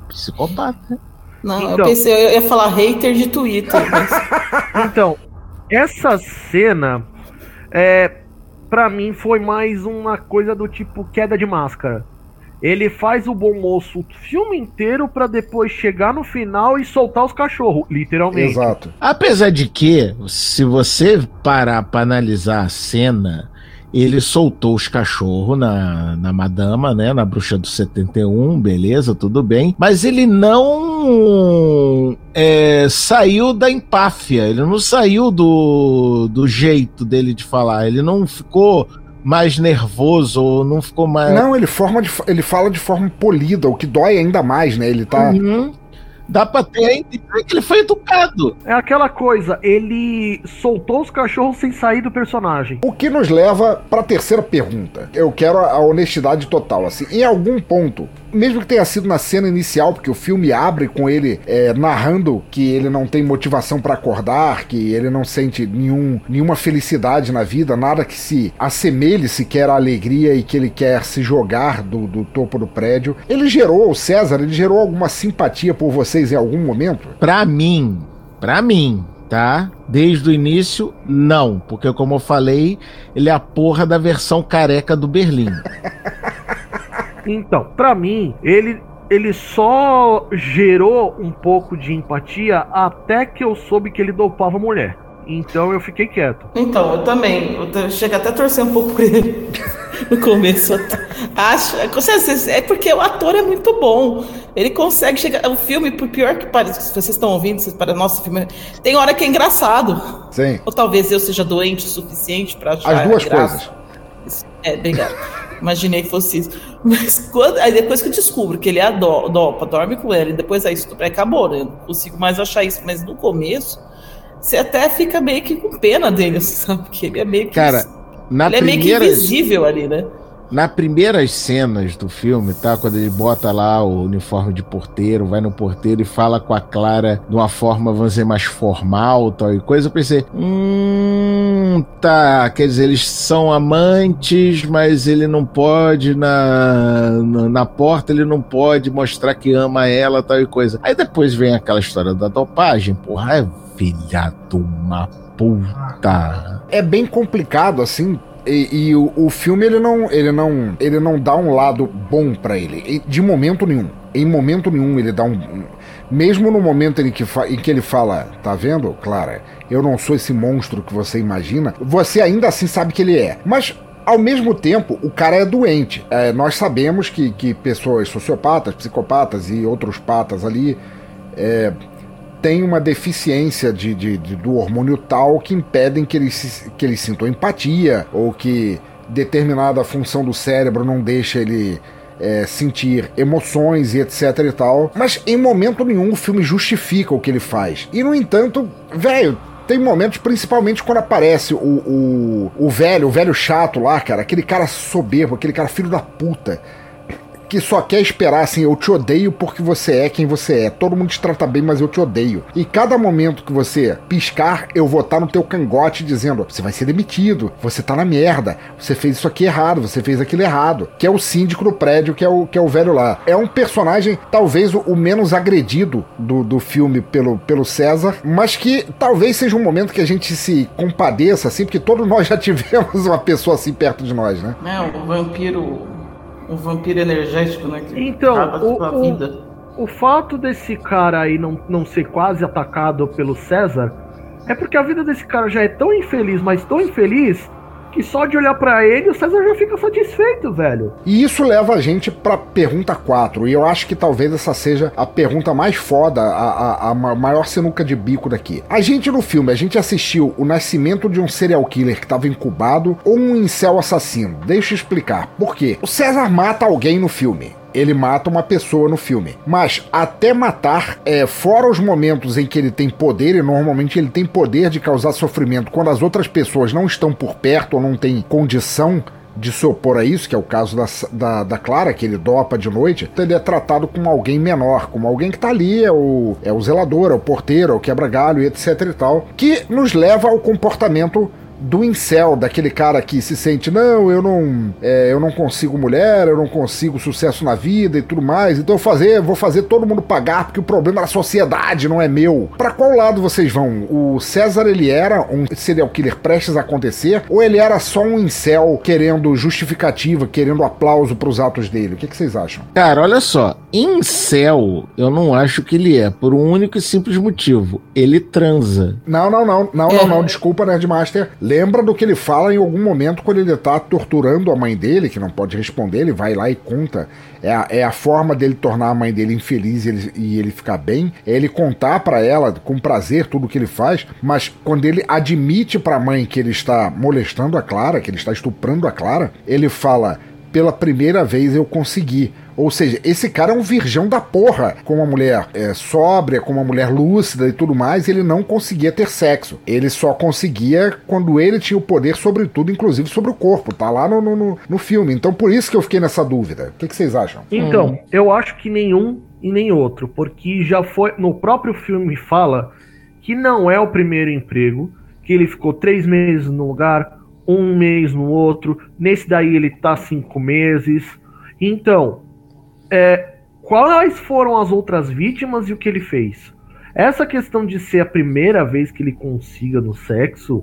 Speaker 8: psicopata.
Speaker 9: Não, eu
Speaker 10: Então.
Speaker 9: pensei, eu ia falar hater de Twitter. mas-
Speaker 10: Então, essa cena, é, para mim foi mais uma coisa do tipo queda de máscara. Ele faz o bom moço o filme inteiro pra depois chegar no final e soltar os cachorros, literalmente.
Speaker 1: Exato.
Speaker 8: Apesar de que, se você parar pra analisar a cena, ele soltou os cachorros na, na madama, né? Na bruxa do 71, beleza, tudo bem. Mas ele não é, saiu da empáfia, ele não saiu do, do jeito dele de falar, ele não ficou mais nervoso, ou não ficou mais.
Speaker 1: Não, ele forma de, ele fala de forma polida, o que dói ainda mais, né? Ele tá
Speaker 8: Uhum. Dá pra ter a entender que ele foi educado.
Speaker 10: É aquela coisa, ele soltou os cachorros sem sair do personagem.
Speaker 1: O que nos leva para a terceira pergunta. Eu quero a a honestidade total. Assim, em algum ponto, mesmo que tenha sido na cena inicial, porque o filme abre com ele é, narrando que ele não tem motivação para acordar, que ele não sente nenhum, nenhuma felicidade na vida, nada que se assemelhe sequer à alegria e que ele quer se jogar do, do topo do prédio. Ele gerou, o César, ele gerou alguma simpatia por vocês em algum momento?
Speaker 8: Pra mim, pra mim, tá? Desde o início, não. Porque, como eu falei, ele é a porra da versão careca do Berlim.
Speaker 10: Então, pra mim, ele ele só gerou um pouco de empatia até que eu soube que ele dopava mulher. Então eu fiquei quieto.
Speaker 9: Então, eu também. Eu chego até a torcer um pouco por ele. no começo. Acho, é porque o ator é muito bom. Ele consegue chegar. O filme, por pior que pareça, se vocês estão ouvindo, vocês para nosso filme, tem hora que é engraçado.
Speaker 1: Sim.
Speaker 9: Ou talvez eu seja doente o suficiente para achar.
Speaker 1: As duas coisas.
Speaker 9: É, obrigado. Imaginei que fosse isso. Mas quando, aí depois que eu descubro que ele é do, dopa, dorme com ela, e depois aí estupra, acabou, né? Eu não consigo mais achar isso. Mas no começo, você até fica meio que com pena dele, sabe? Porque ele é meio que.
Speaker 8: Cara, na
Speaker 9: ele
Speaker 8: primeira...
Speaker 9: é meio que invisível ali, né?
Speaker 8: Na primeiras cenas do filme, tá? Quando ele bota lá o uniforme de porteiro, vai no porteiro e fala com a Clara de uma forma, vamos dizer, mais formal, tal e coisa, eu pensei, hum, tá, quer dizer, eles são amantes, mas ele não pode na, na, na porta, ele não pode mostrar que ama ela, tal e coisa. Aí depois vem aquela história da dopagem, porra, é filha de uma puta.
Speaker 1: É bem complicado, assim, e, e o, o, filme ele não, ele não, ele não dá um lado bom para ele, de momento nenhum. Em momento nenhum ele dá um, mesmo no momento em que, em que ele fala, tá vendo, Clara? Eu não sou esse monstro que você imagina. Você ainda assim sabe que ele é. Mas ao mesmo tempo, o cara é doente. É, nós sabemos que, que pessoas sociopatas, psicopatas e outros patas ali é, tem uma deficiência de, de, de, do hormônio tal que impedem que eles, que eles sintam empatia ou que determinada função do cérebro não deixa ele é, sentir emoções e etc e tal. Mas em momento nenhum o filme justifica o que ele faz. E no entanto, velho, tem momentos, principalmente quando aparece o, o, o velho, o velho chato lá, cara, aquele cara soberbo, aquele cara filho da puta que só quer esperar assim, eu te odeio porque você é quem você é. Todo mundo te trata bem, mas eu te odeio. E cada momento que você piscar, eu vou estar no teu cangote dizendo: você vai ser demitido, você tá na merda, você fez isso aqui errado, você fez aquilo errado. Que é o síndico do prédio, que é o, que é o velho lá. É um personagem, talvez, o, o menos agredido do, do filme pelo, pelo César, mas que talvez seja um momento que a gente se compadeça, assim, porque todos nós já tivemos uma pessoa assim perto de nós, né?
Speaker 9: É, o vampiro um vampiro energético, né? Que
Speaker 10: então, o, vida. O, o fato desse cara aí não, não ser quase atacado pelo César é porque a vida desse cara já é tão infeliz, mas tão infeliz, que só de olhar para ele o César já fica satisfeito, velho.
Speaker 1: E isso leva a gente pra pergunta 4, e eu acho que talvez essa seja a pergunta mais foda, a, a, a maior sinuca de bico daqui. A gente no filme, a gente assistiu o nascimento de um serial killer que estava incubado ou um incel assassino. Deixa eu explicar. Por quê? O César mata alguém no filme ele mata uma pessoa no filme. Mas até matar, é, fora os momentos em que ele tem poder, e normalmente ele tem poder de causar sofrimento quando as outras pessoas não estão por perto ou não têm condição de se opor a isso, que é o caso da, da, da, Clara, que ele dopa de noite, então ele é tratado como alguém menor, como alguém que tá ali, é o, é o zelador, é o porteiro, é o quebra-galho, etc e tal, que nos leva ao comportamento do incel, daquele cara que se sente, não, eu não, é, eu não consigo mulher, eu não consigo sucesso na vida e tudo mais, então eu fazer, vou fazer todo mundo pagar porque o problema da sociedade não é meu. Para qual lado vocês vão? O César ele era um serial killer prestes a acontecer ou ele era só um incel querendo justificativa, querendo aplauso para os atos dele? O que, que vocês acham?
Speaker 8: Cara, olha só, incel eu não acho que ele é por um único e simples motivo, ele transa.
Speaker 1: Não, não, não, não, é. não, não, desculpa Nerdmaster lembra do que ele fala em algum momento quando ele tá torturando a mãe dele, que não pode responder, ele vai lá e conta. É a, é a forma dele tornar a mãe dele infeliz e ele, e ele ficar bem. É ele contar para ela com prazer tudo que ele faz, mas quando ele admite para a mãe que ele está molestando a Clara, que ele está estuprando a Clara, ele fala: pela primeira vez eu consegui. Ou seja, esse cara é um virgão da porra. Com uma mulher é, sóbria, com uma mulher lúcida e tudo mais, ele não conseguia ter sexo. Ele só conseguia quando ele tinha o poder sobre tudo, inclusive sobre o corpo. Tá lá no, no, no filme. Então por isso que eu fiquei nessa dúvida. O que, que vocês acham?
Speaker 10: Então, hum. eu acho que nenhum e nem outro. Porque já foi. No próprio filme fala que não é o primeiro emprego, que ele ficou três meses no lugar, um mês no outro, nesse daí ele tá cinco meses. Então, é, quais foram as outras vítimas e o que ele fez? Essa questão de ser a primeira vez que ele consiga no sexo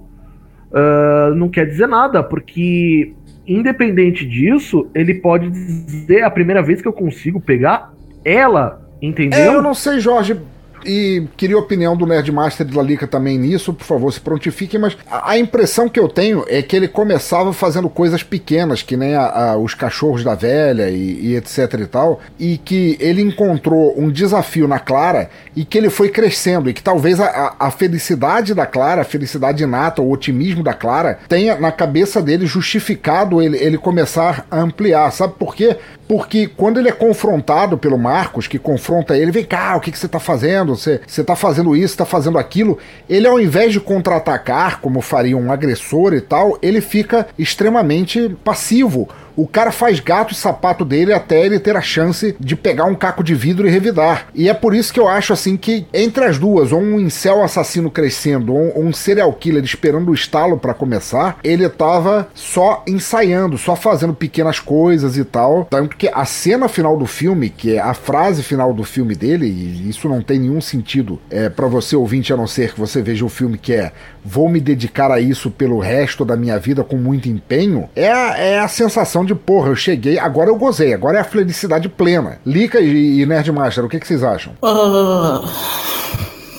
Speaker 10: uh, não quer dizer nada, porque independente disso, ele pode dizer a primeira vez que eu consigo pegar ela, entendeu? É,
Speaker 1: eu não sei, Jorge. E queria a opinião do Nerdmaster de Lalica também nisso, por favor, se prontifiquem, mas a, impressão que eu tenho é que ele começava fazendo coisas pequenas, que nem a, a, os cachorros da velha e, e etc e tal, e que ele encontrou um desafio na Clara e que ele foi crescendo, e que talvez a, a felicidade da Clara, a felicidade inata, o otimismo da Clara, tenha na cabeça dele justificado ele, ele começar a ampliar. Sabe por quê? Porque quando ele é confrontado pelo Marcos, que confronta ele, vem cá, o que, que você tá fazendo? Você, você tá fazendo isso, tá fazendo aquilo. Ele, ao invés de contra-atacar, como faria um agressor e tal, ele fica extremamente passivo. O cara faz gato e sapato dele até ele ter a chance de pegar um caco de vidro e revidar. E é por isso que eu acho assim que entre as duas, ou um incel assassino crescendo, ou um serial killer esperando o estalo para começar, ele tava só ensaiando, só fazendo pequenas coisas e tal. Tanto que a cena final do filme, que é a frase final do filme dele, e isso não tem nenhum sentido é, para você ouvinte, a não ser que você veja o filme que é vou me dedicar a isso pelo resto da minha vida com muito empenho, é a, é a sensação de porra, eu cheguei, agora eu gozei, agora é a felicidade plena. Lica e, e Nerdmaster, o que, que vocês acham?
Speaker 9: Uh,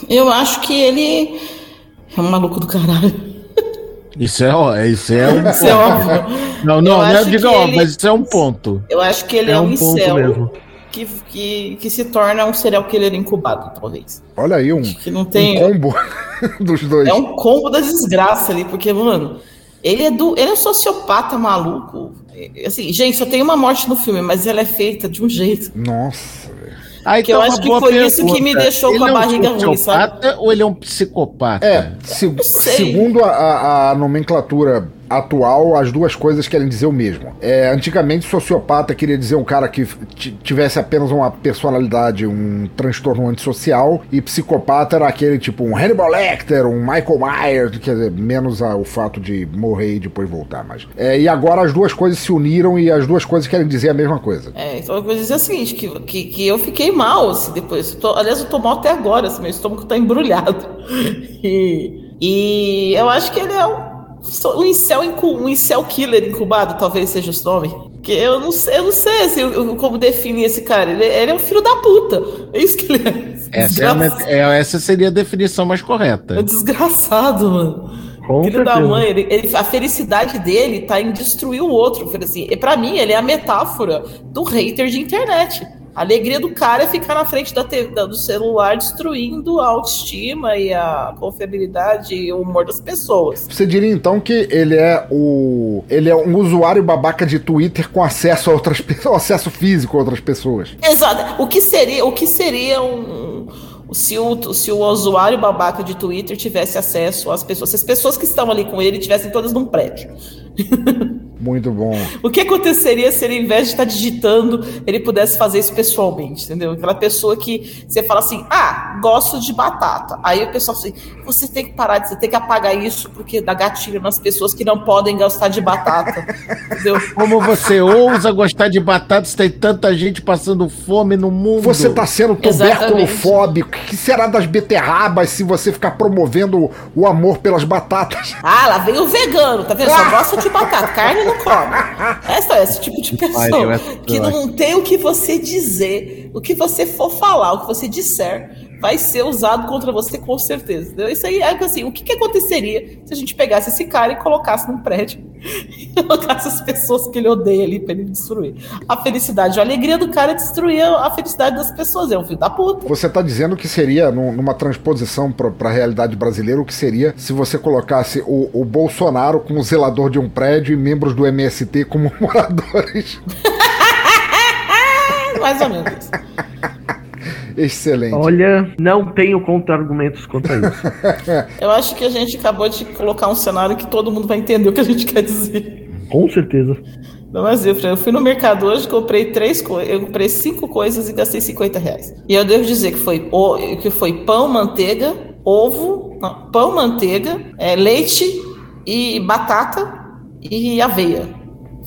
Speaker 9: eu acho que ele é um maluco do caralho.
Speaker 8: Isso é, ó, isso é um
Speaker 9: Isso é óbvio.
Speaker 8: Não, não,
Speaker 9: Eu
Speaker 8: não é, diga, ó,
Speaker 9: ele-
Speaker 8: mas isso é um ponto.
Speaker 9: Eu acho que ele é,
Speaker 8: É
Speaker 9: um,
Speaker 8: um ponto
Speaker 9: incel
Speaker 8: mesmo.
Speaker 9: Que, que, que se torna um serial killer incubado, talvez.
Speaker 1: Olha aí um,
Speaker 9: Que não tem.
Speaker 1: um combo dos dois.
Speaker 9: É um combo da desgraça ali, porque, mano, ele é do. Ele é um sociopata maluco. É, Assim, gente, só tem uma morte no filme, mas ela é feita de um jeito.
Speaker 1: Nossa,
Speaker 8: Aí
Speaker 9: Que eu
Speaker 8: tá uma
Speaker 9: acho que foi isso que me
Speaker 8: pergunta.
Speaker 9: deixou
Speaker 8: ele
Speaker 9: com a
Speaker 8: é um
Speaker 9: barriga ruim, sabe?
Speaker 8: sociopata ou ele é um psicopata?
Speaker 1: É, se- segundo a, a- a nomenclatura atual, as duas coisas querem dizer o mesmo. É, antigamente, sociopata queria dizer um cara que tivesse apenas uma personalidade, um transtorno antissocial, e psicopata era aquele tipo um Hannibal Lecter, um Michael Myers, quer dizer, menos a- o fato de morrer e depois voltar. Mas, é, e agora as duas coisas se uniram e as duas coisas querem dizer a mesma coisa.
Speaker 9: É, então eu vou dizer o seguinte, que, que, que eu fiquei mal, assim, depois. Eu tô- aliás, eu tô mal até agora, assim, meu estômago tá embrulhado. E, e eu acho que ele é um, um, incel, um incel killer incubado, talvez seja o nome. Que eu não sei, eu não sei assim, como definir esse cara. Ele, ele é um filho da puta. É isso que ele é.
Speaker 8: Essa, é a met- é- essa seria a definição mais correta.
Speaker 9: É desgraçado, mano.
Speaker 10: Com
Speaker 9: Filho da
Speaker 10: certeza.
Speaker 9: mãe, ele, ele- a felicidade dele tá em destruir o outro. Assim, e pra mim, ele é a metáfora do hater de internet. A alegria do cara é ficar na frente da da- do celular destruindo a autoestima e a confiabilidade e o humor das pessoas.
Speaker 1: Você diria então que ele é o. Ele é um usuário babaca de Twitter com acesso a outras pessoas, acesso físico a outras pessoas.
Speaker 9: Exato. O que seria, o que seria um. Se o, se o usuário babaca de Twitter tivesse acesso às pessoas, se as pessoas que estão ali com ele tivessem todas num prédio.
Speaker 1: Muito bom.
Speaker 9: O que aconteceria se ele, ao invés de estar digitando, ele pudesse fazer isso pessoalmente, entendeu? Aquela pessoa que você fala assim, ah, gosto de batata. Aí o pessoal fala assim, você tem que parar, de- você tem que apagar isso, porque dá gatilho nas pessoas que não podem gostar de batata. entendeu?
Speaker 8: Como você ousa gostar de batata se tem tanta gente passando fome no mundo?
Speaker 1: Você tá sendo tuberculofóbico. O que será das beterrabas se você ficar promovendo o amor pelas batatas?
Speaker 9: Ah, lá vem o vegano, tá vendo? Só gosta de batata, carne não come. Essa é esse tipo de pessoa que não tem o que você dizer, o que você for falar, o que você disser, vai ser usado contra você com certeza. entendeu? Isso aí é assim, o que, que aconteceria se a gente pegasse esse cara e colocasse num prédio e colocasse as pessoas que ele odeia ali pra ele destruir? A felicidade, a alegria do cara é destruir a felicidade das pessoas, é um filho da puta.
Speaker 1: Você tá dizendo que seria, num- numa transposição pra, pra realidade brasileira, o que seria se você colocasse o, o Bolsonaro como zelador de um prédio e membros do MST como moradores.
Speaker 9: Mais ou menos isso.
Speaker 1: Excelente.
Speaker 10: Olha, não tenho contra-argumentos contra isso.
Speaker 9: Eu acho que a gente acabou de colocar um cenário que todo mundo vai entender o que a gente quer dizer.
Speaker 10: Com certeza.
Speaker 9: Não, mas eu, eu fui no mercado hoje, comprei três coisas, eu comprei cinco coisas e gastei 50 reais. E eu devo dizer que foi, o- que foi pão, manteiga, ovo, não, pão, manteiga, é, leite e batata e aveia.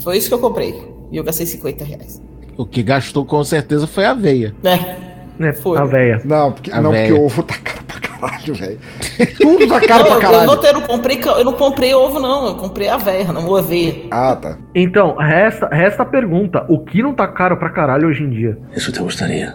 Speaker 9: Foi isso que eu comprei. E eu gastei 50 reais.
Speaker 8: O que gastou com certeza foi a aveia.
Speaker 9: É.
Speaker 10: Né,
Speaker 9: Foi.
Speaker 10: a véia.
Speaker 1: Não, porque,
Speaker 8: A
Speaker 1: não, porque
Speaker 8: véia.
Speaker 1: ovo tá caro pra caralho, velho. Tudo tá caro
Speaker 9: não,
Speaker 1: pra
Speaker 9: eu, eu,
Speaker 1: caralho.
Speaker 9: não, eu, não comprei, eu não comprei ovo, não. Eu comprei aveia, não aveia.
Speaker 1: Ah, tá.
Speaker 10: Então, resta, resta a pergunta: o que não tá caro pra caralho hoje em dia?
Speaker 7: Eso te gustaría.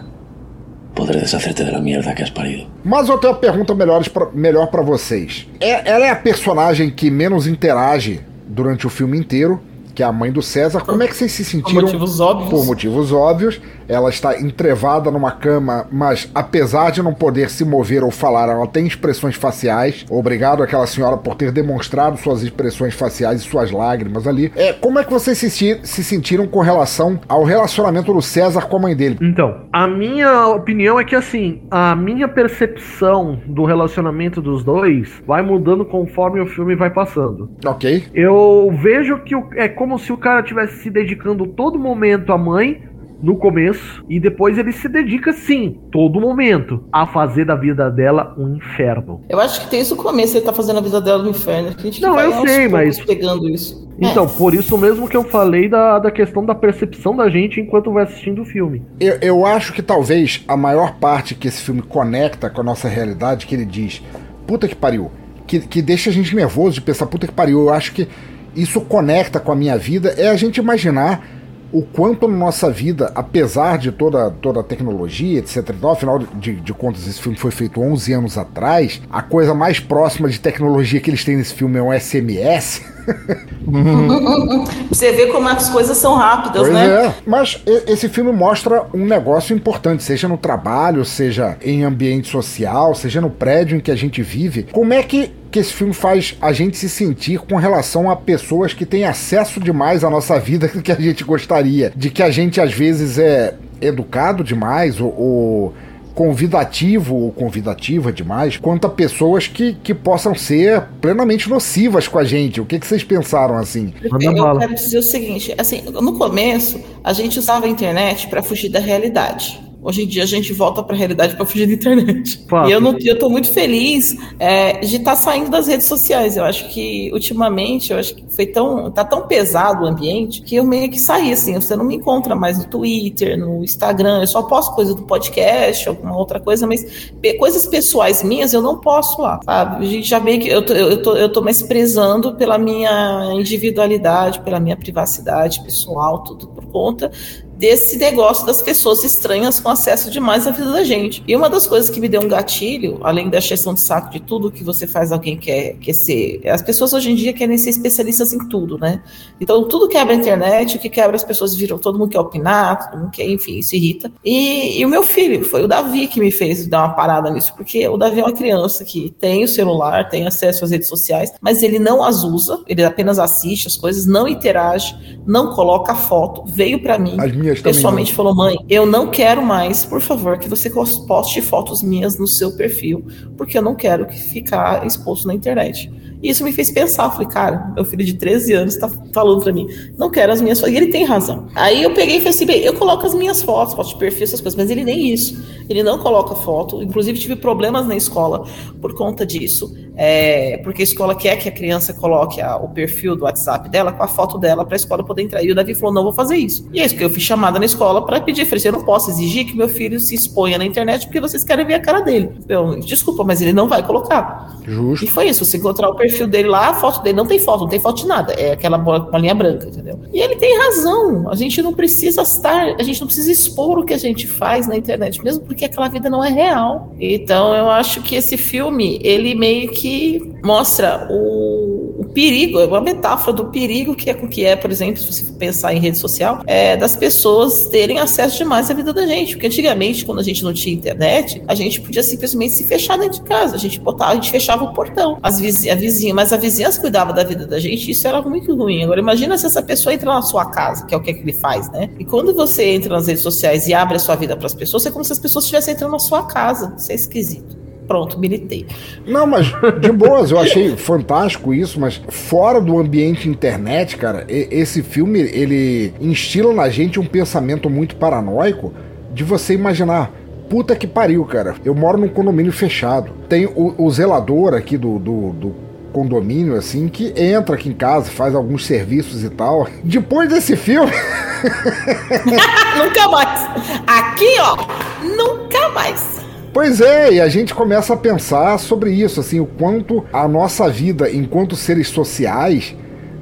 Speaker 7: podré deshacerte de la mierda que has parido.
Speaker 1: Mas eu tenho uma pergunta melhor pra, melhor para vocês. É, ela é a personagem que menos interage durante o filme inteiro, que é a mãe do César. Como é que vocês se sentiram?
Speaker 9: Por motivos óbvios.
Speaker 1: Por motivos óbvios. Ela está entrevada numa cama, mas apesar de não poder se mover ou falar, ela tem expressões faciais. Obrigado àquela senhora por ter demonstrado suas expressões faciais e suas lágrimas ali. É, como é que vocês se, se sentiram com relação ao relacionamento do César com a mãe dele?
Speaker 10: Então, a minha opinião é que assim, a minha percepção do relacionamento dos dois vai mudando conforme o filme vai passando.
Speaker 1: Ok.
Speaker 10: Eu vejo que é como se o cara tivesse se dedicando todo momento à mãe, no começo e depois ele se dedica sim, todo momento, a fazer da vida dela um inferno.
Speaker 9: Eu acho que desde o começo ele tá fazendo a vida dela um inferno. A gente
Speaker 10: não, eu sei, mas
Speaker 9: pegando isso.
Speaker 10: Então, é. por isso mesmo que eu falei da, da questão da percepção da gente enquanto vai assistindo o filme.
Speaker 1: Eu, eu acho que talvez a maior parte que esse filme conecta com a nossa realidade, que ele diz, puta que pariu, que, que deixa a gente nervoso de pensar, puta que pariu, eu acho que isso conecta com a minha vida, é a gente imaginar o quanto na nossa vida, apesar de toda, toda a tecnologia, etc. Então, afinal de, de contas, esse filme foi feito 11 anos atrás. A coisa mais próxima de tecnologia que eles têm nesse filme é um SMS.
Speaker 9: Você vê como as coisas são rápidas,
Speaker 1: pois
Speaker 9: né?
Speaker 1: É. Mas esse filme mostra um negócio importante, seja no trabalho, seja em ambiente social, seja no prédio em que a gente vive. Como é que que esse filme faz a gente se sentir com relação a pessoas que têm acesso demais à nossa vida do que a gente gostaria. De que a gente às vezes é educado demais ou, ou convidativo ou convidativa demais quanto a pessoas que, que possam ser plenamente nocivas com a gente. O que, que vocês pensaram assim?
Speaker 9: Eu quero dizer o seguinte, assim, no começo a gente usava a internet para fugir da realidade. Hoje em dia a gente volta para a realidade para fugir da internet. E eu não, eu tô muito feliz é, de estar tá saindo das redes sociais. Eu acho que ultimamente, eu acho que foi tão, tá tão pesado o ambiente que eu meio que saí assim. Você não me encontra mais no Twitter, no Instagram. Eu só posto coisa do podcast, alguma outra coisa, mas coisas pessoais minhas eu não posso lá. Sabe? A gente já meio que eu tô, eu tô, eu tô mais prezando pela minha individualidade, pela minha privacidade pessoal, tudo por conta desse negócio das pessoas estranhas com acesso demais à vida da gente. E uma das coisas que me deu um gatilho, além da exceção de saco de tudo que você faz, alguém quer, quer ser. As pessoas hoje em dia querem ser especialistas em tudo, né? Então tudo quebra a internet, o que quebra as pessoas viram, todo mundo quer opinar, todo mundo quer, enfim, se irrita. E, e o meu filho, foi o Davi que me fez dar uma parada nisso, porque o Davi é uma criança que tem o celular, tem acesso às redes sociais, mas ele não as usa, ele apenas assiste as coisas, não interage, não coloca foto, veio para mim
Speaker 1: minhas
Speaker 9: pessoalmente não. falou: mãe, eu não quero mais, por favor, que você poste fotos minhas no seu perfil, porque eu não quero que ficar exposto na internet. E isso me fez pensar, falei, cara, meu filho de 13 anos tá falando pra mim, não quero as minhas fotos. E ele tem razão. Aí eu peguei e falei assim, bem, eu coloco as minhas fotos, foto de perfil, essas coisas, mas ele nem isso. Ele não coloca foto. Inclusive, tive problemas na escola por conta disso. É, porque a escola quer que a criança coloque a, o perfil do WhatsApp dela com a foto dela para a escola poder entrar. E o Davi falou: não vou fazer isso. E é isso que eu fiz chamada na escola para pedir. Falei assim, eu não posso exigir que meu filho se exponha na internet porque vocês querem ver a cara dele. Eu, desculpa, mas ele não vai colocar.
Speaker 1: Justo.
Speaker 9: E foi isso. Você encontrar o perfil dele lá, a foto dele não tem foto, não tem foto de nada. É aquela bolinha branca, entendeu? E ele tem razão. A gente não precisa estar, a gente não precisa expor o que a gente faz na internet, mesmo porque aquela vida não é real. Então eu acho que esse filme, ele meio que mostra o, o perigo, é uma metáfora do perigo que é com que é, por exemplo, se você pensar em rede social, é das pessoas terem acesso demais à vida da gente. Porque antigamente, quando a gente não tinha internet, a gente podia simplesmente se fechar dentro de casa. A gente botava, a gente fechava o portão. As vizinha, a vizinha, mas a vizinhança cuidava da vida da gente, isso era muito ruim. Agora imagina se essa pessoa entra na sua casa, que é o que, é que ele faz, né? E quando você entra nas redes sociais e abre a sua vida para as pessoas, é como se as pessoas estivessem entrando na sua casa. Isso é esquisito. Pronto, militei.
Speaker 1: Não, mas de boas, eu achei fantástico isso, mas fora do ambiente internet, cara, esse filme ele instila na gente um pensamento muito paranoico de você imaginar. Puta que pariu, cara. Eu moro num condomínio fechado. Tem o, o zelador aqui do, do, do condomínio, assim, que entra aqui em casa, faz alguns serviços e tal. Depois desse filme.
Speaker 9: nunca mais. Aqui, ó, nunca mais.
Speaker 1: Pois é, e a gente começa a pensar sobre isso, assim, o quanto a nossa vida enquanto seres sociais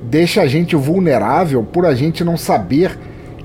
Speaker 1: deixa a gente vulnerável por a gente não saber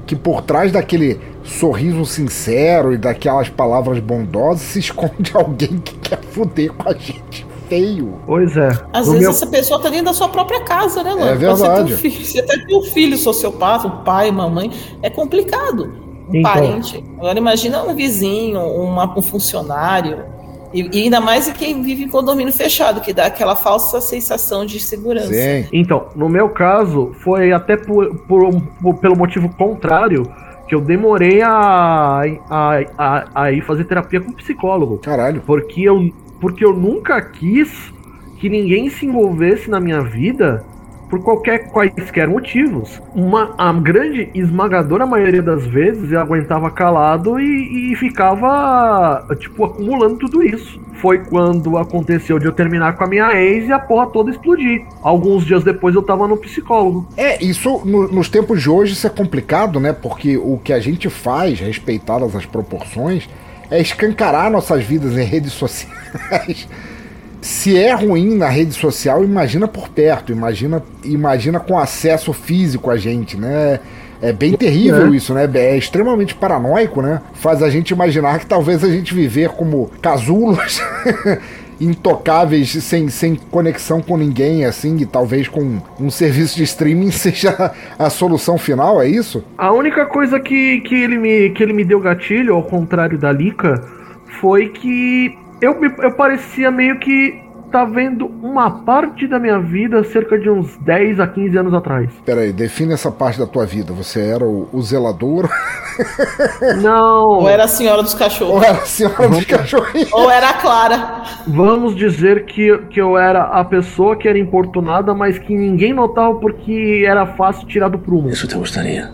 Speaker 1: que por trás daquele sorriso sincero e daquelas palavras bondosas, se esconde alguém que quer foder com a gente feio.
Speaker 10: Pois é.
Speaker 9: Às
Speaker 10: No
Speaker 9: vezes
Speaker 10: meu-
Speaker 9: essa pessoa tá dentro da sua própria casa, né, Lano?
Speaker 1: É verdade.
Speaker 9: Você, tem um filho, você até tem um filho sociopata, um pai, uma mãe. É complicado. Um
Speaker 10: Então.
Speaker 9: parente. Agora imagina um vizinho, uma- um funcionário. E, e ainda mais quem vive em condomínio fechado, que dá aquela falsa sensação de segurança.
Speaker 1: Sim.
Speaker 10: Então, no meu caso, foi até por, por um- por- pelo motivo contrário que eu demorei a, a, a, a ir fazer terapia com psicólogo.
Speaker 1: Caralho.
Speaker 10: Porque eu, porque eu nunca quis que ninguém se envolvesse na minha vida por qualquer quaisquer motivos. Uma, a grande esmagadora maioria das vezes eu aguentava calado e, e ficava, tipo, acumulando tudo isso. Foi quando aconteceu de eu terminar com a minha ex e a porra toda explodir. Alguns dias depois eu tava no psicólogo.
Speaker 1: É, isso no- nos tempos de hoje isso é complicado, né? Porque o que a gente faz, respeitadas as proporções, é escancarar nossas vidas em redes sociais. Se é ruim na rede social, imagina por perto, imagina, imagina com acesso físico a gente, né? É bem terrível
Speaker 10: É.
Speaker 1: isso, né? É extremamente paranoico, né? Faz a gente imaginar que talvez a gente viver como casulos intocáveis, sem, sem conexão com ninguém, assim, e talvez com um serviço de streaming seja a solução final, é isso?
Speaker 10: A única coisa que, que, ele me, que ele me deu gatilho, ao contrário da Lika, foi que eu, me- eu parecia meio que tá vendo uma parte da minha vida cerca de uns 10 a 15 anos atrás.
Speaker 1: Pera aí, define essa parte da tua vida. Você era o, o zelador
Speaker 10: Não.
Speaker 9: Ou era a senhora dos cachorros.
Speaker 1: ou era a senhora dos cachorrinhos?
Speaker 9: Ou era a Clara.
Speaker 10: Vamos dizer que, que eu era a pessoa que era importunada, mas que ninguém notava porque era fácil tirar do prumo.
Speaker 7: Eso te gustaría.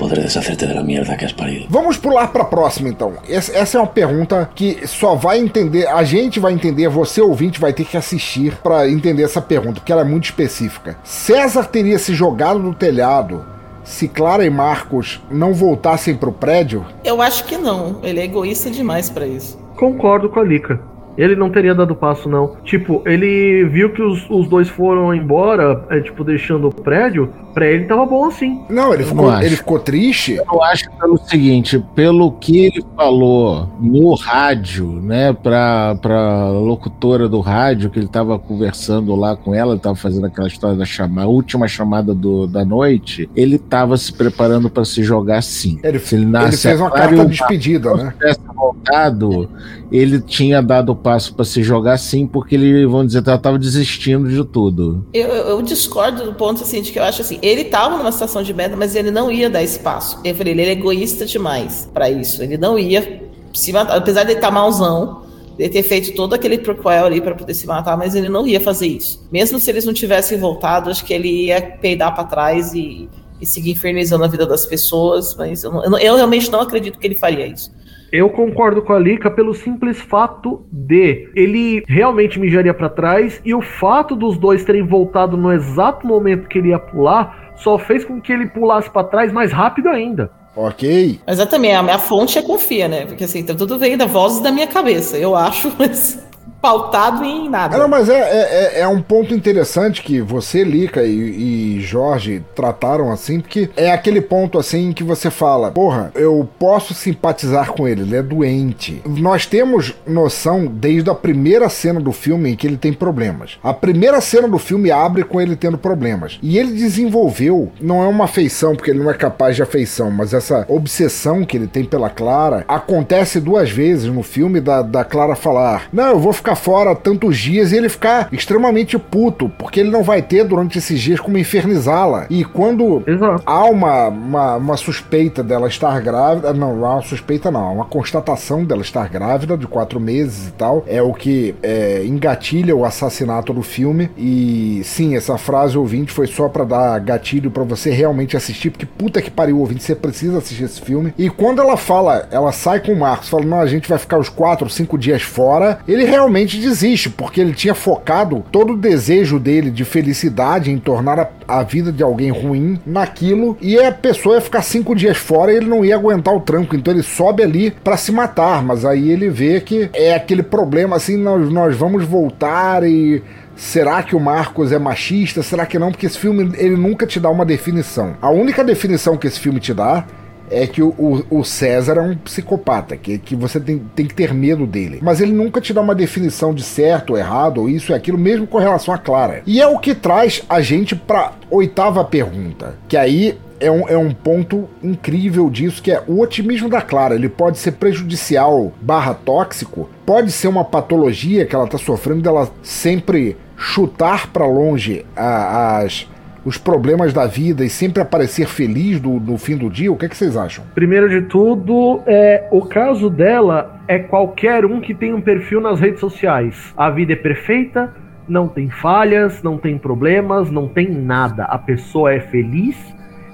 Speaker 7: Poder deshacerte de la mierda que has parido.
Speaker 1: Vamos pular pra próxima então. Essa, é uma pergunta que só vai entender, a gente vai entender, você ouvinte vai ter que assistir pra entender essa pergunta, porque ela é muito específica. César teria se jogado do telhado se Clara e Marcos não voltassem pro prédio?
Speaker 9: Eu acho que não. Ele é egoísta demais pra isso.
Speaker 10: Concordo com a Lika. Ele não teria dado passo, não. Tipo, ele viu que os, os dois foram embora, é, tipo, deixando o prédio. Pra ele tava bom assim.
Speaker 1: Não, ele ficou,
Speaker 8: não acho.
Speaker 1: ele ficou triste.
Speaker 8: Eu acho pelo seguinte, pelo que ele falou no rádio, né, pra, pra locutora do rádio, que ele tava conversando lá com ela, ele tava fazendo aquela história da chama, a última chamada do, da noite, ele tava se preparando pra se jogar sim.
Speaker 1: Ele,
Speaker 8: Se ele
Speaker 1: ele fez uma carta de despedida, né?
Speaker 8: tivesse voltado, ele tinha dado o passo pra se jogar sim, porque ele, vamos dizer, tava desistindo de tudo.
Speaker 9: Eu, eu- eu discordo do ponto assim, de que eu acho assim, ele tava numa situação de merda, mas ele não ia dar espaço. Eu falei, ele é egoísta demais pra isso. Ele não ia se matar, apesar de ele estar malzão, de ter feito todo aquele prequel ali pra poder se matar, mas ele não ia fazer isso. Mesmo se eles não tivessem voltado, acho que ele ia peidar pra trás e, e seguir infernizando a vida das pessoas, mas eu, não- eu realmente não acredito que ele faria isso.
Speaker 10: Eu concordo com a Lika pelo simples fato de ele realmente mijaria pra trás e o fato dos dois terem voltado no exato momento que ele ia pular só fez com que ele pulasse pra trás mais rápido ainda.
Speaker 1: Ok.
Speaker 9: Mas é também, a minha fonte é confia, né? Porque assim, tá tudo vem da vozes da minha cabeça. Eu acho mas pautado em nada.
Speaker 1: Não, mas é, é, é- é um ponto interessante que você, Lica e, e Jorge trataram assim, porque é aquele ponto assim que você fala, porra, eu posso simpatizar com ele, ele é doente. Nós temos noção desde a primeira cena do filme em que ele tem problemas. A primeira cena do filme abre com ele tendo problemas. E ele desenvolveu, não é uma afeição, porque ele não é capaz de afeição, mas essa obsessão que ele tem pela Clara acontece duas vezes no filme da, da Clara falar: Não, eu vou ficar fora tantos dias e ele ficar extremamente puto, porque ele não vai ter durante esses dias como infernizá-la. E quando
Speaker 10: Exato.
Speaker 1: há uma, uma, uma suspeita dela estar grávida, não, não há uma suspeita não, há uma constatação dela estar grávida de quatro meses e tal, é o que é, engatilha o assassinato do filme. E sim, essa frase ouvinte foi só pra dar gatilho pra você realmente assistir, porque puta que pariu, ouvinte, você precisa assistir esse filme. E quando ela fala, ela sai com o Marcos, fala, não, a gente vai ficar os quatro, cinco dias fora, ele realmente desiste, porque ele tinha focado todo o desejo dele de felicidade em tornar a, a vida de alguém ruim naquilo, e a pessoa ia ficar cinco dias fora e ele não ia aguentar o tranco, então ele sobe ali pra se matar, mas aí ele vê que é aquele problema assim, nós, nós vamos voltar e Será que o Marcos é machista? Será que não? Porque esse filme ele nunca te dá uma definição. A única definição que esse filme te dá é que o, o, César é um psicopata, que, que você tem, tem que ter medo dele. Mas ele nunca te dá uma definição de certo ou errado, ou isso e aquilo, mesmo com relação a Clara. E é o que traz a gente pra oitava pergunta, que aí é um, é um ponto incrível disso, que é o otimismo da Clara. Ele pode ser prejudicial barra tóxico, pode ser uma patologia que ela está sofrendo dela sempre chutar para longe a, as os problemas da vida e sempre aparecer feliz do, no fim do dia? O que, é que vocês acham?
Speaker 10: Primeiro de tudo, é, o caso dela é qualquer um que tem um perfil nas redes sociais. A vida é perfeita, não tem falhas, não tem problemas, não tem nada. A pessoa é feliz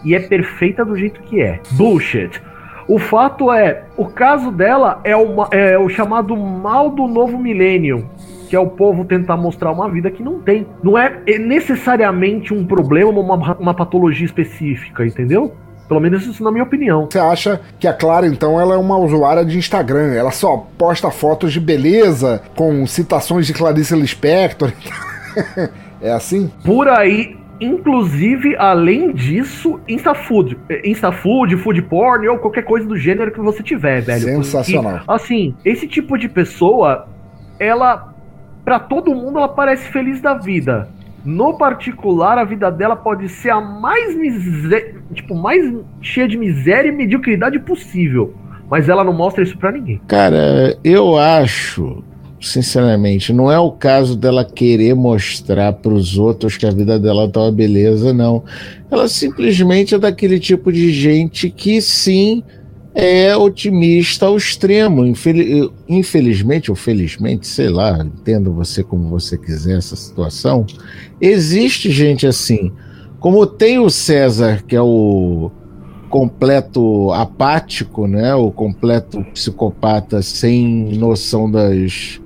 Speaker 10: e é perfeita do jeito que é. Bullshit. O fato é, o caso dela é, uma, é o chamado mal do novo milênio, que é o povo tentar mostrar uma vida que não tem. Não é necessariamente um problema, uma, uma patologia específica, entendeu? Pelo menos isso na minha opinião.
Speaker 1: Você acha que a Clara, então, ela é uma usuária de Instagram? Ela só posta fotos de beleza com citações de Clarice Lispector? é assim?
Speaker 10: Por aí, Inclusive, além disso, InstaFood. InstaFood, food porn ou qualquer coisa do gênero que você tiver, velho.
Speaker 1: Sensacional.
Speaker 10: Porque, assim, esse tipo de pessoa, ela. Para todo mundo, ela parece feliz da vida. No particular, a vida dela pode ser a mais. Tipo, mais cheia de miséria e mediocridade possível. Mas ela não mostra isso para ninguém.
Speaker 8: Cara, eu acho sinceramente, não é o caso dela querer mostrar para os outros que a vida dela tá uma beleza, não. Ela simplesmente é daquele tipo de gente que sim é otimista ao extremo. Infel infelizmente ou felizmente, sei lá, entenda você como você quiser essa situação. Existe gente assim. Como tem o César, que é o completo apático, né? O completo psicopata sem noção das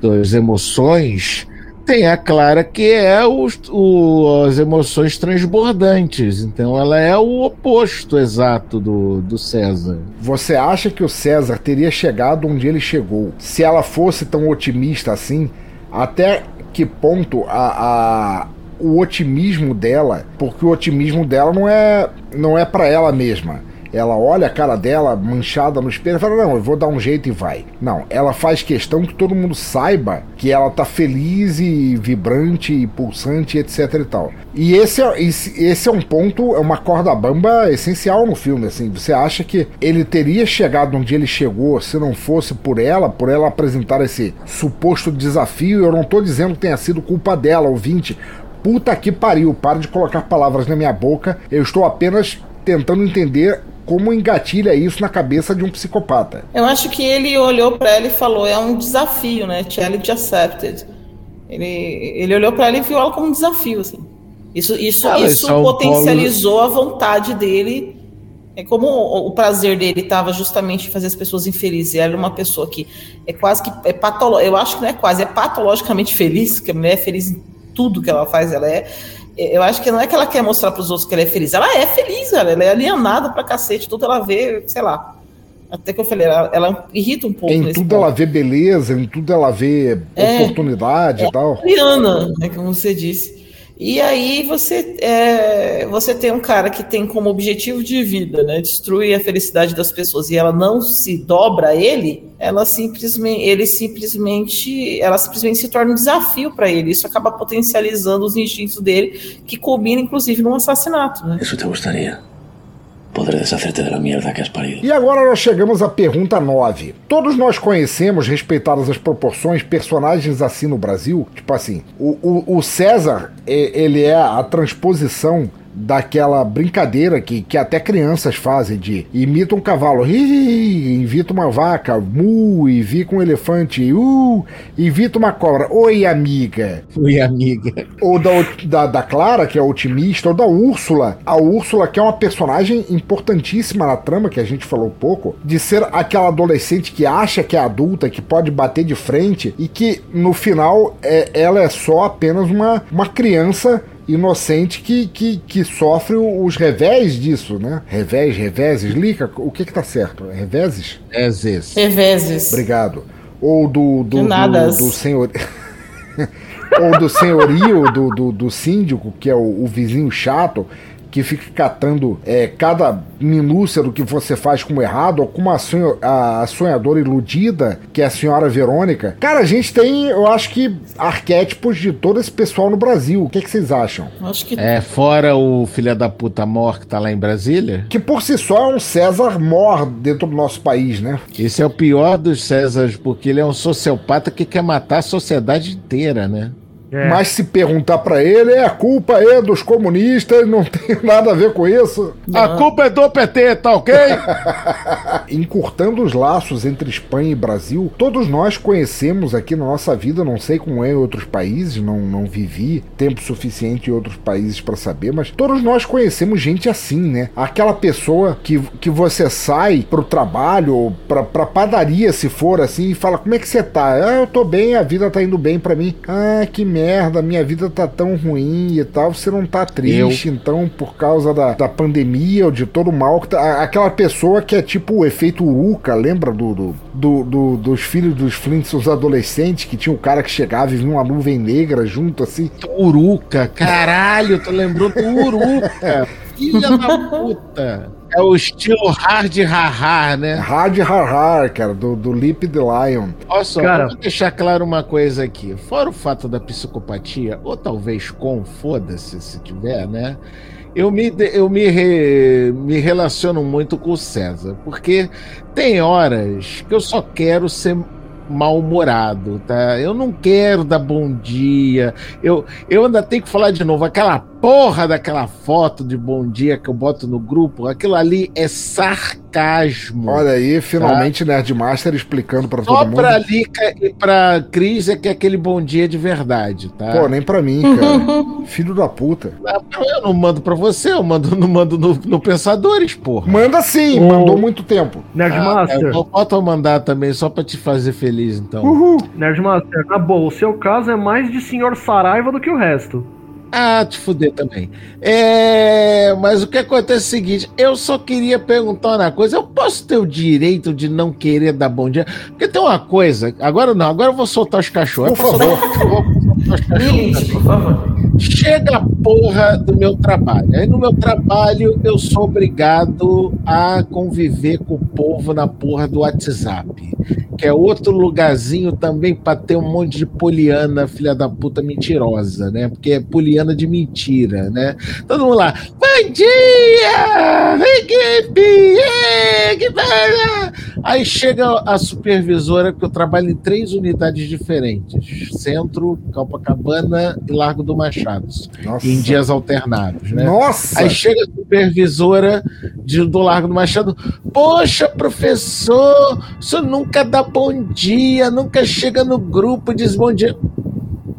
Speaker 8: das emoções, tem a Clara que é os, o, as emoções transbordantes. Então ela é o oposto exato do, do César.
Speaker 1: Você acha que o César teria chegado onde ele chegou se ela fosse tão otimista assim? Até que ponto a, a o otimismo dela, porque o otimismo dela não é não é para ela mesma ela olha a cara dela manchada no espelho e fala: Não, eu vou dar um jeito e vai. Não, ela faz questão que todo mundo saiba que ela tá feliz e vibrante e pulsante, etc e tal. E esse é, esse, esse é um ponto, é uma corda bamba essencial no filme. Assim, você acha que ele teria chegado onde ele chegou se não fosse por ela, por ela apresentar esse suposto desafio? Eu não tô dizendo que tenha sido culpa dela, ouvinte. Puta que pariu, para de colocar palavras na minha boca. Eu estou apenas tentando entender como engatilha isso na cabeça de um psicopata.
Speaker 9: Eu acho que ele olhou para ela e falou: é um desafio, né? Challenge accepted. Ele, ele olhou para ela e viu ela como um desafio, assim. Isso, isso, ah, isso é potencializou a vontade dele. É como o, o prazer dele estava justamente em fazer as pessoas infelizes. Ela é uma pessoa que é quase que é patológica. Eu acho que não é quase, é patologicamente feliz, que a mulher é feliz em tudo que ela faz. Ela é eu acho que não é que ela quer mostrar para os outros que ela é feliz. Ela é feliz, ela, ela é alienada pra cacete, tudo ela vê, sei lá. Até que eu falei, ela, ela irrita um pouco.
Speaker 1: Em tudo ponto. ela vê beleza, em tudo ela vê é, oportunidade é, e tal.
Speaker 9: Ariana, né, como você disse. E aí você, é, você tem um cara que tem como objetivo de vida, né, destruir a felicidade das pessoas e ela não se dobra a ele, ela simplesmente, ele simplesmente, ela simplesmente se torna um desafio para ele. Isso acaba potencializando os instintos dele, que combina inclusive num assassinato. Né?
Speaker 7: Isso te gostaria? Poder deshacerte da merda que has parido.
Speaker 1: E agora nós chegamos à pergunta 9. Todos nós conhecemos, respeitadas as proporções, personagens assim no Brasil? Tipo assim, o, o, o César, ele é a transposição daquela brincadeira que, que até crianças fazem de imita um cavalo, invita uma vaca, mu, invita um elefante, uh, invita uma cobra, oi amiga.
Speaker 8: Oi amiga.
Speaker 1: Ou da, da, da Clara, que é otimista, ou da Úrsula. A Úrsula, que é uma personagem importantíssima na trama, que a gente falou pouco, de ser aquela adolescente que acha que é adulta, que pode bater de frente e que no final é, ela é só apenas uma, uma criança inocente que, que, que sofre os revés disso, né? Revés, reveses, Lica, o que que tá certo? Reveses?
Speaker 8: Reveses.
Speaker 9: Reveses.
Speaker 1: Obrigado. Ou do... do, do, do senhor... ou do senhorio do, do, do síndico, que é o, o vizinho chato, que fica catando é, cada minúcia do que você faz como errado, ou como a, sonho, a sonhadora iludida, que é a senhora Verônica. Cara, a gente tem, eu acho que, arquétipos de todo esse pessoal no Brasil. O que, que vocês acham?
Speaker 9: Acho que
Speaker 8: É, fora o filho da puta mor que tá lá em Brasília.
Speaker 1: Que por si só é um César mor dentro do nosso país, né?
Speaker 8: Esse é o pior dos Césares, porque ele é um sociopata que quer matar a sociedade inteira, né?
Speaker 10: É.
Speaker 1: Mas se perguntar pra ele, é a culpa é dos comunistas, não tem nada a ver com isso.
Speaker 8: A culpa é do PT, tá ok?
Speaker 1: Encurtando os laços entre Espanha e Brasil, todos nós conhecemos aqui na nossa vida, não sei como é em outros países, não, não vivi tempo suficiente em outros países pra saber, mas todos nós conhecemos gente assim, né? Aquela pessoa que, que você sai pro trabalho ou pra, pra padaria, se for assim, e fala: Como é que você tá? Ah, eu tô bem, a vida tá indo bem pra mim. Ah, que merda, minha vida tá tão ruim e tal. Você não tá triste, então, por causa da, da pandemia ou de todo o mal. Que tá, aquela pessoa que é tipo o efeito Uruca, lembra do, do, do- do- dos filhos dos Flints, os adolescentes, que tinha um cara que chegava e vinha uma nuvem negra junto assim.
Speaker 8: Uruca, caralho, tu lembrou do Uruca. Filha da puta. É o estilo hard haha, né?
Speaker 1: Hard Har Har, cara, do, do Lip the Lion.
Speaker 8: Olha só,
Speaker 10: Cara.
Speaker 8: eu vou deixar claro uma coisa aqui. Fora o fato da psicopatia, ou talvez com, foda-se se tiver, né? Eu me, eu me, re- me relaciono muito com o César, porque tem horas que eu só quero ser mal-humorado, tá? Eu não quero dar bom dia. Eu, eu ainda tenho que falar de novo. Aquela porra daquela foto de bom dia que eu boto no grupo, aquilo ali é sarcasmo.
Speaker 1: Olha aí, finalmente Nerdmaster explicando pra
Speaker 8: Só
Speaker 1: todo mundo.
Speaker 8: pra Lica e pra Cris é que é aquele bom dia de verdade, tá?
Speaker 1: Pô, nem pra mim, cara. Filho da puta.
Speaker 8: Eu não mando pra você, eu mando, não mando no, no Pensadores, porra.
Speaker 1: Manda sim,
Speaker 10: Ô.
Speaker 1: mandou muito tempo.
Speaker 10: Nerdmaster,
Speaker 8: Ah, eu boto a mandar também, só pra te fazer feliz, então.
Speaker 1: Uhul.
Speaker 10: Nerdmaster, na boa, o seu caso é mais de senhor Saraiva do que o resto.
Speaker 8: Ah, te fuder também. É, mas o que acontece é o seguinte: eu só queria perguntar uma coisa. Eu posso ter o direito de não querer dar bom dia? Porque tem uma coisa. Agora não, agora eu vou soltar os cachorros.
Speaker 1: Por
Speaker 8: pra soltar os cachorros, vou soltar os cachorros.
Speaker 9: Milite, por favor.
Speaker 8: Chega a porra do meu trabalho. Aí no meu trabalho eu sou obrigado a conviver com o povo na porra do WhatsApp. Que é outro lugarzinho também pra ter um monte de poliana, filha da puta mentirosa, né? Porque é poliana de mentira, né? Todo mundo lá, bom dia! Equipe! Que beleza!" Aí chega a supervisora, que eu trabalho em três unidades diferentes: Centro, Copacabana e Largo do Machado.
Speaker 1: Nossa.
Speaker 8: Em dias alternados, né?
Speaker 1: Nossa!
Speaker 8: Aí chega a supervisora de- do Largo do Machado. Poxa, professor, o senhor nunca dá bom dia, nunca chega no grupo e diz bom dia.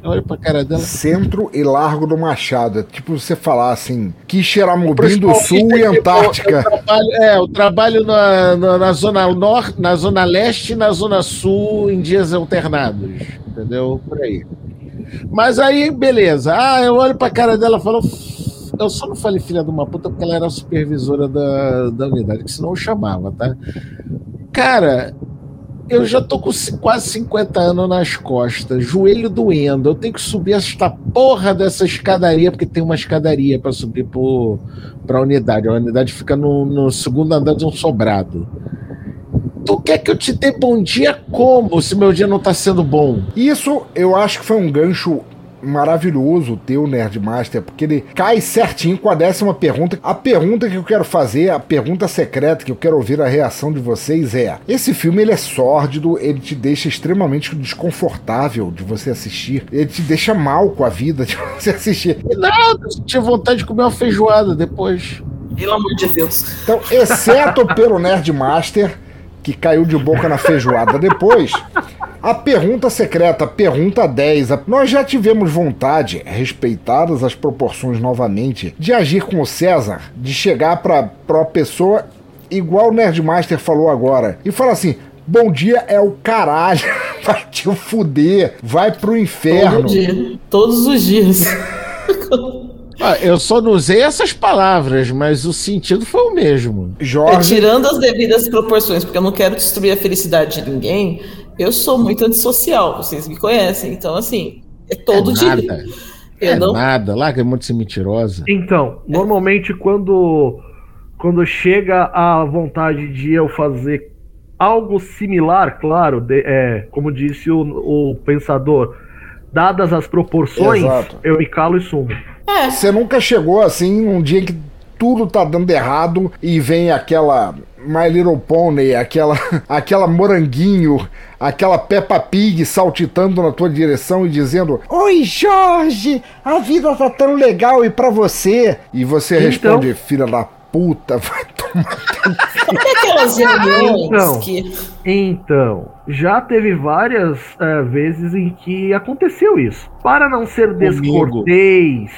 Speaker 8: Olha pra cara dela.
Speaker 1: Centro e Largo do Machado. É tipo você falar assim, Quixeramobim do Sul e
Speaker 8: aqui, Eu
Speaker 1: Antártica.
Speaker 8: trabalho, é, eu trabalho na, na, na Zona Norte, na Zona Leste e na Zona Sul em dias alternados. Entendeu? Por aí. Mas aí, beleza. Ah, eu olho pra cara dela e falo. Eu só não falei filha de uma puta porque ela era a supervisora da, da unidade, que senão eu chamava, tá? Cara, eu já tô com quase 50 anos nas costas, joelho doendo. Eu tenho que subir esta porra dessa escadaria, porque tem uma escadaria para subir pro, pra unidade. A unidade fica no, no segundo andar de um sobrado. Tu quer que eu te dê bom dia como, se meu dia não tá sendo bom?
Speaker 1: Isso eu acho que foi um gancho maravilhoso o teu Nerdmaster, porque ele cai certinho com a décima pergunta. A pergunta que eu quero fazer, a pergunta secreta que eu quero ouvir a reação de vocês é: esse filme ele é sórdido, ele te deixa extremamente desconfortável de você assistir, ele te deixa mal com a vida de você assistir.
Speaker 8: E nada, eu tive vontade de comer uma feijoada depois.
Speaker 9: Pelo amor de Deus.
Speaker 1: Então, exceto pelo Nerdmaster, que caiu de boca na feijoada depois, a pergunta secreta, pergunta 10. a- Nós já tivemos vontade, respeitadas as proporções novamente, de agir com o César, de chegar pra, pra uma pessoa igual o Nerdmaster falou agora, e falar assim. Bom dia é o caralho, vai te fuder, vai pro inferno.
Speaker 9: Todo dia. Todos os dias.
Speaker 8: Ah, eu só não usei essas palavras, mas o sentido foi o mesmo.
Speaker 9: É,
Speaker 1: Jorge,
Speaker 9: tirando as devidas proporções, porque eu não quero destruir a felicidade de ninguém, eu sou muito antissocial, vocês me conhecem. Então, assim, é todo
Speaker 8: É
Speaker 9: dia.
Speaker 8: nada. É nada, larga muito ser mentirosa.
Speaker 10: Então, normalmente quando quando chega a vontade de eu fazer algo similar, claro, de- é, como disse o, o pensador, dadas as proporções,
Speaker 1: Exato.
Speaker 10: eu me calo e sumo.
Speaker 1: Você nunca chegou assim num dia que tudo tá dando errado e vem aquela My Little Pony, aquela aquela moranguinho, aquela Peppa Pig saltitando na tua direção e dizendo: "Oi, Jorge, a vida tá tão legal e pra você?" E você
Speaker 10: Então-
Speaker 1: responde: "Filha da puta, vai
Speaker 9: E aquelas reuniões
Speaker 10: Então,
Speaker 9: que.
Speaker 10: então, já teve várias eh, vezes em que aconteceu isso. Para não ser descortês,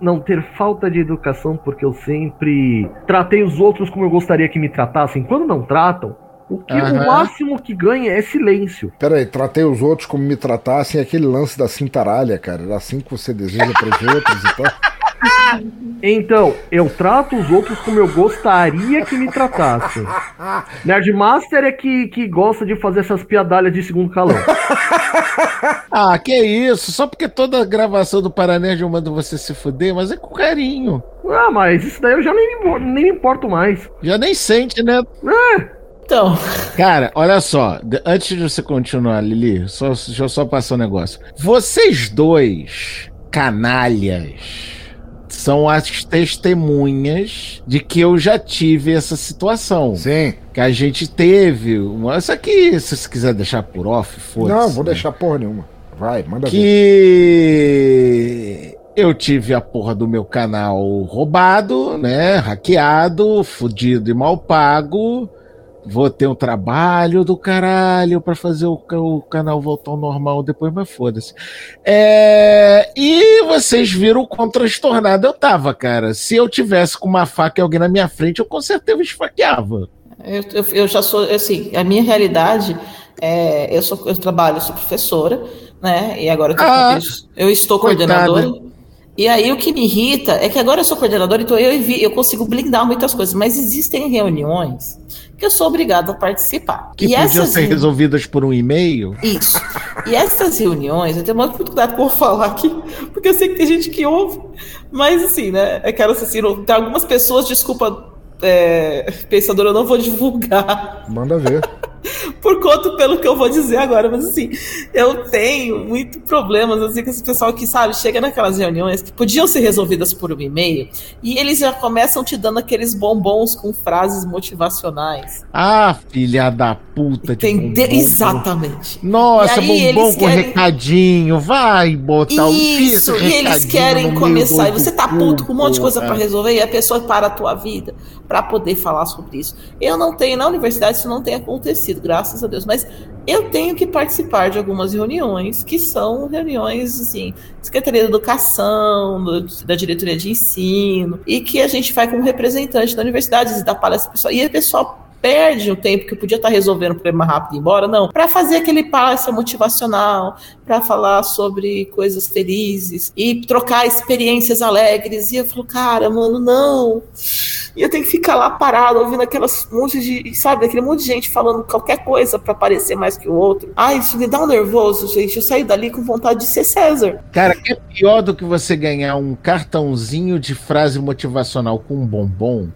Speaker 10: não ter falta de educação, porque eu sempre tratei os outros como eu gostaria que me tratassem. Quando não tratam, o, que,
Speaker 1: Aham.
Speaker 10: o máximo que ganha é silêncio.
Speaker 1: Peraí, tratei os outros como me tratassem, aquele lance da cintaralha, cara. Era assim que você deseja pros outros e tal.
Speaker 10: Então, eu trato os outros como eu gostaria que me tratassem. Nerdmaster é que, que gosta de fazer essas piadalhas de segundo calão.
Speaker 8: Ah, que isso? Só porque toda gravação do Paranerd eu mando você se fuder, mas é com carinho.
Speaker 10: Ah, mas isso daí eu já nem nem me importo mais.
Speaker 8: Já nem sente, né?
Speaker 9: Então.
Speaker 8: Cara, olha só, de- antes de você continuar, Lili, só, deixa eu só passar um negócio. Vocês dois, canalhas, são as testemunhas de que eu já tive essa situação.
Speaker 1: Sim.
Speaker 8: Que a gente teve. Uma, isso aqui, se você quiser deixar por off, foda-se.
Speaker 1: Não, vou
Speaker 8: né?
Speaker 1: deixar porra nenhuma. Vai, manda ver.
Speaker 8: que eu tive a porra do meu canal roubado, né? Hackeado, fudido e mal pago. Vou ter um trabalho do caralho pra fazer o, o canal voltar ao normal depois, mas foda-se. É, e vocês viram o quão transtornado eu tava, cara. Se eu tivesse com uma faca e alguém na minha frente, eu com certeza esfaqueava.
Speaker 9: Eu, eu, eu já sou, assim, a minha realidade é, eu sou, eu trabalho, eu sou professora, né? E agora eu, tô-
Speaker 8: Ah,
Speaker 9: eu estou
Speaker 8: coitada.
Speaker 9: coordenadora. E aí o que me irrita é que agora eu sou coordenadora, então eu, eu consigo blindar muitas coisas, mas existem reuniões que eu sou obrigada a participar.
Speaker 8: Que
Speaker 9: e
Speaker 8: podiam ser resolvidas por um e-mail.
Speaker 9: Isso. E essas reuniões, eu tenho muito cuidado com que falar aqui, porque eu sei que tem gente que ouve, mas assim, né? É Aquelas assim, tem algumas pessoas, desculpa, é, pensador, eu não vou divulgar
Speaker 1: Manda ver.
Speaker 9: Por conta pelo que eu vou dizer agora, mas assim, eu tenho muito problemas assim com esse pessoal que, sabe, chega naquelas reuniões que podiam ser resolvidas por um e-mail e eles já começam te dando aqueles bombons com frases motivacionais.
Speaker 8: Ah, filha da puta de bombom.
Speaker 9: Exatamente.
Speaker 8: Nossa, bombom com
Speaker 9: querem-
Speaker 8: recadinho. Vai botar o
Speaker 9: Isso, e eles querem começar. E você tá puto com um monte de coisa
Speaker 8: para
Speaker 9: pra resolver e a pessoa para a tua vida pra poder falar sobre isso. Eu não tenho, na universidade isso não tem acontecido, graças a Deus, mas eu tenho que participar de algumas reuniões que são reuniões, assim, Secretaria da Educação, do- da diretoria de ensino, e que a gente vai como representante da universidade, visitar palestra pessoal, e o pessoal perde o tempo que podia estar resolvendo o problema rápido e ir embora, não, para fazer aquele palestra motivacional, para falar sobre coisas felizes e trocar experiências alegres. E eu falo, cara, mano, não. E eu tenho que ficar lá parado ouvindo aquelas monte de, sabe, aquele monte de gente falando qualquer coisa para parecer mais que o outro. Ai, isso me dá um nervoso, gente. Eu saí dali com vontade de ser César.
Speaker 8: Cara, que é pior do que você ganhar um cartãozinho de frase motivacional com um bombom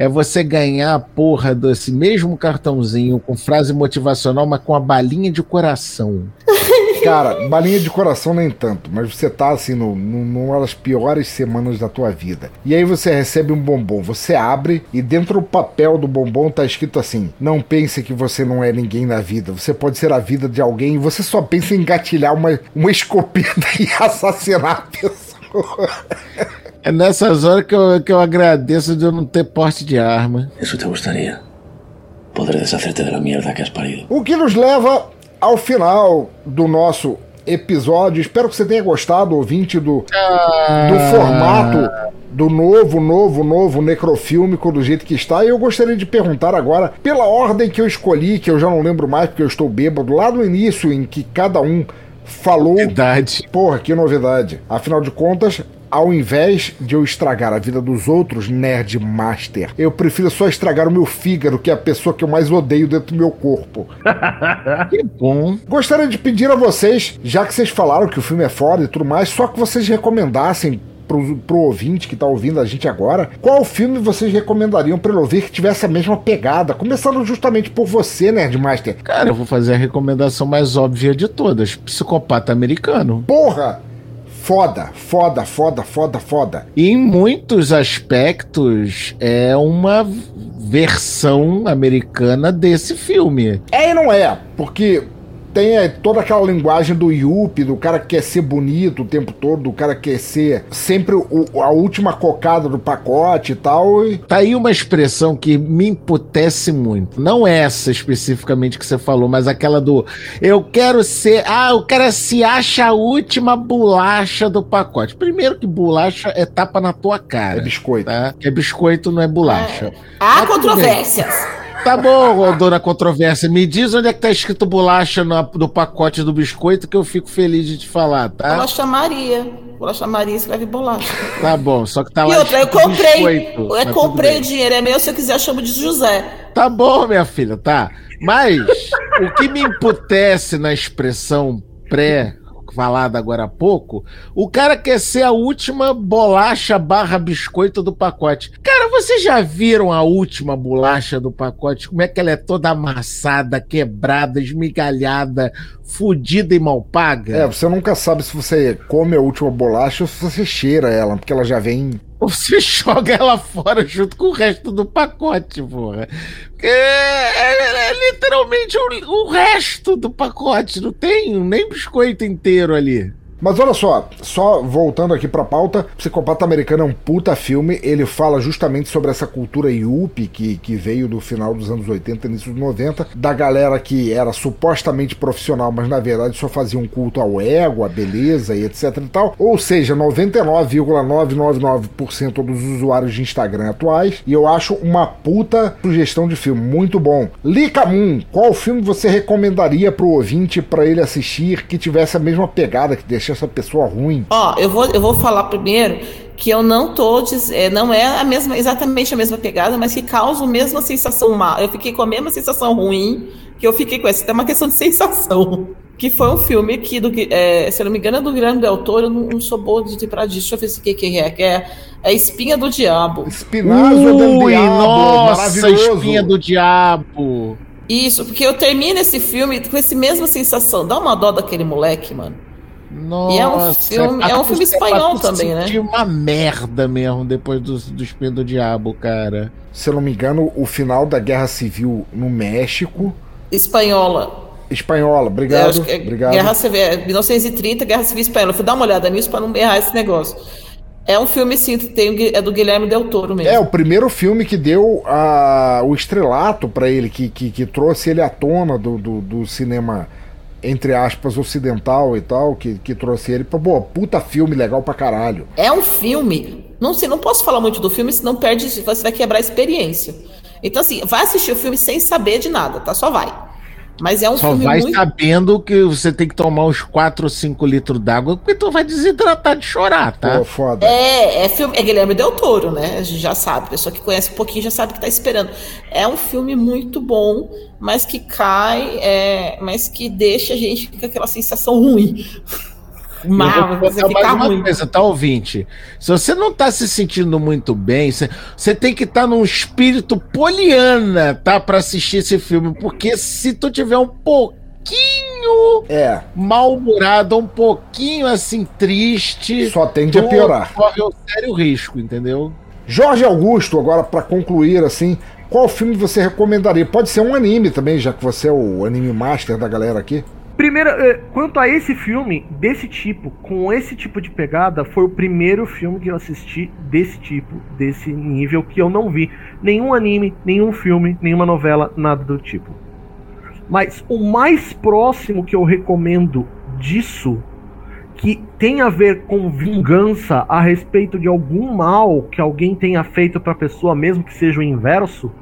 Speaker 8: é você ganhar a porra desse mesmo cartãozinho com frase motivacional, mas com a balinha de coração.
Speaker 1: Cara, balinha de coração nem tanto, mas você tá assim no, no, numa das piores semanas da tua vida. E aí você recebe um bombom, você abre e dentro do papel do bombom tá escrito assim: Não pense que você não é ninguém na vida, você pode ser a vida de alguém e você só pensa em engatilhar uma, uma escopeta e assassinar a pessoa.
Speaker 8: É nessas horas que eu, que eu agradeço de eu não ter porte de arma.
Speaker 7: Eso te gustaría. Poder deshacerte de la mierda que has parido.
Speaker 1: O que nos leva ao final do nosso episódio. Espero que você tenha gostado, ouvinte, do, do formato do novo, novo, novo necrofílmico do jeito que está. E eu gostaria de perguntar agora, pela ordem que eu escolhi, que eu já não lembro mais porque eu estou bêbado, lá no início em que cada um falou.
Speaker 8: Verdade.
Speaker 1: Porra, que novidade. Afinal de contas, ao invés de eu estragar a vida dos outros, Nerd Master, eu prefiro só estragar o meu fígado, que é a pessoa que eu mais odeio dentro do meu corpo.
Speaker 8: que bom.
Speaker 1: Gostaria de pedir a vocês, já que vocês falaram que o filme é foda e tudo mais, só que vocês recomendassem pro, pro ouvinte que tá ouvindo a gente agora, qual filme vocês recomendariam pra ele ouvir que tivesse a mesma pegada? Começando justamente por você, Nerdmaster.
Speaker 8: Cara, eu vou fazer a recomendação mais óbvia de todas: Psicopata Americano.
Speaker 1: Porra! Foda, foda, foda, foda, foda.
Speaker 8: E em muitos aspectos é uma versão americana desse filme.
Speaker 1: É e não é, porque tem é, toda aquela linguagem do Yuppie, do cara que quer ser bonito o tempo todo, do cara que quer ser sempre o, a última cocada do pacote e tal. E...
Speaker 8: Tá aí uma expressão que me emputece muito. Não essa especificamente que você falou, mas aquela do eu quero ser. Ah, o cara se acha a última bolacha do pacote. Primeiro que bolacha é tapa na tua cara.
Speaker 1: É biscoito.
Speaker 8: Tá? É biscoito, não é bolacha.
Speaker 9: Há controvérsias.
Speaker 8: Tá bom, dona controvérsia. Me diz onde é que tá escrito bolacha no, no, pacote do biscoito que eu fico feliz de te falar, tá?
Speaker 9: Bolacha Maria. Bolacha Maria escreve bolacha.
Speaker 8: Tá bom, só que tá
Speaker 9: e
Speaker 8: lá.
Speaker 9: E outra, eu comprei. eu comprei o dinheiro, é meu, se eu quiser eu chamo de José.
Speaker 8: Tá bom, minha filha, tá. Mas o que me emputece na expressão pré falado agora há pouco, o cara quer ser a última bolacha barra biscoito do pacote. Cara, vocês já viram a última bolacha do pacote? Como é que ela é toda amassada, quebrada, esmigalhada, fudida e mal paga?
Speaker 1: É, você nunca sabe se você come a última bolacha ou se você cheira ela, porque ela já vem
Speaker 8: você joga ela fora junto com o resto do pacote, porra. É, é, é literalmente o, o, resto do pacote, não tem nem biscoito inteiro ali.
Speaker 1: Mas olha só, só voltando aqui pra pauta, Psicopata Americano é um puta filme, ele fala justamente sobre essa cultura yuppie que, que veio do final dos anos 80, início dos 90, da galera que era supostamente profissional, mas na verdade só fazia um culto ao ego, à beleza e etc e tal. Ou seja, 99,999% dos usuários de Instagram atuais, e eu acho uma puta sugestão de filme, muito bom. Lika Moon, qual filme você recomendaria pro ouvinte para ele assistir que tivesse a mesma pegada, que deixa essa pessoa ruim.
Speaker 9: Ó, eu vou, eu vou falar primeiro que eu não tô é, não é a mesma exatamente a mesma pegada, mas que causa a mesma sensação má. Eu fiquei com a mesma sensação ruim que eu fiquei com essa. É uma questão de sensação. Que foi um filme que, do, é, se eu não me engano, é do Guilherme Del Toro. Eu não, não sou boa de pra disso. Deixa eu ver se que, que é. Que é a Espinha do Diabo.
Speaker 8: Espinazo do Diabo. Nossa, Espinha do Diabo.
Speaker 9: Isso, porque eu termino esse filme com essa mesma sensação. Dá uma dó daquele moleque, mano.
Speaker 8: Nossa,
Speaker 9: e é um filme, é um filme espanhol também, né?
Speaker 8: uma merda mesmo depois do, do Espinho do Diabo, cara.
Speaker 1: Se eu não me engano, o final da Guerra Civil no México.
Speaker 9: Espanhola.
Speaker 1: Espanhola, obrigado.
Speaker 9: É,
Speaker 1: obrigado.
Speaker 9: Guerra Civil, 1930, Guerra Civil Espanhola. fui dar uma olhada nisso para não errar esse negócio. É um filme, sim, tem, é do Guilherme Del Toro mesmo.
Speaker 1: É, o primeiro filme que deu a, o estrelato para ele, que, que, que, trouxe ele à tona do, do, do cinema entre aspas, ocidental e tal, que, que trouxe ele pra, pô, puta filme legal pra caralho.
Speaker 9: É um filme. Não sei, não posso falar muito do filme, senão perde, você vai quebrar a experiência. Então, assim, vai assistir o filme sem saber de nada, tá? Só vai. Mas é um
Speaker 8: Só
Speaker 9: filme
Speaker 8: vai
Speaker 9: muito...
Speaker 8: sabendo que você tem que tomar uns 4 ou 5 litros d'água, porque tu vai desidratar de chorar, tá?
Speaker 1: Pô, foda.
Speaker 9: É, é filme. É Guilherme Del Toro, né? A gente já sabe. A pessoa que conhece um pouquinho já sabe que tá esperando. É um filme muito bom, mas que cai, é, mas que deixa a gente com aquela sensação ruim.
Speaker 8: Mal, você fica mais uma coisa, tá, ouvinte? Se você não tá se sentindo muito bem, você, você tem que estar tá num espírito poliana, tá? Pra assistir esse filme. Porque se tu tiver um pouquinho
Speaker 1: é.
Speaker 8: mal-humorado, um pouquinho assim triste.
Speaker 1: Só tende a piorar.
Speaker 8: Corre um sério risco, entendeu?
Speaker 1: Jorge Augusto, agora para concluir assim, qual filme você recomendaria? Pode ser um anime também, já que você é o anime master da galera aqui.
Speaker 10: Primeiro, eh, quanto a esse filme, desse tipo, com esse tipo de pegada, foi o primeiro filme que eu assisti desse tipo, desse nível, que eu não vi nenhum anime, nenhum filme, nenhuma novela, nada do tipo. Mas o mais próximo que eu recomendo disso, que tem a ver com vingança a respeito de algum mal que alguém tenha feito para a pessoa, mesmo que seja o inverso,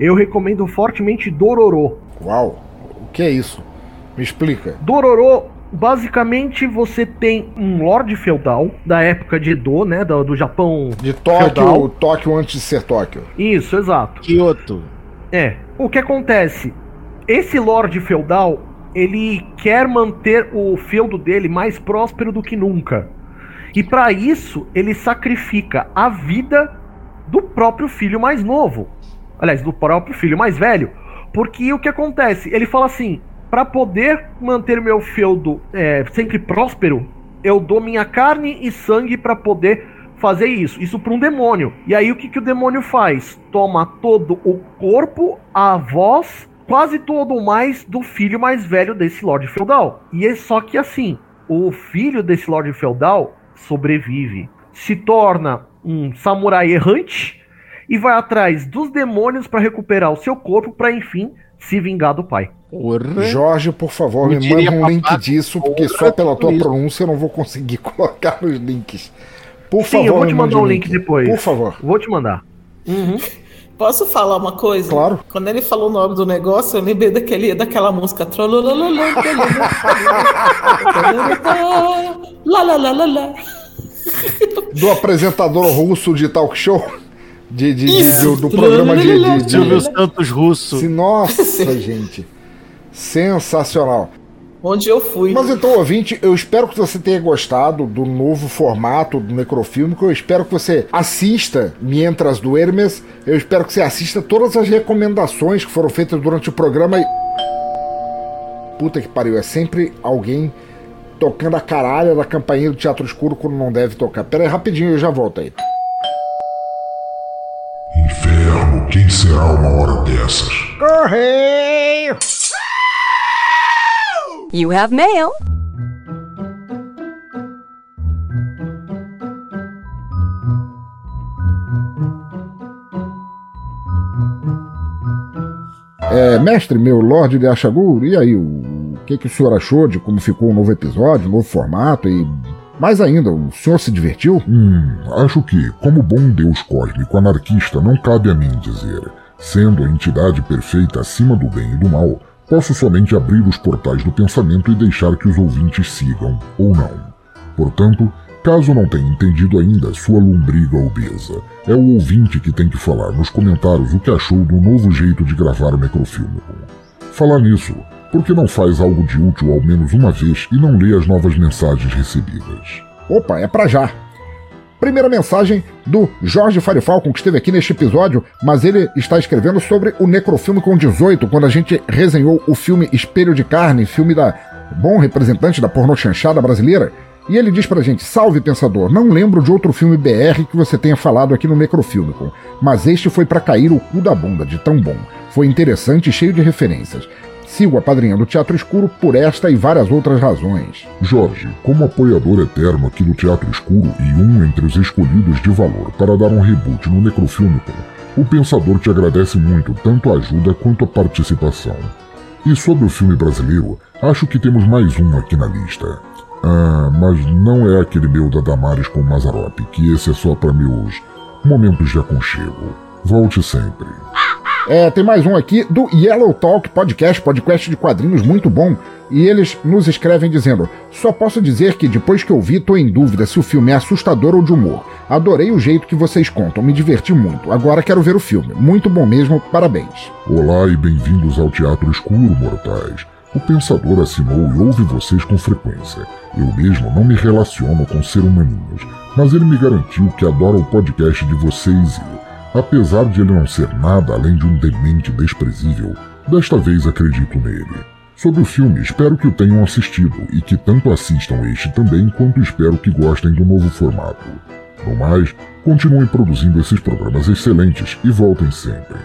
Speaker 10: eu recomendo fortemente Dororo.
Speaker 1: Uau, o que é isso? Me explica.
Speaker 10: Dororo basicamente você tem um lord feudal da época de Edo, né, do, do Japão
Speaker 1: De Tóquio,
Speaker 10: feudal.
Speaker 1: Tóquio antes de ser Tóquio.
Speaker 10: Isso, exato.
Speaker 11: Kyoto.
Speaker 10: É. O que acontece? Esse lord feudal, ele quer manter o feudo dele mais próspero do que nunca. E para isso, ele sacrifica a vida do próprio filho mais novo. Aliás, do próprio filho mais velho. Porque o que acontece? Ele fala assim: para poder manter meu feudo é, sempre próspero, eu dou minha carne e sangue para poder fazer isso. Isso para um demônio. E aí o que, que o demônio faz? Toma todo o corpo, a voz, quase todo o mais do filho mais velho desse Lorde Feudal. E é só que assim, o filho desse Lorde Feudal sobrevive, se torna um samurai errante e vai atrás dos demônios para recuperar o seu corpo para enfim se vingar do pai.
Speaker 1: Jorge, por favor, me
Speaker 10: Mentiria
Speaker 1: manda um link disso, porque
Speaker 10: porra,
Speaker 1: só pela tua
Speaker 10: isso.
Speaker 1: pronúncia eu não vou conseguir colocar nos links. Por
Speaker 10: Sim,
Speaker 1: favor,
Speaker 10: eu vou
Speaker 1: me
Speaker 10: te mandar um link depois.
Speaker 1: Por favor.
Speaker 10: Vou te mandar.
Speaker 9: Posso falar uma coisa?
Speaker 1: Claro.
Speaker 9: Quando ele falou o nome do negócio, eu lembrei daquele, daquela música.
Speaker 1: Do apresentador russo de talk show. De, de, de-
Speaker 9: Isso.
Speaker 1: do, programa de, de, de-
Speaker 11: Silvio Santos Russo.
Speaker 1: Nossa, gente. Sensacional.
Speaker 9: Onde eu fui.
Speaker 1: Mas então, ouvinte, eu espero que você tenha gostado do novo formato do Necrofilme. Eu espero que você assista Mientras do Hermes. Eu espero que você assista todas as recomendações que foram feitas durante o programa. E... Puta que pariu, é sempre alguém tocando a caralha da campainha do Teatro Escuro quando não deve tocar. Pera aí, rapidinho, eu já volto aí.
Speaker 2: Quem será uma hora dessas?
Speaker 1: Correio!
Speaker 12: You have mail.
Speaker 1: É, mestre, meu Lorde de Achagur, e aí, o que, que o senhor achou de como ficou o novo episódio, o novo formato e. Mais ainda, o senhor se divertiu?
Speaker 2: Hum, acho que, como bom deus cósmico anarquista, não cabe a mim dizer. Sendo a entidade perfeita acima do bem e do mal, posso somente abrir os portais do pensamento e deixar que os ouvintes sigam, ou não. Portanto, caso não tenha entendido ainda sua lombriga obesa, é o ouvinte que tem que falar nos comentários o que achou do novo jeito de gravar o Necrofilme. Falar nisso, por que não faz algo de útil ao menos uma vez e não lê as novas mensagens recebidas?
Speaker 1: Opa, é pra já. Primeira mensagem do Jorge Farifalcon, que esteve aqui neste episódio, mas ele está escrevendo sobre o Necrofilme com 18, quando a gente resenhou o filme Espelho de Carne, filme da bom representante da pornô chanchada brasileira. E ele diz pra gente: Salve pensador, não lembro de outro filme BR que você tenha falado aqui no Necrofilmicon, mas este foi pra cair o cu da bunda, de tão bom. Foi interessante e cheio de referências. Sigo a padrinha do Teatro Escuro por esta e várias outras razões.
Speaker 2: Jorge, como apoiador eterno aqui do Teatro Escuro e um entre os escolhidos de valor para dar um reboot no Necrofilmico, o Pensador te agradece muito tanto a ajuda quanto a participação. E sobre o filme brasileiro, acho que temos mais um aqui na lista. Ah, mas não é aquele meu da Damares com Mazarop, que esse é só para meus momentos de aconchego. Volte sempre.
Speaker 1: É, tem mais um aqui do Yellow Talk Podcast, podcast de quadrinhos muito bom. E eles nos escrevem dizendo: Só posso dizer que depois que eu vi, tô em dúvida se o filme é assustador ou de humor. Adorei o jeito que vocês contam, me diverti muito. Agora quero ver o filme. Muito bom mesmo, parabéns.
Speaker 2: Olá e bem-vindos ao Teatro Escuro, mortais. O Pensador assinou e ouve vocês com frequência. Eu mesmo não me relaciono com ser humaninhos, mas ele me garantiu que adora o podcast de vocês e, apesar de ele não ser nada além de um demente desprezível, desta vez acredito nele. Sobre o filme, espero que o tenham assistido e que tanto assistam este também quanto espero que gostem do novo formato. No mais, continuem produzindo esses programas excelentes e voltem sempre.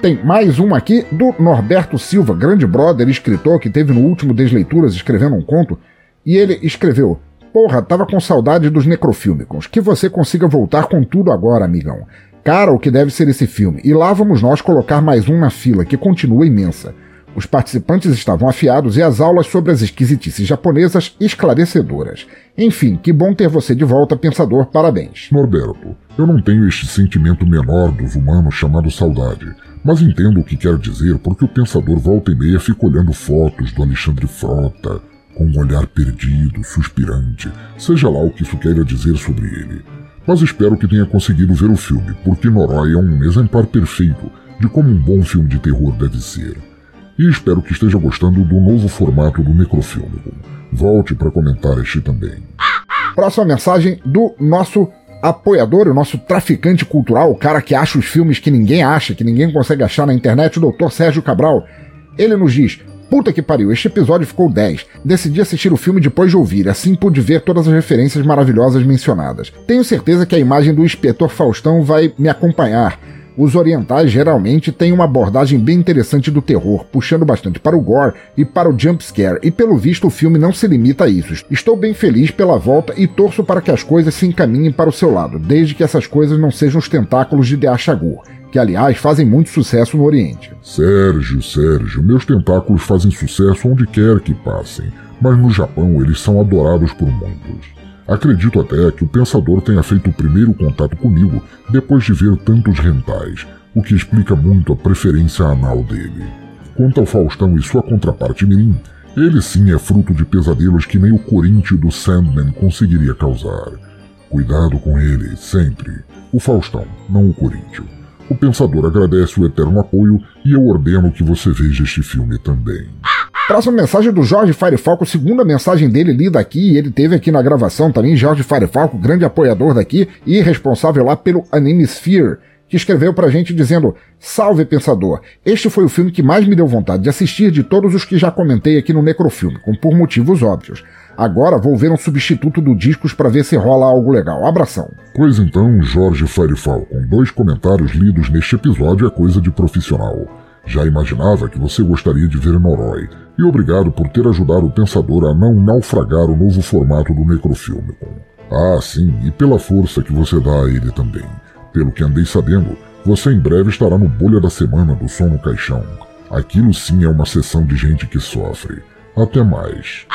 Speaker 1: Tem mais um aqui do Norberto Silva, grande brother, escritor que teve no último Desleituras escrevendo um conto. E ele escreveu: Porra, tava com saudade dos necrofílmicos. Que você consiga voltar com tudo agora, amigão. Cara, o que deve ser esse filme. E lá vamos nós colocar mais um na fila, que continua imensa. Os participantes estavam afiados e as aulas sobre as esquisitices japonesas esclarecedoras. Enfim, que bom ter você de volta, pensador, parabéns.
Speaker 2: Norberto, eu não tenho este sentimento menor dos humanos chamado saudade, mas entendo o que quer dizer porque o pensador volta e meia fica olhando fotos do Alexandre Frota, com um olhar perdido, suspirante, seja lá o que isso queira dizer sobre ele. Mas espero que tenha conseguido ver o filme, porque Noroi é um exemplar perfeito de como um bom filme de terror deve ser. E espero que esteja gostando do novo formato do Necrofilme. Volte para comentar este também.
Speaker 1: Próxima mensagem do nosso apoiador, o nosso traficante cultural, o cara que acha os filmes que ninguém acha, que ninguém consegue achar na internet, o doutor Sérgio Cabral. Ele nos diz: Puta que pariu, este episódio ficou 10. Decidi assistir o filme depois de ouvir, assim pude ver todas as referências maravilhosas mencionadas. Tenho certeza que a imagem do inspetor Faustão vai me acompanhar. Os orientais geralmente têm uma abordagem bem interessante do terror, puxando bastante para o gore e para o jump scare, e pelo visto o filme não se limita a isso. Estou bem feliz pela volta e torço para que as coisas se encaminhem para o seu lado, desde que essas coisas não sejam os tentáculos de Deachagur, que aliás fazem muito sucesso no Oriente.
Speaker 2: Sérgio, Sérgio, meus tentáculos fazem sucesso onde quer que passem, mas no Japão eles são adorados por muitos. Acredito até que o pensador tenha feito o primeiro contato comigo depois de ver tantos rentais, o que explica muito a preferência anal dele. Quanto ao Faustão e sua contraparte Mirim, ele sim é fruto de pesadelos que nem o Corinthians do Sandman conseguiria causar. Cuidado com ele, sempre. O Faustão, não o Corinthians. O pensador agradece o eterno apoio e eu ordeno que você veja este filme também.
Speaker 1: Próxima mensagem do Jorge Firefalco, segunda mensagem dele lida aqui, ele teve aqui na gravação também, Jorge Firefalco, grande apoiador daqui e responsável lá pelo Anime Sphere, que escreveu pra gente dizendo: Salve pensador, este foi o filme que mais me deu vontade de assistir de todos os que já comentei aqui no Necrofilme, por motivos óbvios. Agora vou ver um substituto do Discos para ver se rola algo legal. Abração.
Speaker 2: Pois então, Jorge Firefalco, com dois comentários lidos neste episódio é coisa de profissional. Já imaginava que você gostaria de ver Noroi, e obrigado por ter ajudado o pensador a não naufragar o novo formato do Necrofilme. Ah, sim, e pela força que você dá a ele também. Pelo que andei sabendo, você em breve estará no Bolha da Semana do Som no Caixão. Aquilo sim é uma sessão de gente que sofre. Até mais.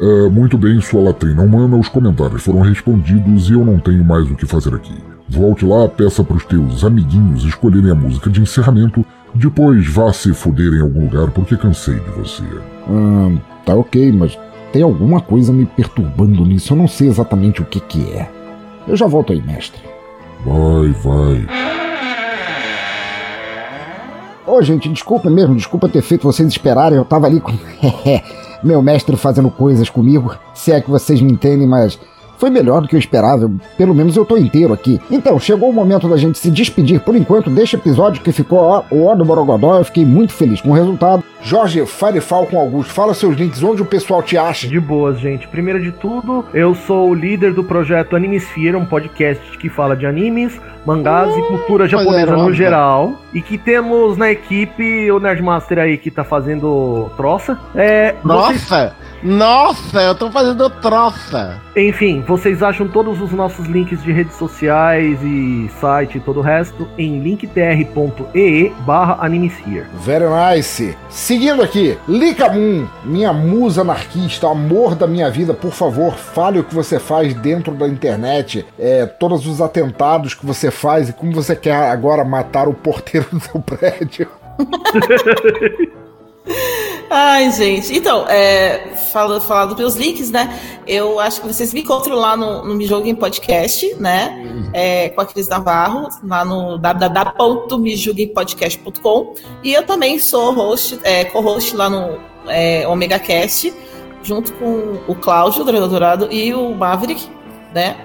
Speaker 2: É, muito bem, sua latrina humana, os comentários foram respondidos e eu não tenho mais o que fazer aqui. Volte lá, peça para os teus amiguinhos escolherem a música de encerramento depois vá se fuder em algum lugar porque cansei de você.
Speaker 1: Hum, tá ok, mas tem alguma coisa me perturbando nisso. Eu não sei exatamente o que que é. Eu já volto aí, mestre.
Speaker 2: Vai, vai.
Speaker 1: Ô, oh, gente, desculpa mesmo, desculpa ter feito vocês esperarem. Eu tava ali com meu mestre fazendo coisas comigo. Se é que vocês me entendem, mas foi melhor do que eu esperava, pelo menos eu tô inteiro aqui. Então, chegou o momento da gente se despedir por enquanto deste episódio que ficou ó, o ó do Borogodó. Eu fiquei muito feliz com o resultado. Jorge Firefall com Augusto, fala seus links, onde o pessoal te acha.
Speaker 10: De boas, gente. Primeiro de tudo, eu sou o líder do projeto Animesphere, um podcast que fala de animes, mangás e cultura japonesa no geral. E que temos na equipe o Nerdmaster aí que tá fazendo troça. É,
Speaker 11: Nossa! Vocês... Nossa, eu tô fazendo troça!
Speaker 10: Enfim, vocês acham todos os nossos links de redes sociais e site e todo o resto em linktr.ee barra animesphere.
Speaker 1: Very nice! Seguindo aqui, Lika Moon, minha musa anarquista, amor da minha vida, por favor, fale o que você faz dentro da internet, é, todos os atentados que você faz e como você quer agora matar o porteiro do seu prédio.
Speaker 9: Ai, gente. Então, é, falando, falando pelos links, né? Eu acho que vocês me encontram lá no, no Me Joguem Podcast, né? É, com a Cris Navarro, lá no www.mejoguempodcast.com. E eu também sou host, é, co-host lá no é, Omega Cast, junto com o Cláudio Dourado e o Maverick, né?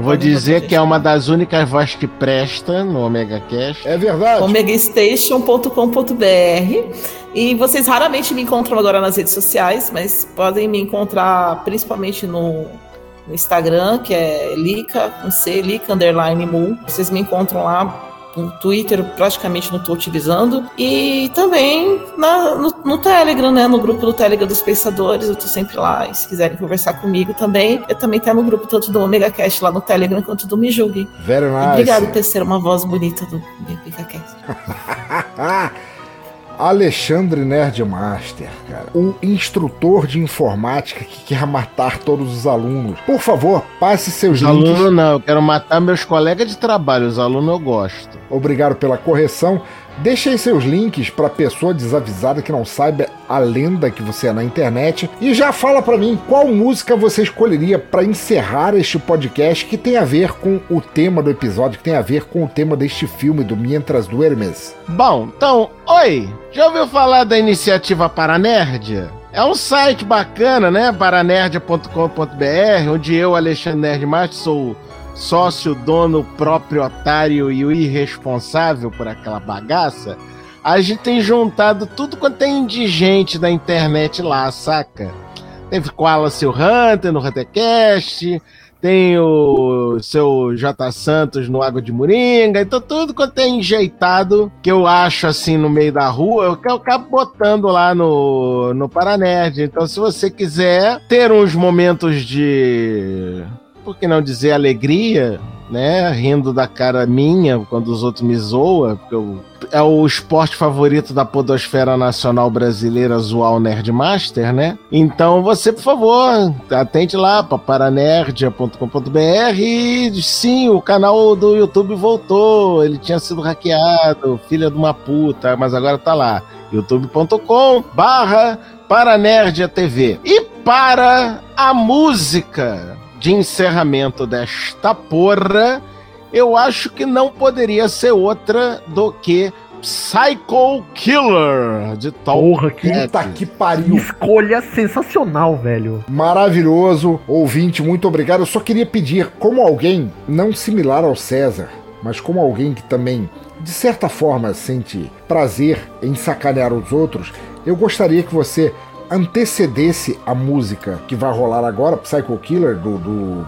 Speaker 11: Vou dizer que é uma das únicas vozes que presta no Omega Cast.
Speaker 1: É verdade.
Speaker 9: omegastation.com.br e vocês raramente me encontram agora nas redes sociais, mas podem me encontrar principalmente no, no Instagram, que é Lica, com C, Lica Underline Moon. Vocês me encontram lá no Twitter praticamente não estou utilizando. E também na, no, no, Telegram, né? No grupo do Telegram dos Pensadores, eu estou sempre lá. E se quiserem conversar comigo também, eu também estou no grupo tanto do Omega Cast lá no Telegram quanto do Me Julgue.
Speaker 1: Very nice.
Speaker 9: Obrigado por ter uma voz bonita do Omega Cast.
Speaker 1: Alexandre Nerdmaster, cara. O instrutor de informática que quer matar todos os alunos. Por favor, passe seus
Speaker 11: os links. Aluno não, eu quero matar meus colegas de trabalho. Os alunos eu gosto.
Speaker 1: Obrigado pela correção. Deixe aí seus links pra pessoa desavisada que não saiba a lenda que você é na internet e já fala pra mim qual música você escolheria pra encerrar este podcast que tem a ver com o tema do episódio, que tem a ver com o tema deste filme do Mientras Duermes.
Speaker 8: Bom, então, oi! Já ouviu falar da iniciativa Paranerd? É um site bacana, né? paranerd.com.br, onde eu, Alexandre Nerdmaster, sou sócio, dono, proprietário e o irresponsável por aquela bagaça. A gente tem juntado tudo quanto tem indigente da internet lá, saca? Teve Koala Seu Hunter no Huntercast, tem o seu J. Santos no Água de Moringa, então tudo quanto é enjeitado que eu acho assim no meio da rua, eu, eu acabo botando lá no, no Paranerd. Então, se você quiser ter uns momentos de. Por que não dizer alegria, né? Rindo da cara minha quando os outros me zoam, porque eu, é o esporte favorito da Podosfera Nacional Brasileira zoar o Nerdmaster, né? Então você, por favor, atente lá para paranerdia.com.br e sim, o canal do YouTube voltou, ele tinha sido hackeado, filha de uma puta, mas agora tá lá, youtube.com barra Paranerdia TV. E para a música de encerramento desta porra, eu acho que não poderia ser outra do que Psycho Killer de Tom
Speaker 1: Porra, que puta que pariu.
Speaker 10: Escolha sensacional, velho.
Speaker 1: Maravilhoso, ouvinte, muito obrigado. Eu só queria pedir, como alguém não similar ao César, mas como alguém que também, de certa forma, sente prazer em sacanear os outros, eu gostaria que você antecedesse a música que vai rolar agora, Psycho Killer, do, do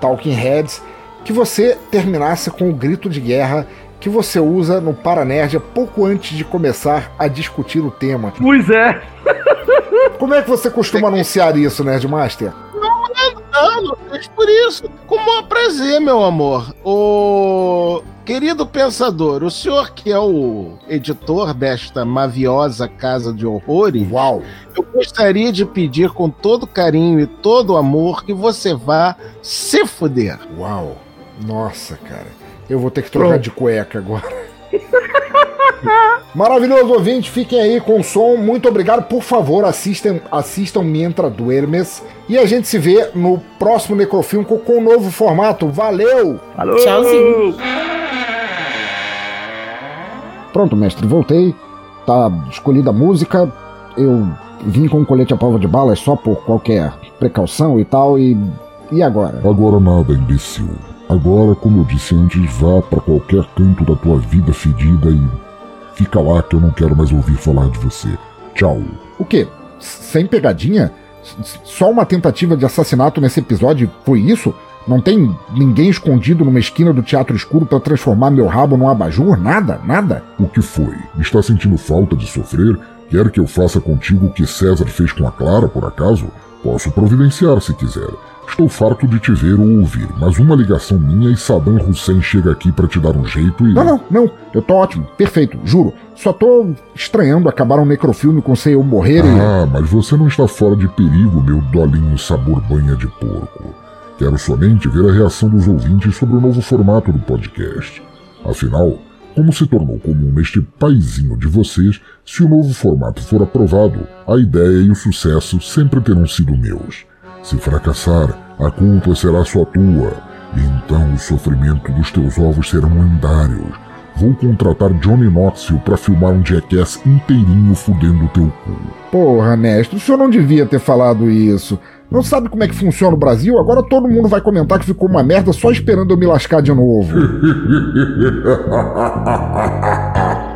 Speaker 1: Talking Heads, que você terminasse com o grito de guerra que você usa no Paranerd pouco antes de começar a discutir o tema.
Speaker 10: Pois é.
Speaker 1: Como é que você costuma anunciar isso, Nerdmaster?
Speaker 8: Não, não, não, é por isso. Com o maior prazer, meu amor. O querido pensador, o senhor que é o editor desta maviosa casa de horrores,
Speaker 1: Uau.
Speaker 8: eu gostaria de pedir com todo carinho e todo amor que você vá se fuder.
Speaker 1: Uau. Nossa, cara. Eu vou ter que trocar
Speaker 8: Pronto.
Speaker 1: de cueca agora. Maravilhoso ouvinte, fiquem aí com o som. Muito obrigado. Por favor, assistam, assistam Mientra Duermes. E a gente se vê no próximo Necrofilm com, um novo formato. Valeu!
Speaker 10: Falou!
Speaker 9: Tchauzinho.
Speaker 1: Pronto, mestre, voltei. Tá escolhida a música. Eu vim com um colete à prova de balas só por qualquer precaução e tal. E. E agora?
Speaker 2: Agora nada, imbecil. Agora, como eu disse antes, vá pra qualquer canto da tua vida fedida e fica lá que eu não quero mais ouvir falar de você. Tchau.
Speaker 1: O quê? Sem pegadinha? Só uma tentativa de assassinato nesse episódio foi isso? Não tem ninguém escondido numa esquina do teatro escuro pra transformar meu rabo num abajur? Nada? Nada?
Speaker 2: O que foi? Está sentindo falta de sofrer? Quer que eu faça contigo o que César fez com a Clara, por acaso? Posso providenciar se quiser. Estou farto de te ver ou ouvir, mas uma ligação minha e Saddam Hussein chega aqui para te dar um jeito e.
Speaker 1: Não, não, não. Eu tô ótimo. Perfeito, juro. Só tô estranhando acabar um necrofilme com sem eu morrer e.
Speaker 2: Ah, mas você não está fora de perigo, meu dolinho sabor banha de porco. Quero somente ver a reação dos ouvintes sobre o novo formato do podcast. Afinal, como se tornou comum neste paizinho de vocês, se o novo formato for aprovado, a ideia e o sucesso sempre terão sido meus. Se fracassar, a culpa será só tua. E então o sofrimento dos teus ovos serão lendários. Vou contratar Johnny Knoxville para filmar um jackass inteirinho fudendo o teu cu.
Speaker 1: Porra, mestre, o senhor não devia ter falado isso. Não sabe como é que funciona o Brasil? Agora todo mundo vai comentar que ficou uma merda só esperando eu me lascar de novo.